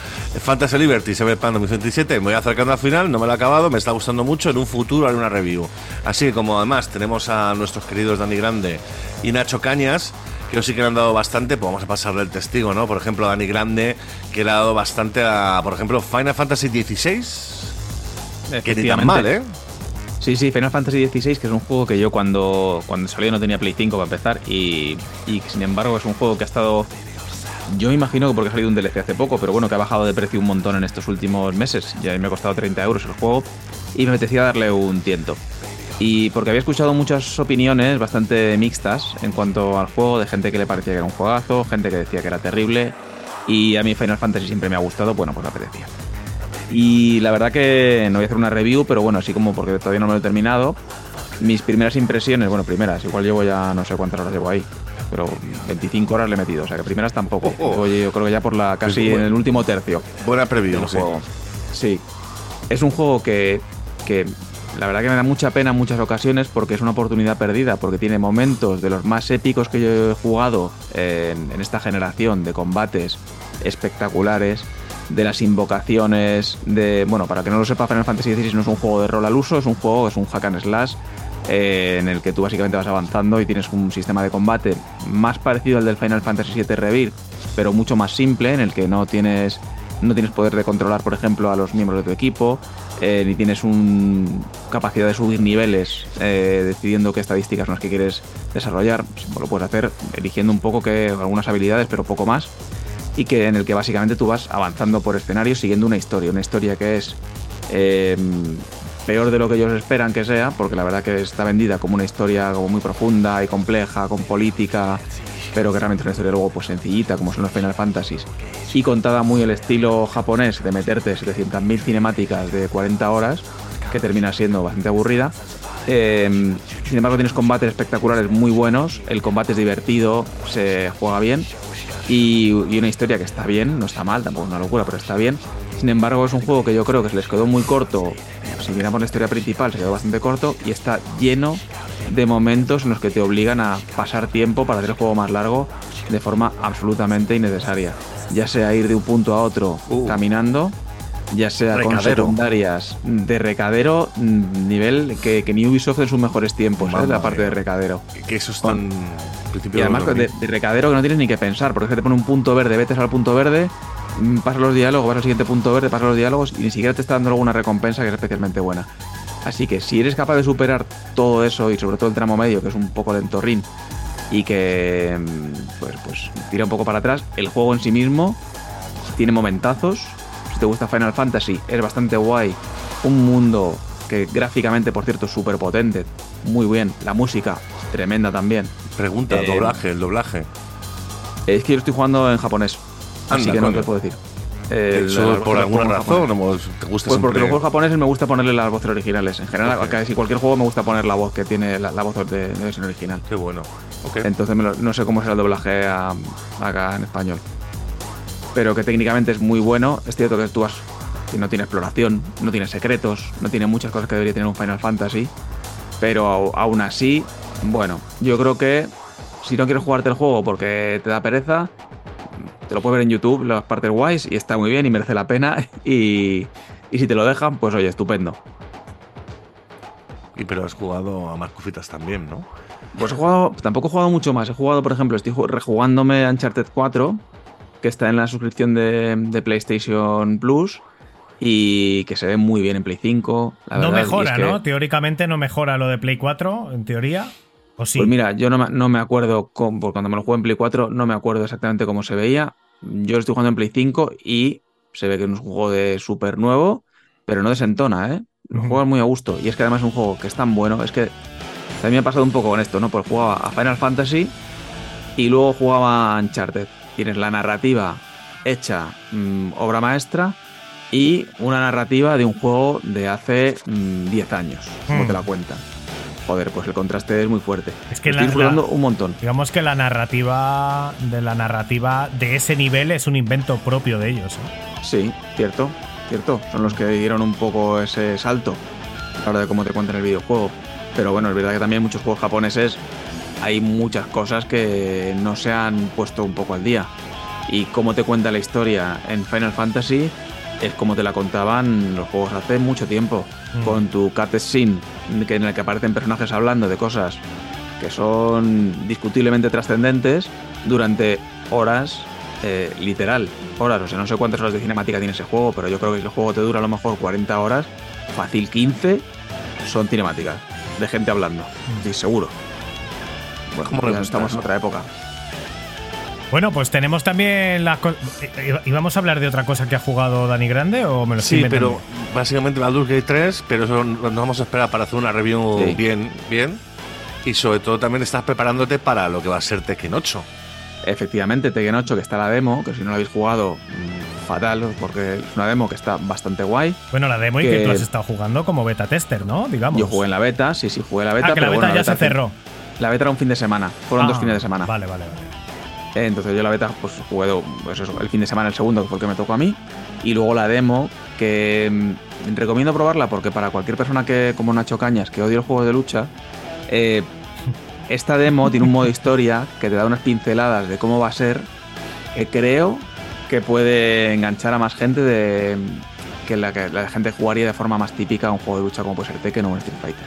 Fantasy Liberty, Cyberpunk 2027, me voy acercando al final, no me lo he acabado, me está gustando mucho. En un futuro haré una review. Así que como además tenemos a nuestros queridos Dani Grande y Nacho Cañas, que sí que le han dado bastante, pues vamos a pasarle el testigo, ¿no? Por ejemplo, Dani Grande, que le ha dado bastante a, por ejemplo, Final Fantasy XVI. Que ni tan mal, ¿eh? Sí, sí, Final Fantasy XVI, que es un juego que yo cuando, cuando salió no tenía Play 5 para empezar y, y sin embargo es un juego que ha estado... Yo imagino que porque ha salido un DLC hace poco, pero bueno, que ha bajado de precio un montón en estos últimos meses. Ya me ha costado 30 euros el juego y me apetecía darle un tiento. Y porque había escuchado muchas opiniones bastante mixtas en cuanto al juego, de gente que le parecía que era un juegazo, gente que decía que era terrible. Y a mí Final Fantasy siempre me ha gustado, bueno, pues me apetecía. Y la verdad que no voy a hacer una review, pero bueno, así como porque todavía no me lo he terminado. Mis primeras impresiones, bueno, primeras, igual llevo ya no sé cuántas horas llevo ahí, pero 25 horas le he metido, o sea que primeras tampoco. Llevo, yo creo que ya por la casi en el último tercio Buena preview, del sí. juego. Sí. Es un juego que, que la verdad que me da mucha pena en muchas ocasiones porque es una oportunidad perdida, porque tiene momentos de los más épicos que yo he jugado en, esta generación de combates espectaculares, de las invocaciones, de... Bueno, para que no lo sepa, Final Fantasy XVI no es un juego de rol al uso, es un juego, es un hack and slash eh, en el que tú básicamente vas avanzando y tienes un sistema de combate más parecido al del Final Fantasy VII Rebirth, pero mucho más simple, en el que no tienes no tienes poder de controlar, por ejemplo, a los miembros de tu equipo, eh, ni tienes un capacidad de subir niveles eh, decidiendo qué estadísticas son las que quieres desarrollar. Pues, Lo puedes hacer eligiendo un poco que algunas habilidades, pero poco más. Y que en el que básicamente tú vas avanzando por escenarios siguiendo una historia, una historia que es eh, peor de lo que ellos esperan que sea, porque la verdad que está vendida como una historia como muy profunda y compleja, con política, pero que realmente es una historia luego pues sencillita, como son los Final Fantasies, y contada muy el estilo japonés de meterte 700.000 cinemáticas de 40 horas, que termina siendo bastante aburrida. Eh, sin embargo, tienes combates espectaculares muy buenos, el combate es divertido, se juega bien, y, y una historia que está bien, no está mal, tampoco es una locura, pero está bien. Sin embargo, es un juego que yo creo que se les quedó muy corto. Si miramos la historia principal, se quedó bastante corto y está lleno de momentos en los que te obligan a pasar tiempo para hacer el juego más largo de forma absolutamente innecesaria. Ya sea ir de un punto a otro Uh. caminando, ya sea con secundarias de recadero, mm, nivel que, que ni Ubisoft en sus mejores tiempos, ¿sabes? Mamma La parte mía. de recadero. Que eso es tan. Y además de de, de recadero que no tienes ni que pensar, porque es que te pone un punto verde, vetes al punto verde, mm, pasas los diálogos, vas al siguiente punto verde, pasas los diálogos y ni siquiera te está dando alguna recompensa que es especialmente buena. Así que si eres capaz de superar todo eso y sobre todo el tramo medio, que es un poco lentorrín y que mm, pues, pues tira un poco para atrás, el juego en sí mismo tiene momentazos. Si te gusta Final Fantasy, es bastante guay. Un mundo que gráficamente, por cierto, es súper potente. Muy bien. La música, tremenda también. Pregunta, Eh, doblaje, el doblaje. Es que yo estoy jugando en japonés. así que no coño. te puedo decir. El- ¿Eso las por alguna razón? japonés. ¿O ¿Te gusta Pues porque los juegos japoneses me gusta ponerle las voces originales. En general, casi cualquier juego me gusta poner la voz que tiene la, la voz de, de versión original. Qué bueno. Entonces me lo- no sé cómo será el doblaje a- acá en español. Pero que técnicamente es muy bueno. Es cierto que tú que no tiene exploración, no tiene secretos, no tiene muchas cosas que debería tener un Final Fantasy. Pero aún así, bueno, yo creo que si no quieres jugarte el juego porque te da pereza, te lo puedes ver en YouTube, las partes guays, y está muy bien y merece la pena. Y, y si te lo dejan, pues oye, estupendo. Y pero has jugado a más cositas también, ¿no? Pues he jugado, tampoco he jugado mucho más. He jugado, por ejemplo, estoy ju- rejugándome Uncharted 4, que está en la suscripción de, de PlayStation Plus y que se ve muy bien en Play 5. La no verdad, y es mejora, que- ¿no? Teóricamente no mejora lo de Play 4, en teoría. ¿O sí? Pues mira, yo no, me- no me acuerdo, cómo- porque cuando me lo jugué en Play 4, no me acuerdo exactamente cómo se veía. Yo lo estoy jugando en Play 5 y se ve que es un juego de súper nuevo, pero no desentona, ¿eh? Lo juegas muy a gusto. Y es que además es un juego que es tan bueno, es que también me ha pasado un poco con esto, ¿no? Pues jugaba a Final Fantasy y luego jugaba a Uncharted. Tienes la narrativa hecha mm, obra maestra y una narrativa de un juego de hace mm, 10 años, como Mm. te la cuentan. Joder, pues el contraste es muy fuerte. Es que Estoy la- un montón. Digamos que la narrativa de la narrativa de ese nivel es un invento propio de ellos. ¿eh? Sí, cierto, cierto. Son los que dieron un poco ese salto a la hora de cómo te cuentan el videojuego. Pero bueno, es verdad que también muchos juegos japoneses hay muchas cosas que no se han puesto un poco al día. Y cómo te cuenta la historia en Final Fantasy es como te la contaban los juegos hace mucho tiempo. Mm. Con tu cutscene, que en el que aparecen personajes hablando de cosas que son discutiblemente trascendentes durante horas, eh, literal, horas. O sea, no sé cuántas horas de cinemática tiene ese juego, pero yo creo que si el juego te dura a lo mejor 40 horas, fácil 15 son cinemáticas, de gente hablando, sí, seguro. Bueno, ¿Cómo le ya gusta estamos en otra época. Bueno, pues tenemos también las ¿Y vamos a hablar de otra cosa que ha jugado Dani Grande o me lo Sí, pero básicamente Baldur's Gate 3, pero eso nos vamos a esperar para hacer una review Sí. bien, bien. Y sobre todo también estás preparándote para lo que va a ser Tekken 8. Efectivamente, Tekken 8, que está la demo, que si no lo habéis jugado, mm, fatal, porque es una demo que está bastante guay. Bueno, la demo y que- tú has estado jugando como beta tester, ¿no? Digamos. Yo jugué en la beta, sí, sí, jugué en la beta, Ah, que la pero beta bueno, ya se hace- cerró. La beta era un fin de semana, fueron dos Ah, fines de semana. Vale, vale, vale. Entonces yo la beta pues jugué pues el fin de semana, el segundo, que me tocó a mí. Y luego la demo, que mm, recomiendo probarla porque para cualquier persona que, como Nacho Cañas, que odia el juego de lucha, eh, esta demo tiene un modo historia que te da unas pinceladas de cómo va a ser, que creo que puede enganchar a más gente de que la que la gente jugaría de forma más típica a un juego de lucha como puede ser Tekken o un Street Fighter.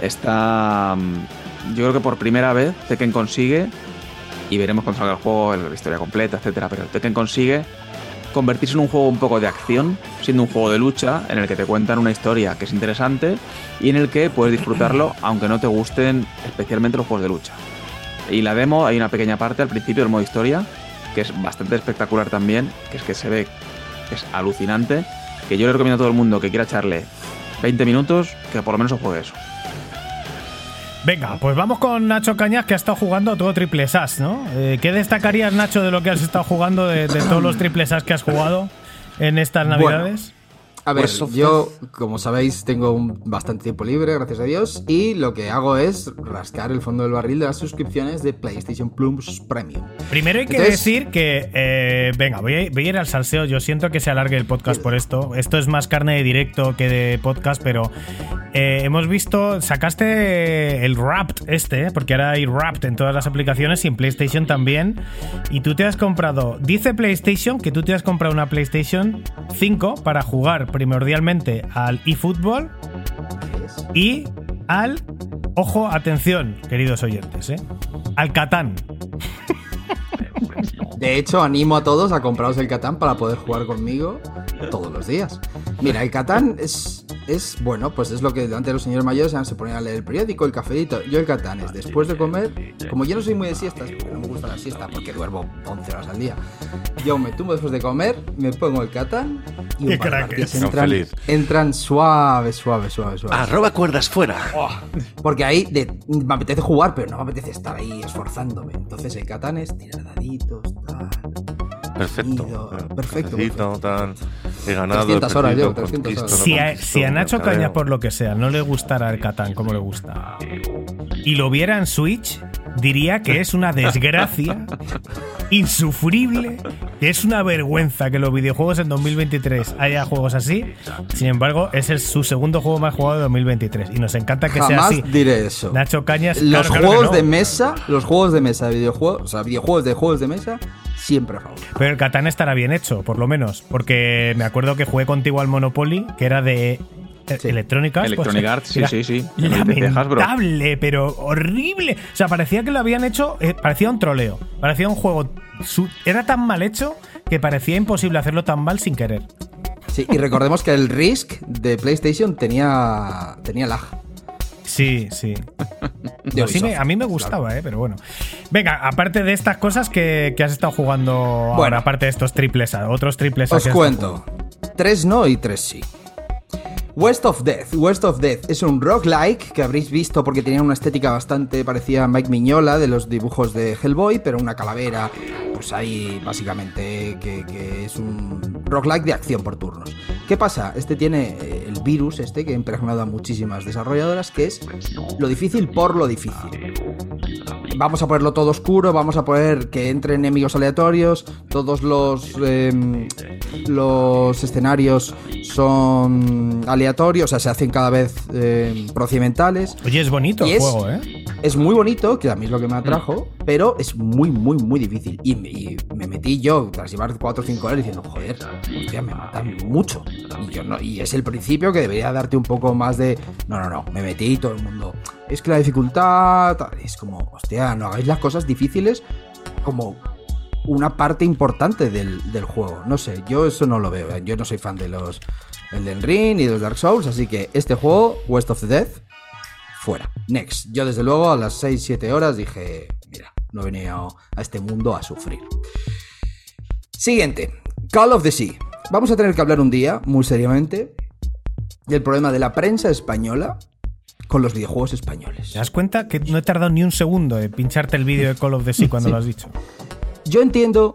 Esta, mm, yo creo que por primera vez Tekken consigue y veremos cuando salga el juego, la historia completa, etcétera. Pero el Tekken consigue convertirse en un juego un poco de acción, siendo un juego de lucha en el que te cuentan una historia que es interesante y en el que puedes disfrutarlo aunque no te gusten especialmente los juegos de lucha. Y la demo, hay una pequeña parte al principio del modo historia que es bastante espectacular también, que es que se ve es alucinante, que yo le recomiendo a todo el mundo que quiera echarle 20 minutos que por lo menos os juegue eso. Venga, pues vamos con Nacho Cañas, que ha estado jugando todo triple SAS, ¿no? Eh, ¿Qué destacarías, Nacho, de lo que has estado jugando, de, de todos los triple SAS que has jugado en estas Bueno. A ver, yo, como sabéis, tengo un bastante tiempo libre, gracias a Dios, y lo que hago es rascar el fondo del barril de las suscripciones de PlayStation Plus Premium. Primero hay que Entonces- decir que, eh, venga, voy a, voy a ir al salseo. Yo siento que se alargue el podcast por esto. Esto es más carne de directo que de podcast, pero eh, hemos visto, sacaste el Wrapped este, porque ahora hay Wrapped en todas las aplicaciones y en PlayStation también. Y tú te has comprado, dice PlayStation que tú te has comprado una PlayStation 5 para jugar primordialmente al eFootball y al, ojo, atención, queridos oyentes, ¿eh? al Catán. De hecho, animo a todos a compraros el Catán para poder jugar conmigo todos los días. Mira, el Catán es, es bueno, pues es lo que delante de los señores mayores se ponían a leer el periódico, el cafecito. Yo el Catán es después de comer, como yo no soy muy de siestas, porque no me gusta la siesta, porque duermo 11 horas al día. Yo me tumbo después de comer, me pongo el Catán y Qué un par entran, Feliz. entran suave, suave, suave, suave. Arroba cuerdas fuera. Porque ahí de- me apetece jugar, pero no me apetece estar ahí esforzándome. Entonces el Catán es tirar daditos, tal. Perfecto. Ido, Eh, perfecto, tal. He ganado. 300 he horas llevo, 300 conquisto, horas. Si a, si a Nacho. Cañas, por lo que sea, no le gustara el Catán como le gusta y lo viera en Switch, diría que es una desgracia insufrible, que es una vergüenza que los videojuegos en 2023 haya juegos así. Sin embargo, es el- su segundo juego más jugado de 2023 y nos encanta que sea así. diré eso. Nacho Cañas, Los claro, claro que juegos no. de mesa, los juegos de mesa de videojuegos, o sea, videojuegos de juegos de mesa, siempre favor. Pero el Catán estará bien hecho, por lo menos. Porque me acuerdo que jugué contigo al Monopoly, que era de Sí. Electronic Arts. Electronic pues, Arts, sí, era sí, sí. Hasbro. Lamentable, pero horrible. O sea, parecía que lo habían hecho. eh, parecía un troleo. Parecía un juego. su- era tan mal hecho que parecía imposible hacerlo tan mal sin querer. Sí, y recordemos que el Risk de PlayStation tenía, tenía lag. Sí, sí. No, sí me- a mí me gustaba, eh, pero bueno. Venga, aparte de estas cosas que, que has estado jugando ahora, Bueno. aparte de estos triples A, otros triples A. Os cuento. Tres no y tres sí. West of Death. West of Death es un roguelike que habréis visto porque tenía una estética bastante parecida a Mike Miñola de los dibujos de Hellboy, pero una calavera, pues ahí básicamente que, es un roguelike de acción por turnos. ¿Qué pasa? Este tiene eh, el virus este que ha impregnado a muchísimas desarrolladoras, que es lo difícil por lo difícil. Vamos a ponerlo todo oscuro, vamos a poner que entren enemigos aleatorios, todos los, em, los escenarios son aleatorios, o sea, se hacen cada vez em, procedimentales. Oye, es bonito Y el es- juego, ¿eh? Es muy bonito, que a mí es lo que me atrajo, pero es muy, muy, muy difícil. Y me, y me metí yo, tras llevar 4 o 5 horas, diciendo, joder, hostia, me matan mucho. Y, yo no, y es el principio que debería darte un poco más de. No, no, no, me metí y todo el mundo. Es que la dificultad. tal". Es como, hostia, no hagáis las cosas difíciles como una parte importante del, del juego. No sé, yo eso no lo veo. ¿eh? Yo no soy fan de los Elden Ring ni de los Dark Souls, así que este juego, West of the Death, fuera. Next. Yo desde luego a las 6-7 horas dije, mira, no he venido a este mundo a sufrir. Siguiente. Call of the Sea. Vamos a tener que hablar un día, muy seriamente, del problema de la prensa española con los videojuegos españoles. ¿Te das cuenta que no he tardado ni un segundo en pincharte el vídeo de Call of the Sea cuando Sí. lo has dicho? Yo entiendo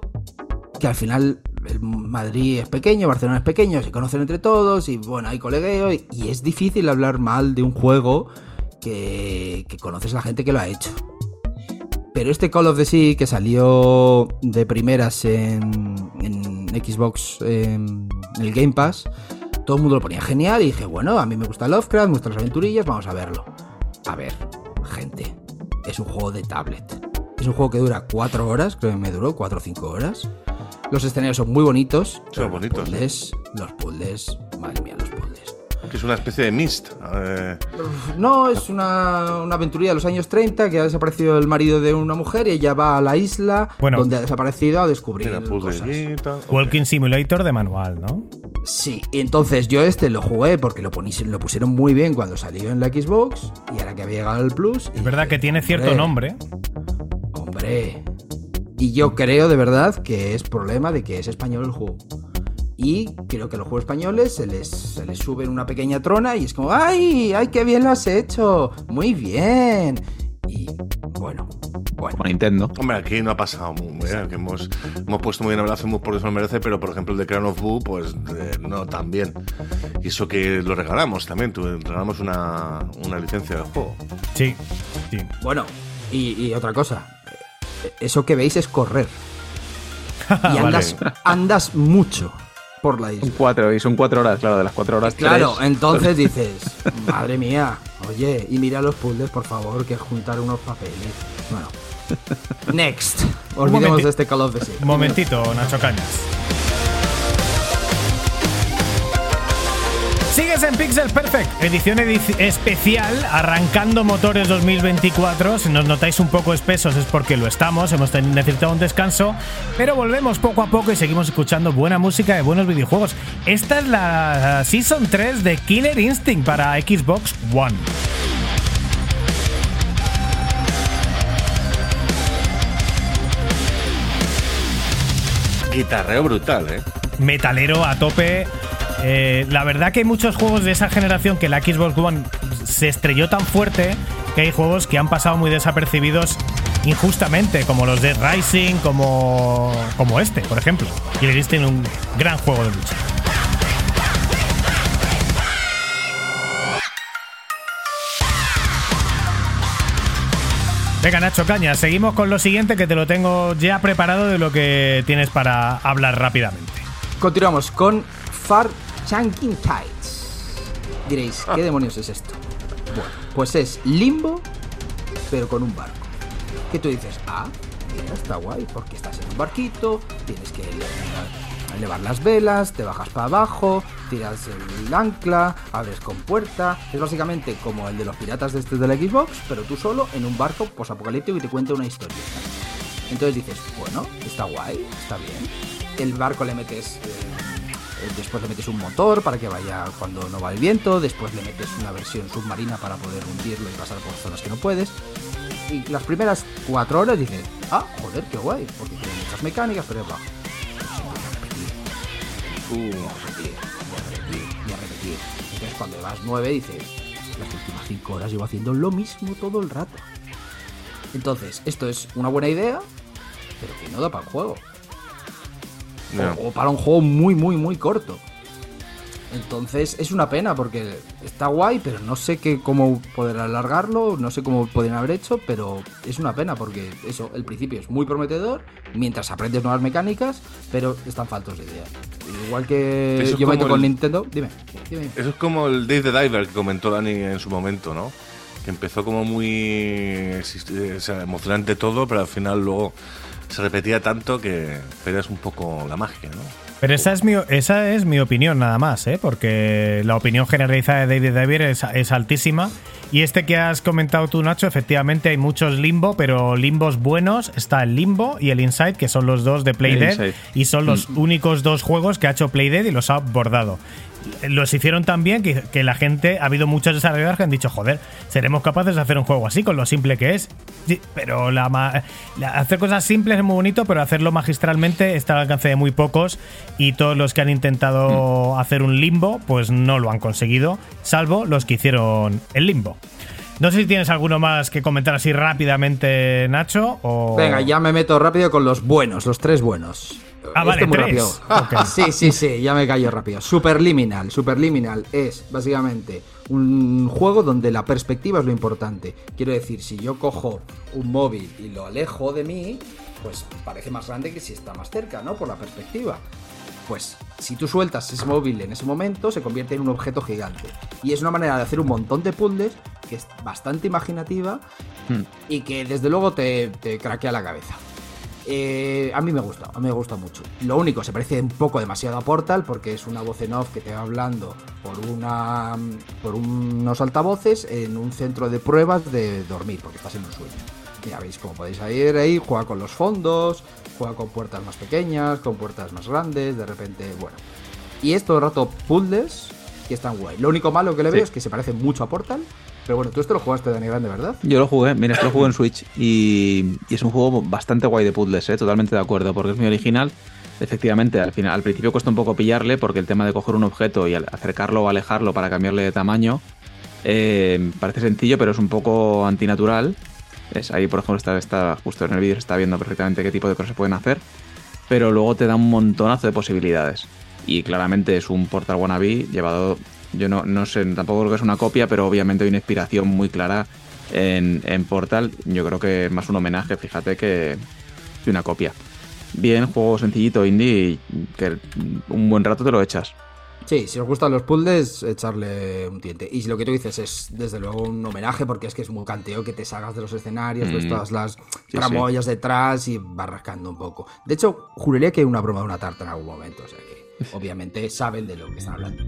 que al final el Madrid es pequeño, Barcelona es pequeño, se conocen entre todos y bueno, hay colegueo y, y es difícil hablar mal de un juego que, conoces a la gente que lo ha hecho. Pero este Call of the Sea que salió de primeras en, en Xbox, en el Game Pass, todo el mundo lo ponía genial y dije, bueno, a mí me gusta Lovecraft, las aventurillas, vamos a verlo. A ver, gente, es un juego de tablet. Es un juego que dura 4 horas, creo que me duró 4 o 5 horas. Los escenarios son muy bonitos. Son bonitos, Los puzzles, los puzzles, madre mía, los puzzles. Que es una especie de mist. eh, No, es una, una aventurilla de los años 30 que ha desaparecido el marido de una mujer y ella va a la isla Bueno. donde ha desaparecido a descubrir mira, cosas. Walking Simulator de manual, ¿no? Sí, y entonces yo este lo jugué porque lo, ponis- lo pusieron muy bien cuando salió en la Xbox y ahora que había llegado al Plus. Es verdad que tiene cierto Hombre. nombre. Hombre. Y yo creo de verdad que es problema de que es español el juego. Y creo que a los juegos españoles se les, se les sube en una pequeña trona y es como, ¡ay! ¡Ay, qué bien lo has hecho! ¡Muy bien! Y bueno, bueno. Como Nintendo. Hombre, aquí no ha pasado muy bien, que hemos, hemos puesto muy bien el brazo por eso lo merece, pero por ejemplo el de Crown of Boo, pues eh, no tan bien. Y eso que lo regalamos también, tu- regalamos una, una licencia del juego. Sí, sí. Bueno, y, y otra cosa. Eso que veis es correr. Y Vale. andas, andas mucho por la isla. Son cuatro, y son cuatro horas, claro, de las cuatro horas. Claro, tres. entonces dices, madre mía, oye, y mira los puzzles, por favor, que es juntar unos papeles. Bueno. Next. Olvidemos de este Call of the Sea. Un momentito, Nacho Cañas. Sigues en Pixel Perfect, edición edici- especial, arrancando motores 2024. Si nos notáis un poco espesos es porque lo estamos, hemos tenido necesitado un descanso, pero volvemos poco a poco y seguimos escuchando buena música de buenos videojuegos. Esta es la Season 3 de Killer Instinct para Xbox One. Guitarreo brutal, ¿eh? metalero a tope. Eh, la verdad que hay muchos juegos de esa generación que la Xbox One se estrelló tan fuerte que hay juegos que han pasado muy desapercibidos injustamente, como los de Rising, como, como este, por ejemplo. Killer Instinct, un gran juego de lucha. Venga, Nacho Caña, seguimos con lo siguiente que te lo tengo ya preparado de lo que tienes para hablar rápidamente. Continuamos con Far Chunking Tides. Diréis, ¿qué demonios es esto? Bueno, pues es limbo, pero con un barco. Que tú dices, ah, mira, está guay, porque estás en un barquito, tienes que elevar, elevar las velas, te bajas para abajo, tiras el ancla, abres con puerta. Es básicamente como el de los piratas de este de la Xbox, pero tú solo en un barco posapocalíptico y te cuenta una historia. Entonces dices, bueno, está guay, está bien. El barco le metes. eh, eh, después le metes un motor para que vaya cuando no va el viento. Después le metes una versión submarina para poder hundirlo y pasar por zonas que no puedes. Y las primeras cuatro horas dices, ah, joder, qué guay, porque tiene muchas mecánicas, pero es bajo. Y a repetir, y a repetir, y a repetir. Entonces cuando vas nueve dices, las últimas cinco horas llevo haciendo lo mismo todo el rato. Entonces, esto es una buena idea, pero que no da para el juego. No. O, o para un juego muy, muy, muy corto. Entonces es una pena porque está guay, pero no sé qué, cómo poder alargarlo, no sé cómo pueden haber hecho, pero es una pena porque eso, el principio es muy prometedor, mientras aprendes nuevas mecánicas, pero están faltos de idea. Igual que Eso es yo meto con el- Nintendo, dime, dime. Eso es como el Dave the Diver que comentó Dani en su momento, ¿no? Que empezó como muy o sea, emocionante todo, pero al final luego se repetía tanto que perdías un poco la magia, ¿no? Pero esa es mi, esa es mi opinión nada más, ¿eh? porque la opinión generalizada de David Davier es, es altísima. Y este que has comentado tú, Nacho, efectivamente hay muchos limbo, pero limbos buenos. Está el limbo y el Inside, que son los dos de Playdead. Y son los únicos dos juegos que ha hecho Playdead y los ha abordado. Los hicieron tan bien que, que la gente, ha habido muchos desarrolladores que han dicho, joder, seremos capaces de hacer un juego así con lo simple que es. Sí, pero la, ma- la- hacer cosas simples es muy bonito, pero hacerlo magistralmente está al alcance de muy pocos y todos los que han intentado hacer un limbo, pues no lo han conseguido, salvo los que hicieron el limbo. No sé si tienes alguno más que comentar así rápidamente, Nacho. O... Venga, ya me meto rápido con los buenos, los tres buenos. Ah, vale, Este muy rápido. Sí, sí, sí, ya me callo rápido. Superliminal. Superliminal es básicamente un juego donde la perspectiva es lo importante. Quiero decir, si yo cojo un móvil y lo alejo de mí, pues parece más grande que si está más cerca, ¿no? Por la perspectiva. Pues si tú sueltas ese móvil en ese momento, se convierte en un objeto gigante. Y es una manera de hacer un montón de puzzles que es bastante imaginativa y que desde luego te, te craquea la cabeza. Eh, a mí me gusta, a mí me gusta mucho. Lo único, se parece un poco demasiado a Portal porque es una voz en off que te va hablando por, una, por unos altavoces en un centro de pruebas de dormir, porque estás en un sueño. Mira, veis cómo podéis ir ahí, juega con los fondos, juega con puertas más pequeñas, con puertas más grandes, de repente, bueno. Y es todo el rato puzzles que están guay. Lo único malo que le veo es que se parece mucho a Portal, pero bueno, tú esto lo jugaste Dani Grande, ¿verdad? Yo lo jugué, mira, esto lo jugué en Switch y, es un juego bastante guay de puzzles, ¿eh? totalmente de acuerdo, porque es muy original. Efectivamente, al, final, al principio cuesta un poco pillarle porque el tema de coger un objeto y acercarlo o alejarlo para cambiarle de tamaño eh, parece sencillo, pero es un poco antinatural. Es, ahí, por ejemplo, está justo en el vídeo se está viendo perfectamente qué tipo de cosas se pueden hacer, pero luego te da un montonazo de posibilidades. Y claramente es un Portal Wannabe llevado, yo no, no sé, tampoco creo que es una copia, pero obviamente hay una inspiración muy clara en, en Portal. Yo creo que es más un homenaje, fíjate, que, que una copia. Bien, juego sencillito, indie, que un buen rato te lo echas. Sí, si os gustan los puzzles, echarle un diente. Y si lo que tú dices es, desde luego, un homenaje, porque es que es muy canteo que te salgas de los escenarios, ves Mm. todas las sí. tramoyas detrás y vas rascando un poco. De hecho, juraría que hay una broma de una tarta en algún momento, o sea que obviamente saben de lo que están hablando.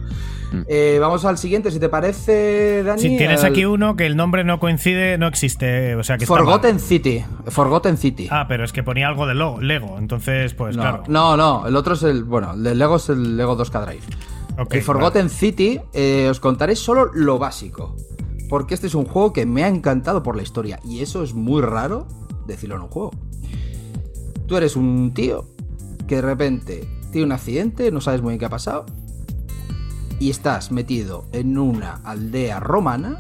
Mm. Eh, vamos al siguiente, si te parece, Dani. Si tienes al aquí uno que el nombre no coincide, no existe. O sea que está. Forgotten City. Forgotten City. Ah, pero es que ponía algo de Lego, entonces, pues no, claro. no, no, el otro es el. Bueno, el de Lego es el Lego 2K Drive. Ok, el Forgotten City, eh, os contaré solo lo básico. Porque este es un juego que me ha encantado por la historia. Y eso es muy raro decirlo en un juego. Tú eres un tío que de repente tiene un accidente, no sabes muy bien qué ha pasado. Y estás metido en una aldea romana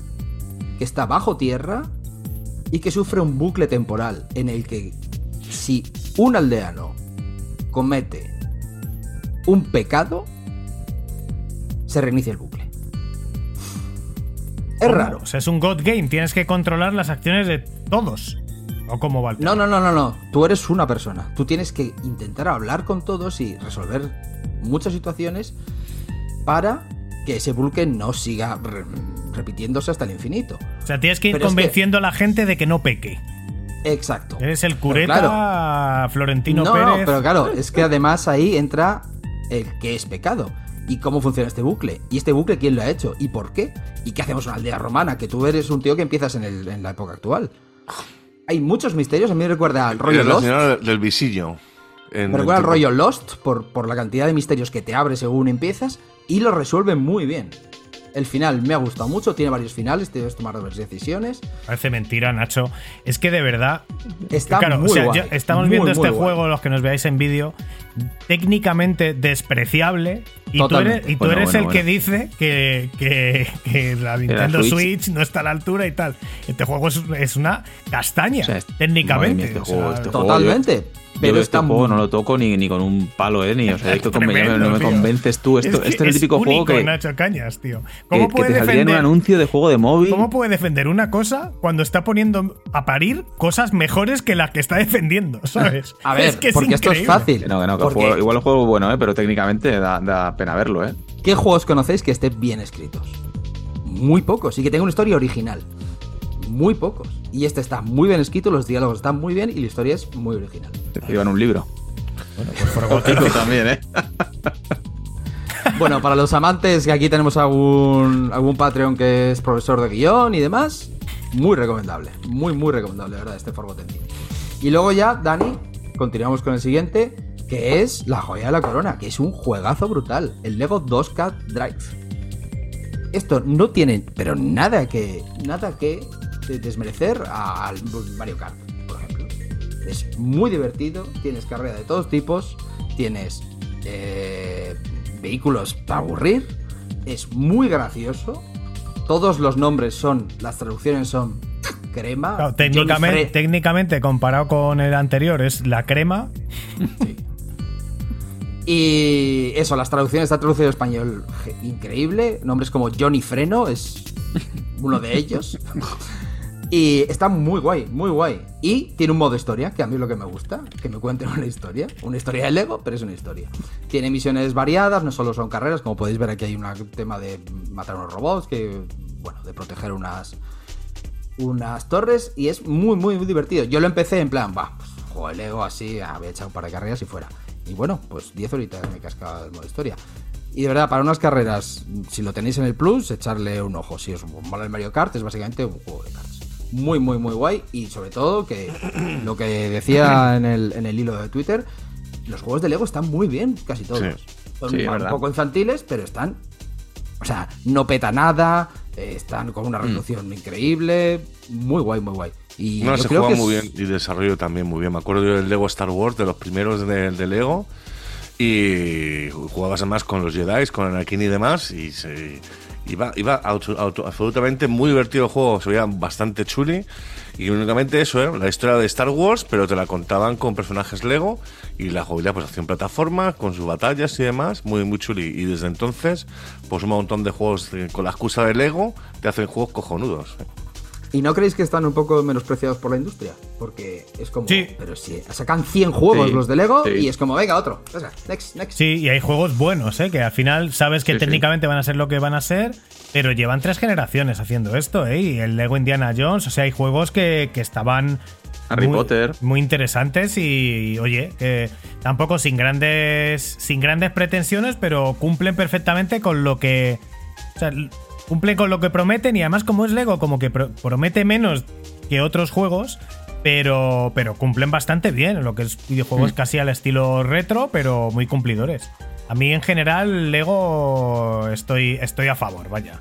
que está bajo tierra y que sufre un bucle temporal en el que si un aldeano comete un pecado, se reinicia el bucle. Es raro. O sea, es un God Game, tienes que controlar las acciones de todos. ¿O cómo va el No, tema? no, no, no, no. Tú eres una persona. Tú tienes que intentar hablar con todos y resolver muchas situaciones para que ese bucle no siga re- repitiéndose hasta el infinito. O sea, tienes que ir Pero es que- convenciendo a la gente de que no peque. Exacto. Eres el cureta claro, Florentino no, Pérez. no, pero claro, es que además ahí entra el que es pecado. ¿Y cómo funciona este bucle? ¿Y este bucle quién lo ha hecho? ¿Y por qué? ¿Y qué hacemos en una aldea romana? Que tú eres un tío que empiezas en, el- en la época actual. Hay muchos misterios, a mí me recuerda al rollo Lost. del visillo. En Me recuerda al rollo Lost por, por la cantidad de misterios que te abre según empiezas y lo resuelven muy bien. El final me ha gustado mucho, tiene varios finales, te debes tomar varias decisiones. Parece mentira, Nacho. Es que de verdad. Está claro, muy o sea, guay, yo- estamos muy, viendo muy este guay. juego, los que nos veáis en vídeo, técnicamente despreciable. Y tú eres, y tú Bueno, eres bueno, el que dice que, que- que la Nintendo Switch. Switch. no está a la altura y tal. Este juego es, es una castaña, O sea, es- técnicamente. mía, este O sea, juego, este juego, Totalmente. Yo pero está este juego no lo toco ni, ni con un palo, ¿eh? Ni, o sea, tremendo, no me convences tú. Esto, que este es el típico único, juego que, Nacho Cañas, tío. que, ¿Cómo que puede te saldría en un defender? anuncio de juego de móvil. ¿Cómo puede defender una cosa cuando está poniendo a parir cosas mejores que las que está defendiendo? ¿Sabes? A ver, Es que es porque esto es fácil. Que no, que no, que juego- igual el juego es bueno, ¿eh? Pero técnicamente da, da pena verlo, ¿eh? ¿Qué juegos conocéis que estén bien escritos? Muy pocos y que tengan una historia original. Muy pocos. Y este está muy bien escrito, los diálogos están muy bien y la historia es muy original. Te llevan un libro. pues Esto también, ¿eh? Bueno, para los amantes, que aquí tenemos algún, algún Patreon que es profesor de guion y demás, muy recomendable. Muy, muy recomendable, verdad, este Forgotten Y luego ya, Dani, continuamos con el siguiente, que es La Joya de la Corona, que es un juegazo brutal, el Lego 2K Drive. Esto no tiene, pero nada que, nada que desmerecer a- al Mario Kart, por ejemplo. Es muy divertido, tienes carrera de todos tipos, tienes eh, vehículos para aburrir, es muy gracioso, todos los nombres son, las traducciones son crema. Claro, técnicamente, comparado con el anterior, es la crema. Y eso, las traducciones está traducido en español increíble. Nombres como Johnny Freno es uno de ellos. Y está muy guay, muy guay. Y tiene un modo historia, que a mí es lo que me gusta, que me cuenten una historia. Una historia de Lego, pero es una historia. Tiene misiones variadas, no solo son carreras, como podéis ver aquí hay un tema de matar unos robots, que, bueno, de proteger unas, unas torres y es muy, muy, muy divertido. Yo lo empecé en plan, va, pues, juego de Lego así, ah, voy a echar un par de carreras y fuera. Y bueno, pues 10 horitas me casca el modo historia. Y de verdad, para unas carreras, si lo tenéis en el Plus, echarle un ojo. Si os mola el Mario Kart, es básicamente un juego de cartas. Muy, muy, muy guay. Y sobre todo, que lo que decía en el, en el hilo de Twitter, los juegos de Lego están muy bien, casi todos. Sí. Son Sí, un poco infantiles, pero están o sea, no peta nada, eh, están con una resolución increíble, muy guay, muy guay. Y No, se creo juega que muy es- bien y desarrollo también muy bien. Me acuerdo yo del Lego Star Wars, de los primeros de, de Lego. Y jugabas además con los Jedi, con Anakin y demás. Y se, iba, iba auto- absolutamente muy divertido el juego. Se veía bastante chuli. Y únicamente eso, ¿eh? la historia de Star Wars, pero te la contaban con personajes Lego. Y la jugabilidad, pues hacían plataformas, con sus batallas y demás. Muy, muy chuli. Y desde entonces, pues un montón de juegos eh, con la excusa de Lego te hacen juegos cojonudos. ¿Y no creéis que están un poco menospreciados por la industria? Porque es como, Sí. pero si sacan 100 juegos Sí, los de Lego sí. y es como, venga, otro. Venga, Next, next. Sí, y hay juegos buenos, ¿eh? que al final sabes que Sí, sí. técnicamente van a ser lo que van a ser, pero llevan tres generaciones haciendo esto, ¿eh? Y el Lego Indiana Jones, o sea, hay juegos que, que estaban. Harry muy, Potter. Muy interesantes y, oye, que tampoco sin grandes, sin grandes pretensiones, pero cumplen perfectamente con lo que. O sea, cumplen con lo que prometen y además, como es Lego, como que pro- promete menos que otros juegos. Pero, pero cumplen bastante bien, lo que es videojuegos casi al estilo retro, pero muy cumplidores. A mí en general, Lego estoy, estoy a favor, vaya.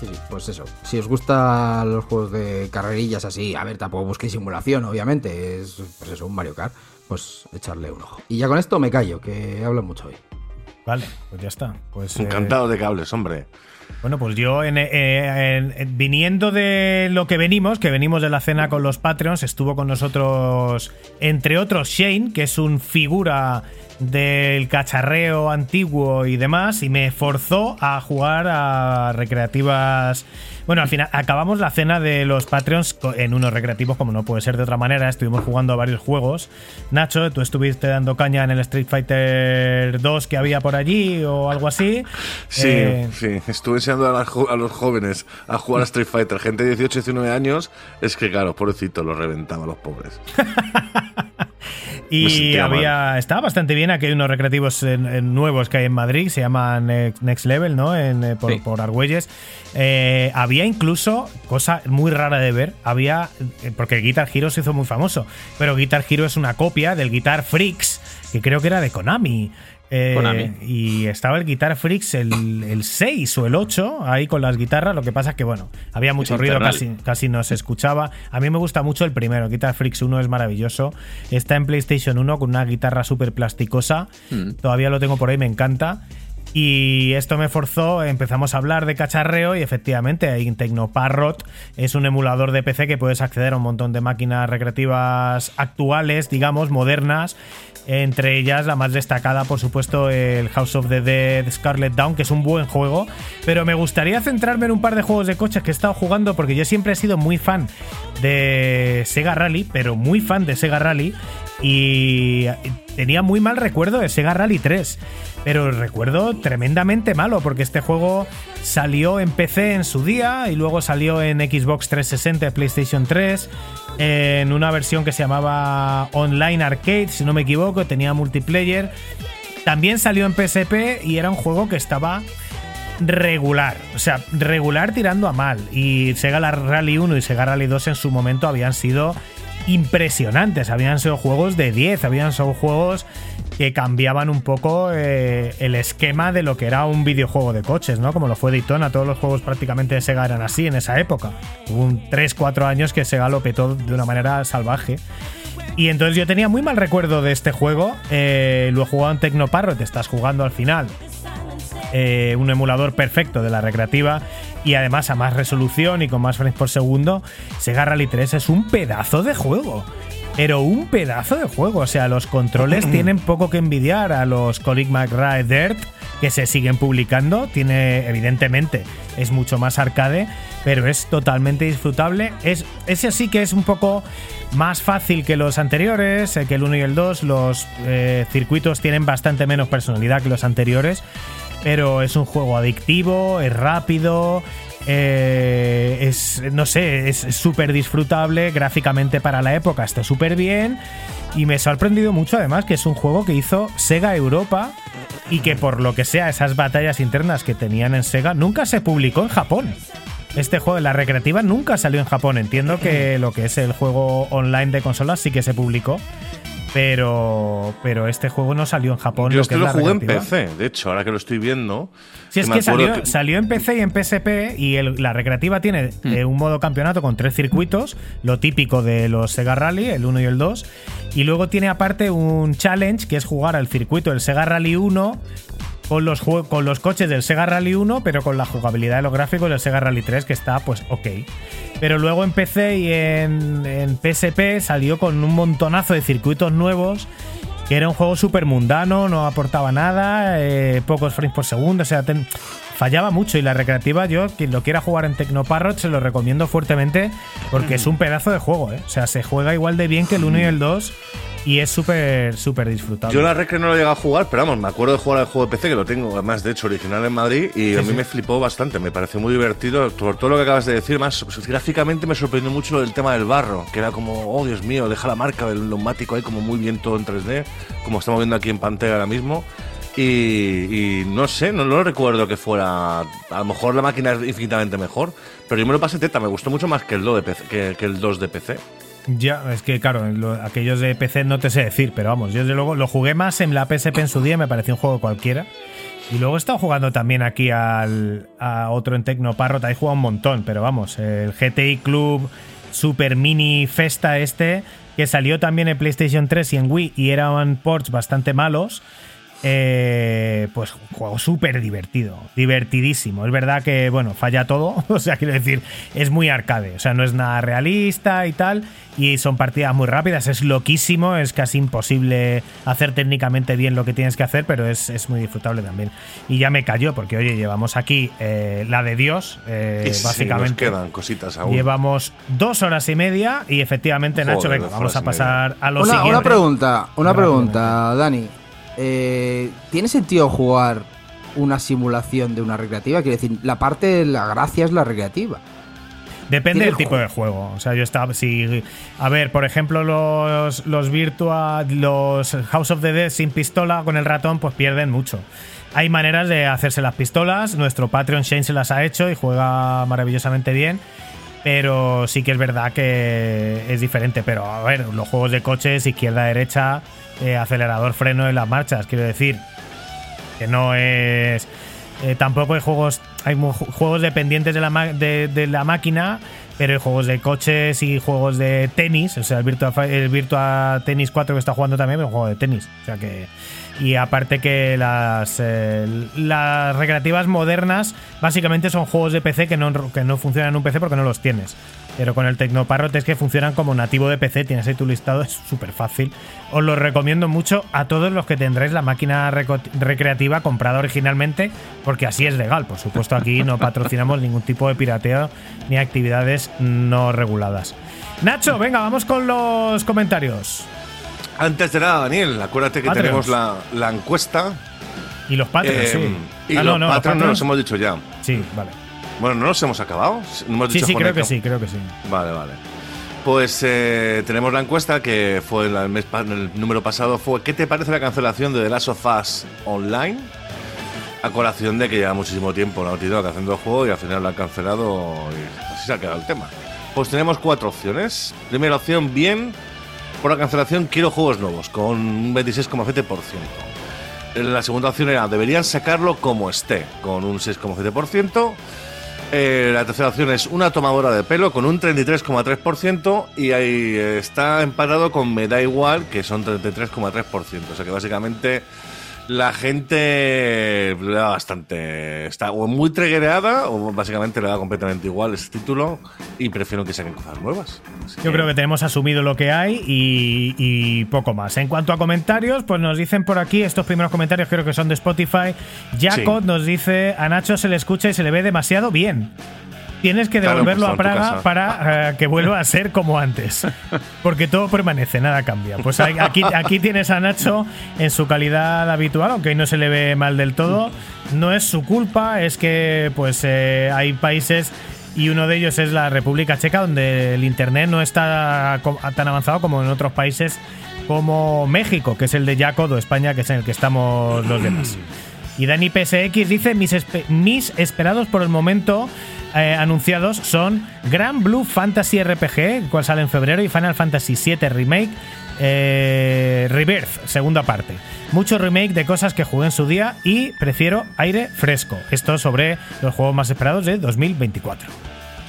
Sí, sí, pues eso. Si os gustan los juegos de carrerillas así, a ver, tampoco busquéis simulación, obviamente. Es pues eso, un Mario Kart. Pues echarle un ojo. Y ya con esto me callo, que hablo mucho hoy. Vale, pues ya está. Pues, eh, Encantado de cables, hombre. Bueno, pues yo, en- eh, en- viniendo de lo que venimos, que venimos de la cena con los Patreons, estuvo con nosotros, entre otros, Shane, que es un figura del cacharreo antiguo y demás y me forzó a jugar a recreativas. Bueno, al final acabamos la cena de los Patreons en unos recreativos, como no puede ser de otra manera. Estuvimos jugando a varios juegos. Nacho, tú estuviste dando caña en el Street Fighter 2 que había por allí o algo así. Sí, Eh, sí, estuve enseñando a los jóvenes a jugar a Street Fighter, gente de 18, 19 años, es que claro, pobrecito, los reventaba a los pobres. Y había. Estaba bastante bien. Aquí hay unos recreativos en- en nuevos que hay en Madrid. Se llaman Next, Level, ¿no? En, eh, por, Sí. por Argüelles. Eh, había incluso, cosa muy rara de ver, había. eh, Porque Guitar Hero se hizo muy famoso. Pero Guitar Hero es una copia del Guitar Freaks, que creo que era de Konami. Eh. Y estaba el Guitar Freaks el, el 6 o el 8 ahí con las guitarras. Lo que pasa es que, bueno, había mucho Es ruido, casi, casi no se escuchaba. A mí me gusta mucho el primero, Guitar Freaks 1 es maravilloso. Está en PlayStation 1 con una guitarra súper plasticosa. Mm. Todavía lo tengo por ahí, me encanta. Y esto me forzó, empezamos a hablar de cacharreo y efectivamente hay Tecnoparrot es un emulador de PC que puedes acceder a un montón de máquinas recreativas actuales, digamos, modernas. Entre ellas la más destacada, por supuesto, el House of the Dead Scarlet Dawn, que es un buen juego. Pero me gustaría centrarme en un par de juegos de coches que he estado jugando porque yo siempre he sido muy fan de Sega Rally, pero muy fan de Sega Rally. Y tenía muy mal recuerdo de Sega Rally 3. Pero recuerdo tremendamente malo, porque este juego salió en PC en su día y luego salió en Xbox 360 y PlayStation 3 en una versión que se llamaba Online Arcade, si no me equivoco, tenía multiplayer. También salió en PSP y era un juego que estaba regular, o sea, regular tirando a mal. Y Sega Rally 1 y Sega Rally 2 en su momento habían sido impresionantes, habían sido juegos de 10, habían sido juegos que cambiaban un poco eh, el esquema de lo que era un videojuego de coches, ¿no? Como lo fue Daytona, todos los juegos prácticamente de Sega eran así en esa época. Hubo un 3-4 años que Sega lo petó de una manera salvaje. Y entonces yo tenía muy mal recuerdo de este juego. eh, lo he jugado en Tecnoparro, te estás jugando al final. eh, un emulador perfecto de la recreativa y además a más resolución y con más frames por segundo. Sega Rally 3 es un pedazo de juego. Pero un pedazo de juego. O sea, los controles tienen poco que envidiar a los Colic McRae Dirt que se siguen publicando. Tiene, evidentemente, es mucho más arcade, pero es totalmente disfrutable. Es, ese sí que es un poco más fácil que los anteriores, eh, que el 1 y el 2. Los eh, circuitos tienen bastante menos personalidad que los anteriores, pero es un juego adictivo, es rápido. Eh, es, no sé, es súper disfrutable gráficamente para la época, está súper bien. Y me ha sorprendido mucho además que es un juego que hizo Sega Europa y que por lo que sea esas batallas internas que tenían en Sega nunca se publicó en Japón. Este juego de la recreativa nunca salió en Japón. Entiendo que lo que es el juego online de consolas sí que se publicó. Pero, pero este juego no salió en Japón. Yo lo que es lo jugué en. PC, de hecho, ahora que lo estoy viendo. Sí, es que salió, salió en PC y en PSP y el- la recreativa tiene Hmm. eh, un modo campeonato con tres circuitos, lo típico de los Sega Rally, el 1 y el 2, y luego tiene aparte un challenge que es jugar al circuito del Sega Rally 1 con los, con los coches del Sega Rally 1, pero con la jugabilidad de los gráficos del Sega Rally 3 que está pues ok. Pero luego en PC y en, PSP salió con un montonazo de circuitos nuevos que era un juego súper mundano, no aportaba nada, eh, pocos frames por segundo, o sea, ten- fallaba mucho. Y la recreativa, yo, quien lo quiera jugar en Tecnoparrot, se lo recomiendo fuertemente porque es un pedazo de juego, ¿eh? O sea, se juega igual de bien que el 1 y el 2 y es súper, súper disfrutable. Yo la Recre no lo he llegado a jugar, pero vamos, me acuerdo de jugar al juego de PC, que lo tengo además, de hecho, original en Madrid, y a mí me flipó bastante, me pareció muy divertido, por todo lo que acabas de decir, más pues, gráficamente me sorprendió mucho el tema del barro, que era como, oh Dios mío, deja la marca del neumático ahí como muy bien todo en 3D, como estamos viendo aquí en pantalla ahora mismo. Y, y no sé, no lo recuerdo que fuera. A lo mejor la máquina es infinitamente mejor, pero yo me lo pasé teta, me gustó mucho más que el 2 de PC. Que, el 2 de PC. Ya, es que claro, lo- aquellos de PC no te sé decir, pero vamos, yo desde luego lo jugué más en la PSP en su día, me pareció un juego cualquiera. Y luego he estado jugando también aquí al, a otro en Tecnoparrot, ahí he jugado un montón, pero vamos, el GTI Club Super Mini Festa este, que salió también en PlayStation 3 y en Wii y eran ports bastante malos. Eh, pues juego súper divertido, divertidísimo. Es verdad que, bueno, falla todo, o sea, quiero decir, es muy arcade, o sea, no es nada realista y tal, y son partidas muy rápidas, es loquísimo, es casi imposible hacer técnicamente bien lo que tienes que hacer, pero es, es muy disfrutable también. Y ya me cayó, porque oye, llevamos aquí eh, la de Dios, eh, Y sí, básicamente. nos quedan cositas aún. Llevamos dos horas y media y efectivamente, Nacho, venga, vamos a pasar a lo Una, siguiente. una pregunta, una pregunta, Dani. Eh, ¿Tiene sentido jugar una simulación de una recreativa? Quiero decir, la parte, la gracia es la recreativa. Depende del el tipo juego. de juego. O sea, yo estaba. Si, a ver, por ejemplo, los, los Virtua, los House of the Dead sin pistola con el ratón, pues pierden mucho. Hay maneras de hacerse las pistolas. Nuestro Patreon Shane se las ha hecho y juega maravillosamente bien. Pero sí que es verdad que es diferente. Pero a ver, los juegos de coches, izquierda, derecha, eh, acelerador, freno en las marchas, quiero decir que no es. eh, tampoco hay juegos. Hay juegos dependientes de la, de, de la máquina, pero hay juegos de coches y juegos de tenis. O sea, el Virtua, el Virtua Tennis 4 que está jugando también es un juego de tenis. O sea que. Y aparte que las, eh, las recreativas modernas básicamente son juegos de PC que no, que no funcionan en un PC porque no los tienes. Pero con el Tecnoparrot es que funcionan como nativo de PC, tienes ahí tu listado, es súper fácil. Os lo recomiendo mucho a todos los que tendréis la máquina recreativa comprada originalmente, porque así es legal. Por supuesto, aquí no patrocinamos ningún tipo de pirateo ni actividades no reguladas. Nacho, venga, vamos con los comentarios. Antes de nada, Daniel, acuérdate que Patreons. tenemos la, la encuesta. Y los Patreons, eh, sí. Y Ah, los no, no, no los hemos dicho ya. Sí, vale. Bueno, ¿no los hemos acabado? ¿No hemos Sí, dicho sí, creo que sí, creo que sí. Vale, vale. Pues eh, tenemos la encuesta que fue la- el, mes, el número pasado. Fue ¿Qué te parece la cancelación de The Last of Us Online? A colación de que lleva muchísimo tiempo Naughty Dog haciendo el juego y al final lo han cancelado y así se ha quedado el tema. Pues tenemos cuatro opciones. Primera opción, bien. Por la cancelación quiero juegos nuevos, con un 26,7%. La segunda opción era deberían sacarlo como esté, con un 6,7%. Eh, la tercera opción es una tomadora de pelo con un 33,3% y ahí eh, está empatado con me da igual que son 33,3%. O sea que básicamente la gente le da bastante... Está o muy treguereada o básicamente le da completamente igual ese título y prefiero que saquen cosas nuevas. Así Yo creo que tenemos asumido lo que hay y, y poco más. En cuanto a comentarios, pues nos dicen por aquí, estos primeros comentarios creo que son de Spotify. Jacob Sí. nos dice, a Nacho se le escucha y se le ve demasiado bien. Tienes que Claro, devolverlo pues, a Praga para eh, que vuelva a ser como antes. Porque todo permanece, nada cambia. Pues aquí, aquí tienes a Nacho en su calidad habitual, aunque hoy no se le ve mal del todo. No es su culpa, es que pues eh, hay países y uno de ellos es la República Checa, donde el Internet no está tan avanzado como en otros países como México, que es el de Yacodo, España, que es en el que estamos los demás. Y Dani PSX dice: Mis, espe- mis esperados por el momento eh, anunciados son Grand Blue Fantasy RPG, cual sale en febrero, y Final Fantasy VII Remake. eh, Rebirth, segunda parte. Mucho remake de cosas que jugué en su día y prefiero aire fresco. Esto sobre los juegos más esperados de 2024.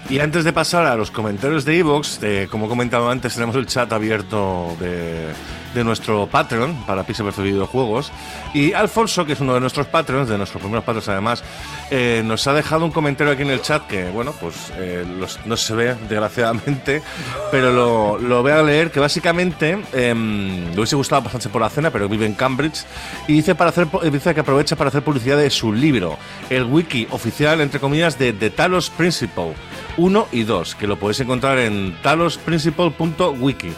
Y antes de pasar a los comentarios de Evox, como he comentado antes, tenemos el chat abierto de, de nuestro Patreon para Pixel vs Videojuegos. Y Alfonso, que es uno de nuestros Patreons, de nuestros primeros Patreons además, eh, nos ha dejado un comentario aquí en el chat que, bueno, pues eh, los- no se ve, desgraciadamente, pero lo, lo voy a leer, que básicamente em, le hubiese gustado pasarse por la cena, pero vive en Cambridge, y dice, para hacer, pu- dice que aprovecha para hacer publicidad de su libro, el wiki oficial, entre comillas, de The Talos Principle 1 y 2, que lo podéis encontrar en talosprinciple.wiki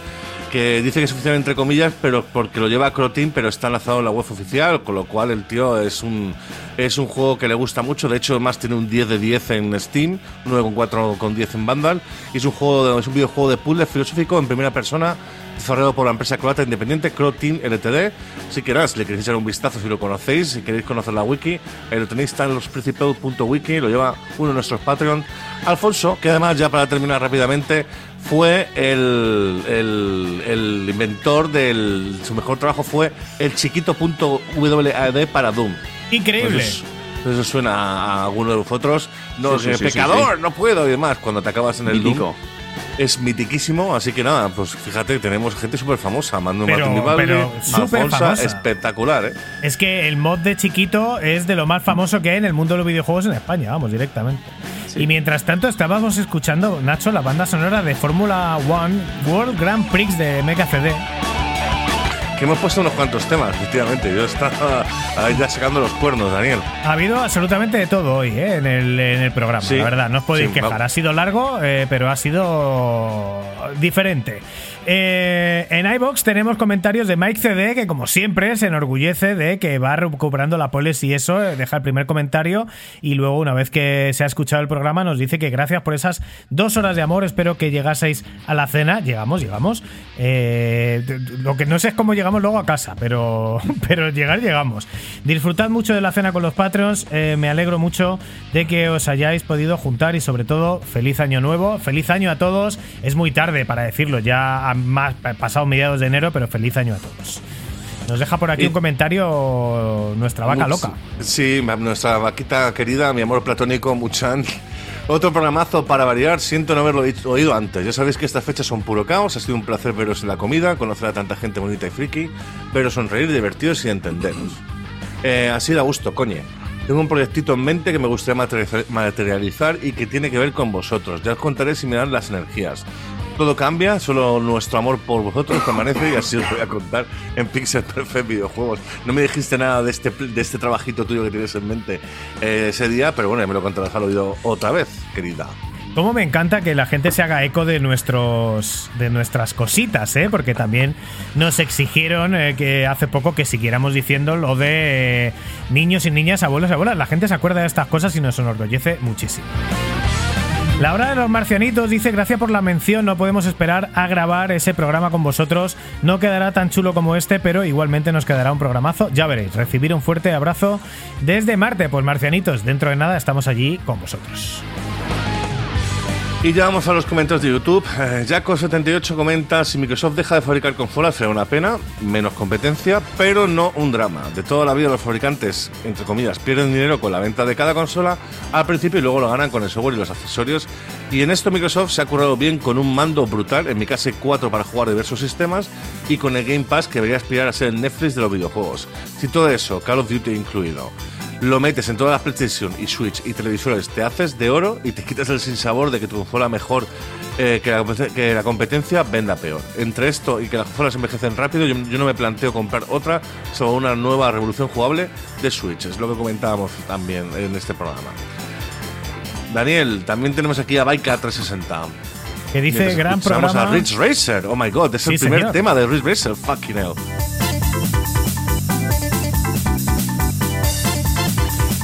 que dice que es oficial entre comillas, pero porque lo lleva Crotin, pero está enlazado en la web oficial, con lo cual el tío es un es un juego que le gusta mucho, de hecho además tiene un 10 de 10 en Steam, 9,4 con 10 en Vandal, y es un juego es un videojuego de puzzle filosófico en primera persona desarrollado por la empresa croata independiente Crotin LTD. Si queréis, le queréis echar un vistazo si lo conocéis, si queréis conocer la wiki, ahí lo tenéis, está en losprincipal.wiki, lo lleva uno de nuestros Patreon, Alfonso, que además, ya para terminar rápidamente, fue el, el, el inventor del. Su mejor trabajo fue el chiquito.wad para Doom. Increíble. Pues eso, eso suena a alguno de vosotros. No, Sí, sí, eh, sí, pecador, no puedo y demás. Cuando te acabas en el. Doom. Es mitiquísimo, así que nada, pues fíjate, tenemos gente súper famosa, Manu Pero- Martín Vivaldi, pero espectacular, ¿eh? Es que el mod de Chiquito es de lo más famoso que hay en el mundo de los videojuegos en España, vamos, directamente. Y mientras tanto estábamos escuchando, Nacho, la banda sonora de Fórmula One World Grand Prix de Mega CD. Que hemos puesto unos cuantos temas, efectivamente. Yo estaba ahí ya sacando los cuernos, Daniel. Ha habido absolutamente de todo hoy ¿eh? en, el, en el programa, Sí, la verdad. No os podéis sí, quejar. va- Ha sido largo, eh, pero ha sido diferente. Eh, en iBox tenemos comentarios de Mike CD, que como siempre se enorgullece de que va recuperando la polis y eso, eh, deja el primer comentario y luego una vez que se ha escuchado el programa nos dice que gracias por esas dos horas de amor, espero que llegaseis a la cena. Llegamos, llegamos. Eh, lo que no sé es cómo llegamos luego a casa, pero, pero llegar llegamos. Disfrutad mucho de la cena con los Patreons, me alegro mucho de que os hayáis podido juntar y sobre todo feliz año nuevo, feliz año a todos. Es muy tarde para decirlo, ya más, pasado mediados de enero, pero feliz año a todos. Nos deja por aquí Y- un comentario nuestra vaca loca. Sí, nuestra vaquita querida, mi amor platónico, Muchan. Otro programazo para variar, siento no haberlo dicho- oído antes. Ya sabéis que estas fechas son puro caos, ha sido un placer veros en la comida, conocer a tanta gente bonita y friki, pero sonreír, divertidos y entenderos. Eh, así da gusto, coñe. Tengo un proyectito en mente que me gustaría materializa- materializar y que tiene que ver con vosotros. Ya os contaré si me dan las energías. Todo cambia, solo nuestro amor por vosotros permanece y así os voy a contar en Pixel Perfect Videojuegos. No me dijiste nada de este, de este trabajito tuyo que tienes en mente eh, ese día, pero bueno, ya me lo contarás al oído otra vez, querida. Cómo me encanta que la gente se haga eco de nuestros de nuestras cositas, ¿eh? Porque también nos exigieron eh, que hace poco que siguiéramos diciendo lo de eh, niños y niñas, abuelos y abuelas. La gente se acuerda de estas cosas y nos enorgullece muchísimo. La hora de los marcianitos dice gracias por la mención, no podemos esperar a grabar ese programa con vosotros. No quedará tan chulo como este, pero igualmente nos quedará un programazo. Ya veréis, recibir un fuerte abrazo desde Marte. Pues marcianitos, dentro de nada estamos allí con vosotros. Y ya vamos a los comentarios de YouTube. Eh, Jaco78 comenta: si Microsoft deja de fabricar consolas será una pena, menos competencia, pero no un drama. De toda la vida, los fabricantes, entre comillas, pierden dinero con la venta de cada consola al principio y luego lo ganan con el software y los accesorios. Y en esto, Microsoft se ha currado bien con un mando brutal, en mi caso 4 para jugar diversos sistemas, y con el Game Pass que debería aspirar a ser el Netflix de los videojuegos. Si todo eso, Call of Duty incluido lo metes en todas las PlayStation y Switch y televisores, te haces de oro y te quitas el sinsabor de que tu consola mejor eh, que, la, que la competencia venda peor. Entre esto y que las consolas envejecen rápido, yo, yo no me planteo comprar otra, solo una nueva revolución jugable de Switch. Es lo que comentábamos también en este programa. Daniel, también tenemos aquí a Baika 360. Que dice gran programa. a Ridge Racer. Oh my god, es Sí, el primer señor. tema de Ridge Racer. Fucking hell.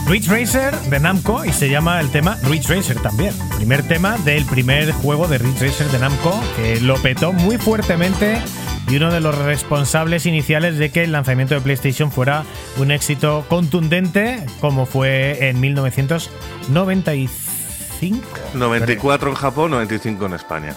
Ridge Racer de Namco y se llama el tema Ridge Racer también. Primer tema del primer juego de Ridge Racer de Namco que lo petó muy fuertemente y uno de los responsables iniciales de que el lanzamiento de PlayStation fuera un éxito contundente como fue en 1995. 94 en Japón, 95 en España.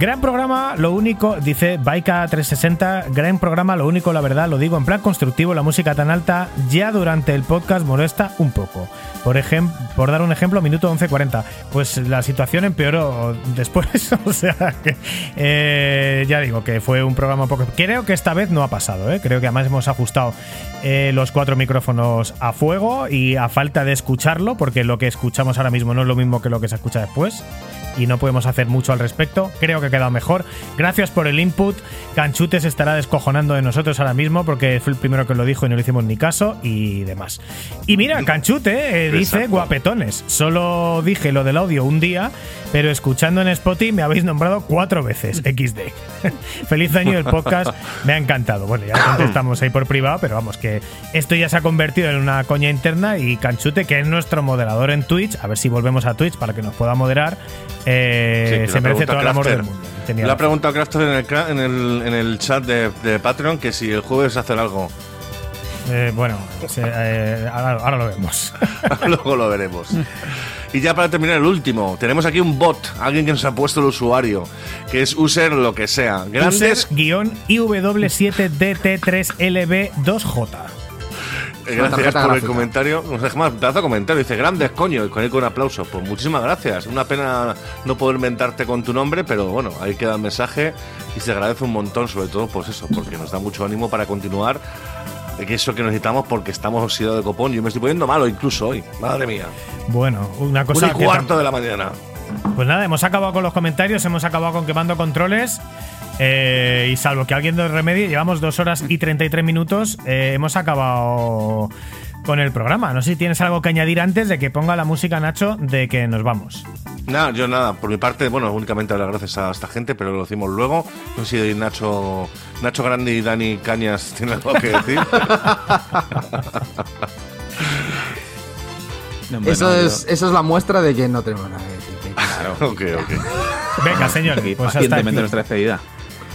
Gran programa, lo único, dice Baika 360, gran programa, lo único, la verdad, lo digo en plan constructivo, la música tan alta ya durante el podcast molesta un poco. Por ejemplo, por dar un ejemplo, minuto 11.40. Pues la situación empeoró después, o sea que eh, ya digo que fue un programa poco... Creo que esta vez no ha pasado, ¿eh? creo que además hemos ajustado eh, los cuatro micrófonos a fuego y a falta de escucharlo, porque lo que escuchamos ahora mismo no es lo mismo que lo que se escucha después y no podemos hacer mucho al respecto. Creo que ha quedado mejor. Gracias por el input. Canchute se estará descojonando de nosotros ahora mismo porque fue el primero que lo dijo y no le hicimos ni caso y demás. Y mira, Canchute eh, dice guapetones. Solo dije lo del audio un día, pero escuchando en Spotify me habéis nombrado cuatro veces XD. Feliz año del podcast. Me ha encantado. Bueno, ya contestamos ahí por privado, pero vamos, que esto ya se ha convertido en una coña interna y Canchute, que es nuestro moderador en Twitch, a ver si volvemos a Twitch para que nos pueda moderar, eh, Sí, se merece todo el amor del mundo. Tenía Lo ha preguntado Crafter en el, en el, en el chat de, de Patreon que si el jueves hacen algo. Eh, bueno, se- eh, ahora, ahora lo vemos. Luego lo veremos. Y ya para terminar el último, tenemos aquí un bot, alguien que nos ha puesto el usuario, que es user lo que sea. Grandes User-IW7DT3LB2J. Eh, Una Gracias por el comentario. Nos deja más pedazo de comentario. Dice, grandes coño, y con él con un aplauso. Pues muchísimas gracias. Una pena no poder inventarte con tu nombre, pero bueno, ahí queda el mensaje y se agradece un montón, sobre todo, pues eso, porque nos da mucho ánimo para continuar. Que eso que necesitamos porque estamos oxidados de copón. Yo me estoy poniendo malo incluso hoy. Madre mía. Bueno, una cosa Un que cuarto de la mañana. Pues nada, hemos acabado con los comentarios, hemos acabado con quemando controles. Eh, y salvo que alguien nos remedie, llevamos dos horas y 33 minutos. eh, hemos acabado con el programa. No sé si tienes algo que añadir antes de que ponga la música, Nacho, de que nos vamos. Nada, yo nada, por mi parte, bueno, únicamente dar gracias a esta gente, pero lo decimos luego. No sé si Nacho, Nacho Grande y Dani Cañas tienen algo que decir. No, bueno, Eso yo- es, eso es la muestra de que no tenemos nada que decir. Claro. ok, ok. Venga, señor. Pues hasta pacientemente aquí. nuestra despedida.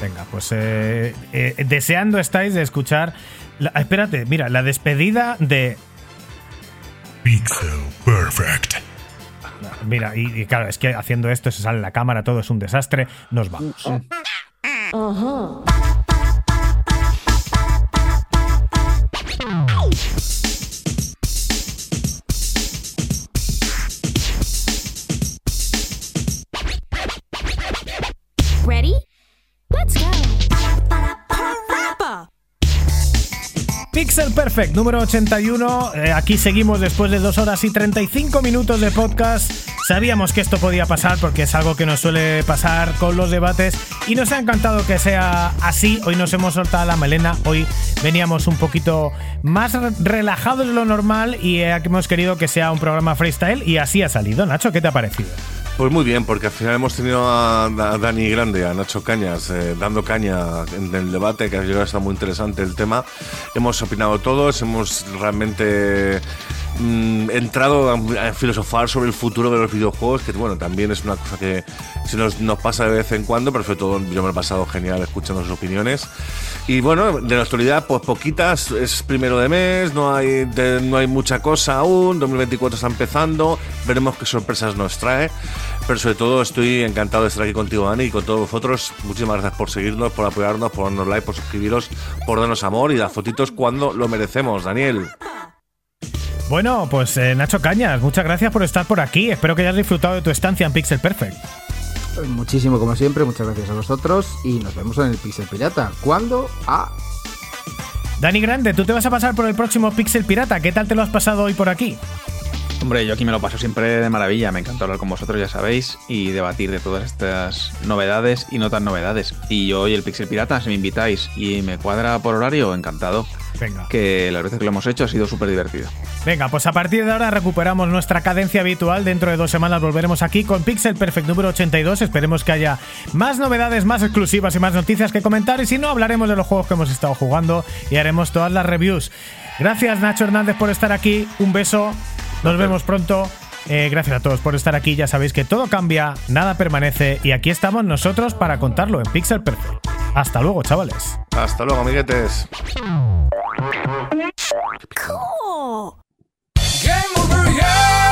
Venga, pues eh, eh, deseando estáis de escuchar. la- espérate, mira, la despedida de. Pixel Perfect. Mira, y, y claro, es que haciendo esto se sale la cámara, todo es un desastre. Nos vamos. Pixel Perfect número 81. Eh, aquí seguimos después de 2 horas y 35 minutos de podcast. Sabíamos que esto podía pasar porque es algo que nos suele pasar con los debates y nos ha encantado que sea así. Hoy nos hemos soltado la melena. Hoy veníamos un poquito más re- relajados de lo normal y hemos querido que sea un programa freestyle y así ha salido. Nacho, ¿qué te ha parecido? Pues muy bien, porque al final hemos tenido a, Dani Grande, a Nacho Cañas, eh, dando caña en el debate, que ha llegado a estar muy interesante el tema. Hemos opinado todos, hemos realmente mm, entrado a, a filosofar sobre el futuro de los videojuegos, que bueno, también es una cosa que se nos, nos pasa de vez en cuando, pero sobre todo yo me lo he pasado genial escuchando sus opiniones. Y bueno, de la actualidad, pues poquitas, es primero de mes, no hay, de- no hay mucha cosa aún, 2024 está empezando, veremos qué sorpresas nos trae. Pero sobre todo estoy encantado de estar aquí contigo, Dani, y con todos vosotros. Muchísimas gracias por seguirnos, por apoyarnos, por darnos like, por suscribiros, por darnos amor y dar fotitos cuando lo merecemos, Daniel. Bueno, pues eh, Nacho Cañas, muchas gracias por estar por aquí. Espero que hayas disfrutado de tu estancia en Pixel Perfect. Pues Muchísimo como siempre, muchas gracias a vosotros y nos vemos en el Pixel Pirata. ¿Cuándo? Ah, Dani Grande, tú te vas a pasar por el próximo Pixel Pirata. ¿Qué tal te lo has pasado hoy por aquí? Hombre, yo aquí me lo paso siempre de maravilla. Me encanta hablar con vosotros, ya sabéis, y debatir de todas estas novedades y no tan novedades. Y yo hoy el Pixel Pirata, si me invitáis y me cuadra por horario, encantado. Venga. Que las veces que lo hemos hecho ha sido súper divertido. Venga, pues a partir de ahora recuperamos nuestra cadencia habitual. Dentro de dos semanas volveremos aquí con Pixel Perfect número 82. Esperemos que haya más novedades, más exclusivas y más noticias que comentar. Y si no, hablaremos de los juegos que hemos estado jugando y haremos todas las reviews. Gracias, Nacho Hernández, por estar aquí. Un beso. Nos vemos pronto. Eh, gracias a todos por estar aquí. Ya sabéis que todo cambia, nada permanece. Y aquí estamos nosotros para contarlo en Pixel Perfect. Hasta luego, chavales. Hasta luego, amiguetes. Cool. Game over, yeah!